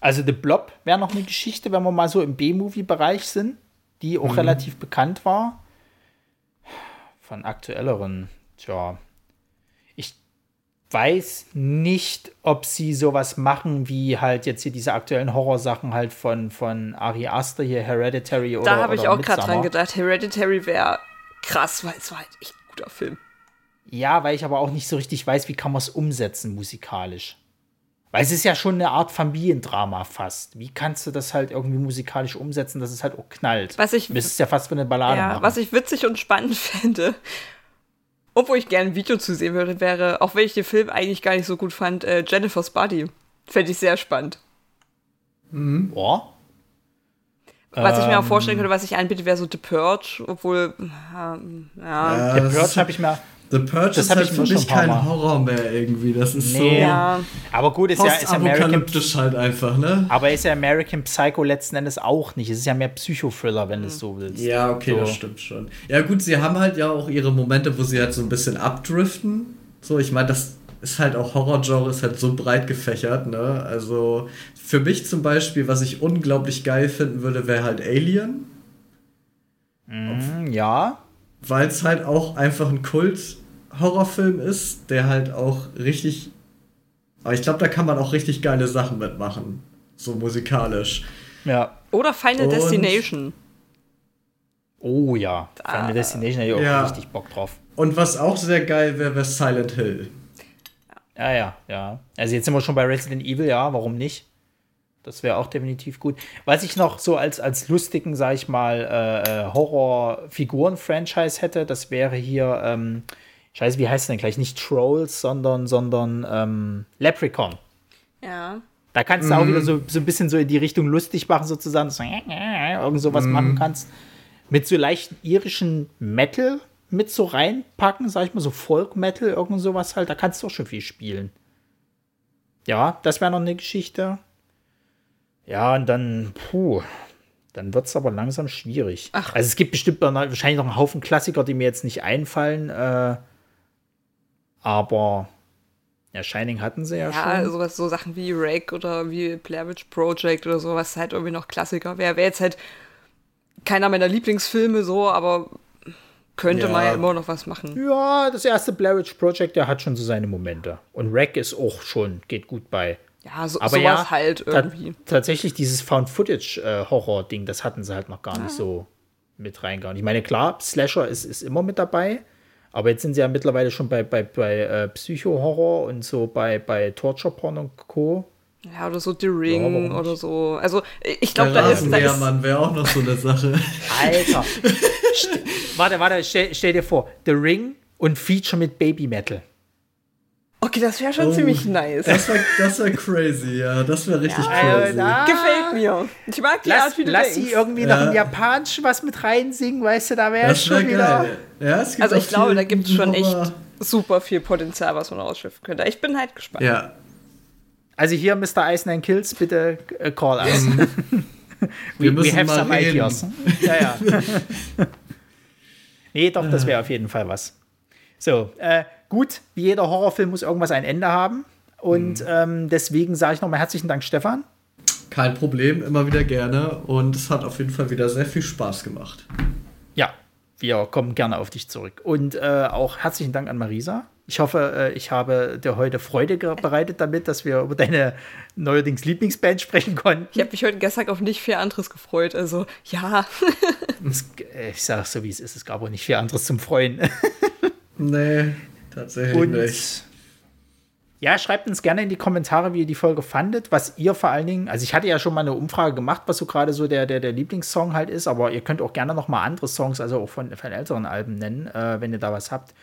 Also The Blob wäre noch eine Geschichte, wenn wir mal so im B-Movie-Bereich sind die auch mhm. relativ bekannt war. Von aktuelleren, tja. Ich weiß nicht, ob sie sowas machen wie halt jetzt hier diese aktuellen Horrorsachen halt von, von Ari Aster hier, Hereditary oder Da habe ich auch gerade dran gedacht, Hereditary wäre krass, weil es war halt echt ein guter Film. Ja, weil ich aber auch nicht so richtig weiß, wie kann man es umsetzen musikalisch. Weil es ist ja schon eine Art Familiendrama fast. Wie kannst du das halt irgendwie musikalisch umsetzen, dass es halt auch knallt? Was ich, das ist ja fast wie eine Ballade. Ja, was ich witzig und spannend fände, obwohl ich gerne ein Video zu sehen würde, wäre, auch wenn ich den Film eigentlich gar nicht so gut fand, äh, Jennifer's Body. Fände ich sehr spannend. Mhm. Boah. Was ich mir auch vorstellen ähm. könnte, was ich anbiete, wäre so The Purge, obwohl, äh, ja. ja The Purge habe ich mir The Purge das ist halt für mich kein Horror mehr irgendwie. Das ist nee. so. Ja. Aber gut, ist ja ist American halt einfach, ne? Aber ist ja American Psycho letzten Endes auch nicht. Es ist ja mehr Psychothriller, wenn du es so willst. Ja, okay, so. das stimmt schon. Ja, gut, sie haben halt ja auch ihre Momente, wo sie halt so ein bisschen abdriften. So, ich meine, das ist halt auch Horror-Genre, ist halt so breit gefächert, ne? Also für mich zum Beispiel, was ich unglaublich geil finden würde, wäre halt Alien. Mm, ja weil es halt auch einfach ein Kult-Horrorfilm ist, der halt auch richtig. Aber ich glaube, da kann man auch richtig geile Sachen mitmachen. So musikalisch. Ja. Oder Final Und Destination. Oh ja, Final Destination hätte ich auch ja. richtig Bock drauf. Und was auch sehr geil wäre, wäre Silent Hill. Ja, ja, ja. Also jetzt sind wir schon bei Resident Evil, ja, warum nicht? Das wäre auch definitiv gut. Was ich noch so als, als lustigen, sag ich mal, äh, äh Horror-Figuren-Franchise hätte, das wäre hier, ähm, scheiße, wie heißt es denn gleich? Nicht Trolls, sondern, sondern ähm, Leprechaun. Ja. Da kannst du mhm. auch wieder so, so ein bisschen so in die Richtung lustig machen, sozusagen, so, äh, äh, irgend sowas mhm. machen kannst. Mit so leichten irischen Metal mit so reinpacken, sag ich mal, so Folk-Metal, irgend sowas halt, da kannst du auch schon viel spielen. Ja, das wäre noch eine Geschichte. Ja, und dann, puh, dann wird es aber langsam schwierig. Ach. Also es gibt bestimmt wahrscheinlich noch einen Haufen Klassiker, die mir jetzt nicht einfallen, äh, aber ja, Shining hatten sie ja, ja schon. Ja, sowas, so Sachen wie Rake oder wie Blair Witch Project oder sowas halt irgendwie noch Klassiker wäre. Wäre jetzt halt keiner meiner Lieblingsfilme so, aber könnte ja. man ja immer noch was machen. Ja, das erste Blair Witch Project, der hat schon so seine Momente. Und Rack ist auch schon, geht gut bei. Ja, so, aber sowas ja, halt irgendwie. tatsächlich dieses Found-Footage-Horror-Ding, das hatten sie halt noch gar ja. nicht so mit reingehauen. Ich meine, klar, Slasher ist, ist immer mit dabei, Aber jetzt sind sie ja mittlerweile schon bei, bei, bei äh, Psycho-Horror und so bei, bei Torture-Porn und Co. Ja, oder so The Ring Ja, oder so. Also, ich glaube, Der da ist, ist. Rasenmähermann wäre auch noch so eine Sache. Alter. Warte, warte, stell, stell dir vor, The Ring und Feature mit Baby Metal. Okay, das wäre schon Oh, ziemlich nice. Das wäre das wär crazy, ja. Das wäre richtig Also, crazy. da- Gefällt mir. Ich mag die Lass, Art, wie du lass sie denkst. irgendwie noch Ja. ein Japanisch was mit reinsingen, weißt du, da wäre schon wieder. geil. Ja, es gibt Also, ich glaube, da gibt es schon echt super viel Potenzial, was man ausschöpfen könnte. Ich bin halt gespannt. Ja, Also hier, Mr. Ice Nine Kills, bitte äh, call us. wir müssen have mal some reden. ideas. Ja, ja. nee, doch, das wäre auf jeden Fall was. So, äh, gut, wie jeder Horrorfilm muss irgendwas ein Ende haben. Und ähm, deswegen sage ich nochmal herzlichen Dank, Stefan. Kein Problem, immer wieder gerne. Und es hat auf jeden Fall wieder sehr viel Spaß gemacht. Ja, wir kommen gerne auf dich zurück. Und äh, auch herzlichen Dank an Marisa. Ich hoffe, äh, ich habe dir heute Freude bereitet damit, dass wir über deine neuerdings Lieblingsband sprechen konnten. Ich habe mich heute gestern auf nicht viel anderes gefreut. Also, ja. Ich sage so, wie es ist. Es gab auch nicht viel anderes zum Freuen. Nee, tatsächlich Und nicht. ja, schreibt uns gerne in die Kommentare, wie ihr die Folge fandet, was ihr vor allen Dingen, also ich hatte ja schon mal eine Umfrage gemacht, was so gerade so der, der, der Lieblingssong halt ist, aber ihr könnt auch gerne noch mal andere Songs, also auch von, von älteren Alben nennen, äh, wenn ihr da was habt.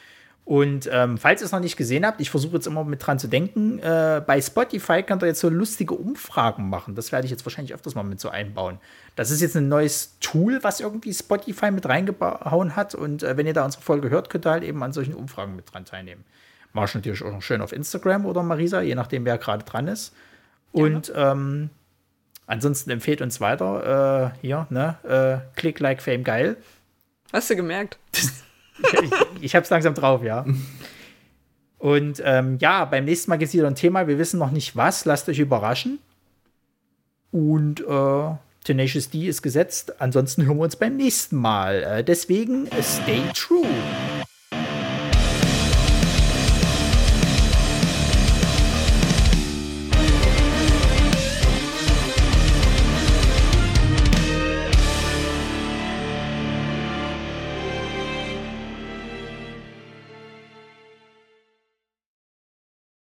Und ähm, falls ihr es noch nicht gesehen habt, ich versuche jetzt immer mit dran zu denken, äh, bei Spotify könnt ihr jetzt so lustige Umfragen machen. Das werde ich jetzt wahrscheinlich öfters mal mit so einbauen. Das ist jetzt ein neues Tool, was irgendwie Spotify mit reingehauen hat. Und äh, wenn ihr da unsere Folge hört, könnt ihr halt eben an solchen Umfragen mit dran teilnehmen. Mach ich natürlich auch noch schön auf Instagram oder Marisa, je nachdem, wer gerade dran ist. Und ähm, ansonsten empfehlt uns weiter. Äh, hier, ne? Äh, Click, Like, Fame, geil. Hast du gemerkt? ich, ich hab's langsam drauf, ja. Und ähm, ja, beim nächsten Mal gibt es wieder ein Thema. Wir wissen noch nicht was. Lasst euch überraschen. Und äh, Tenacious D ist gesetzt. Ansonsten hören wir uns beim nächsten Mal. Äh, deswegen, stay true.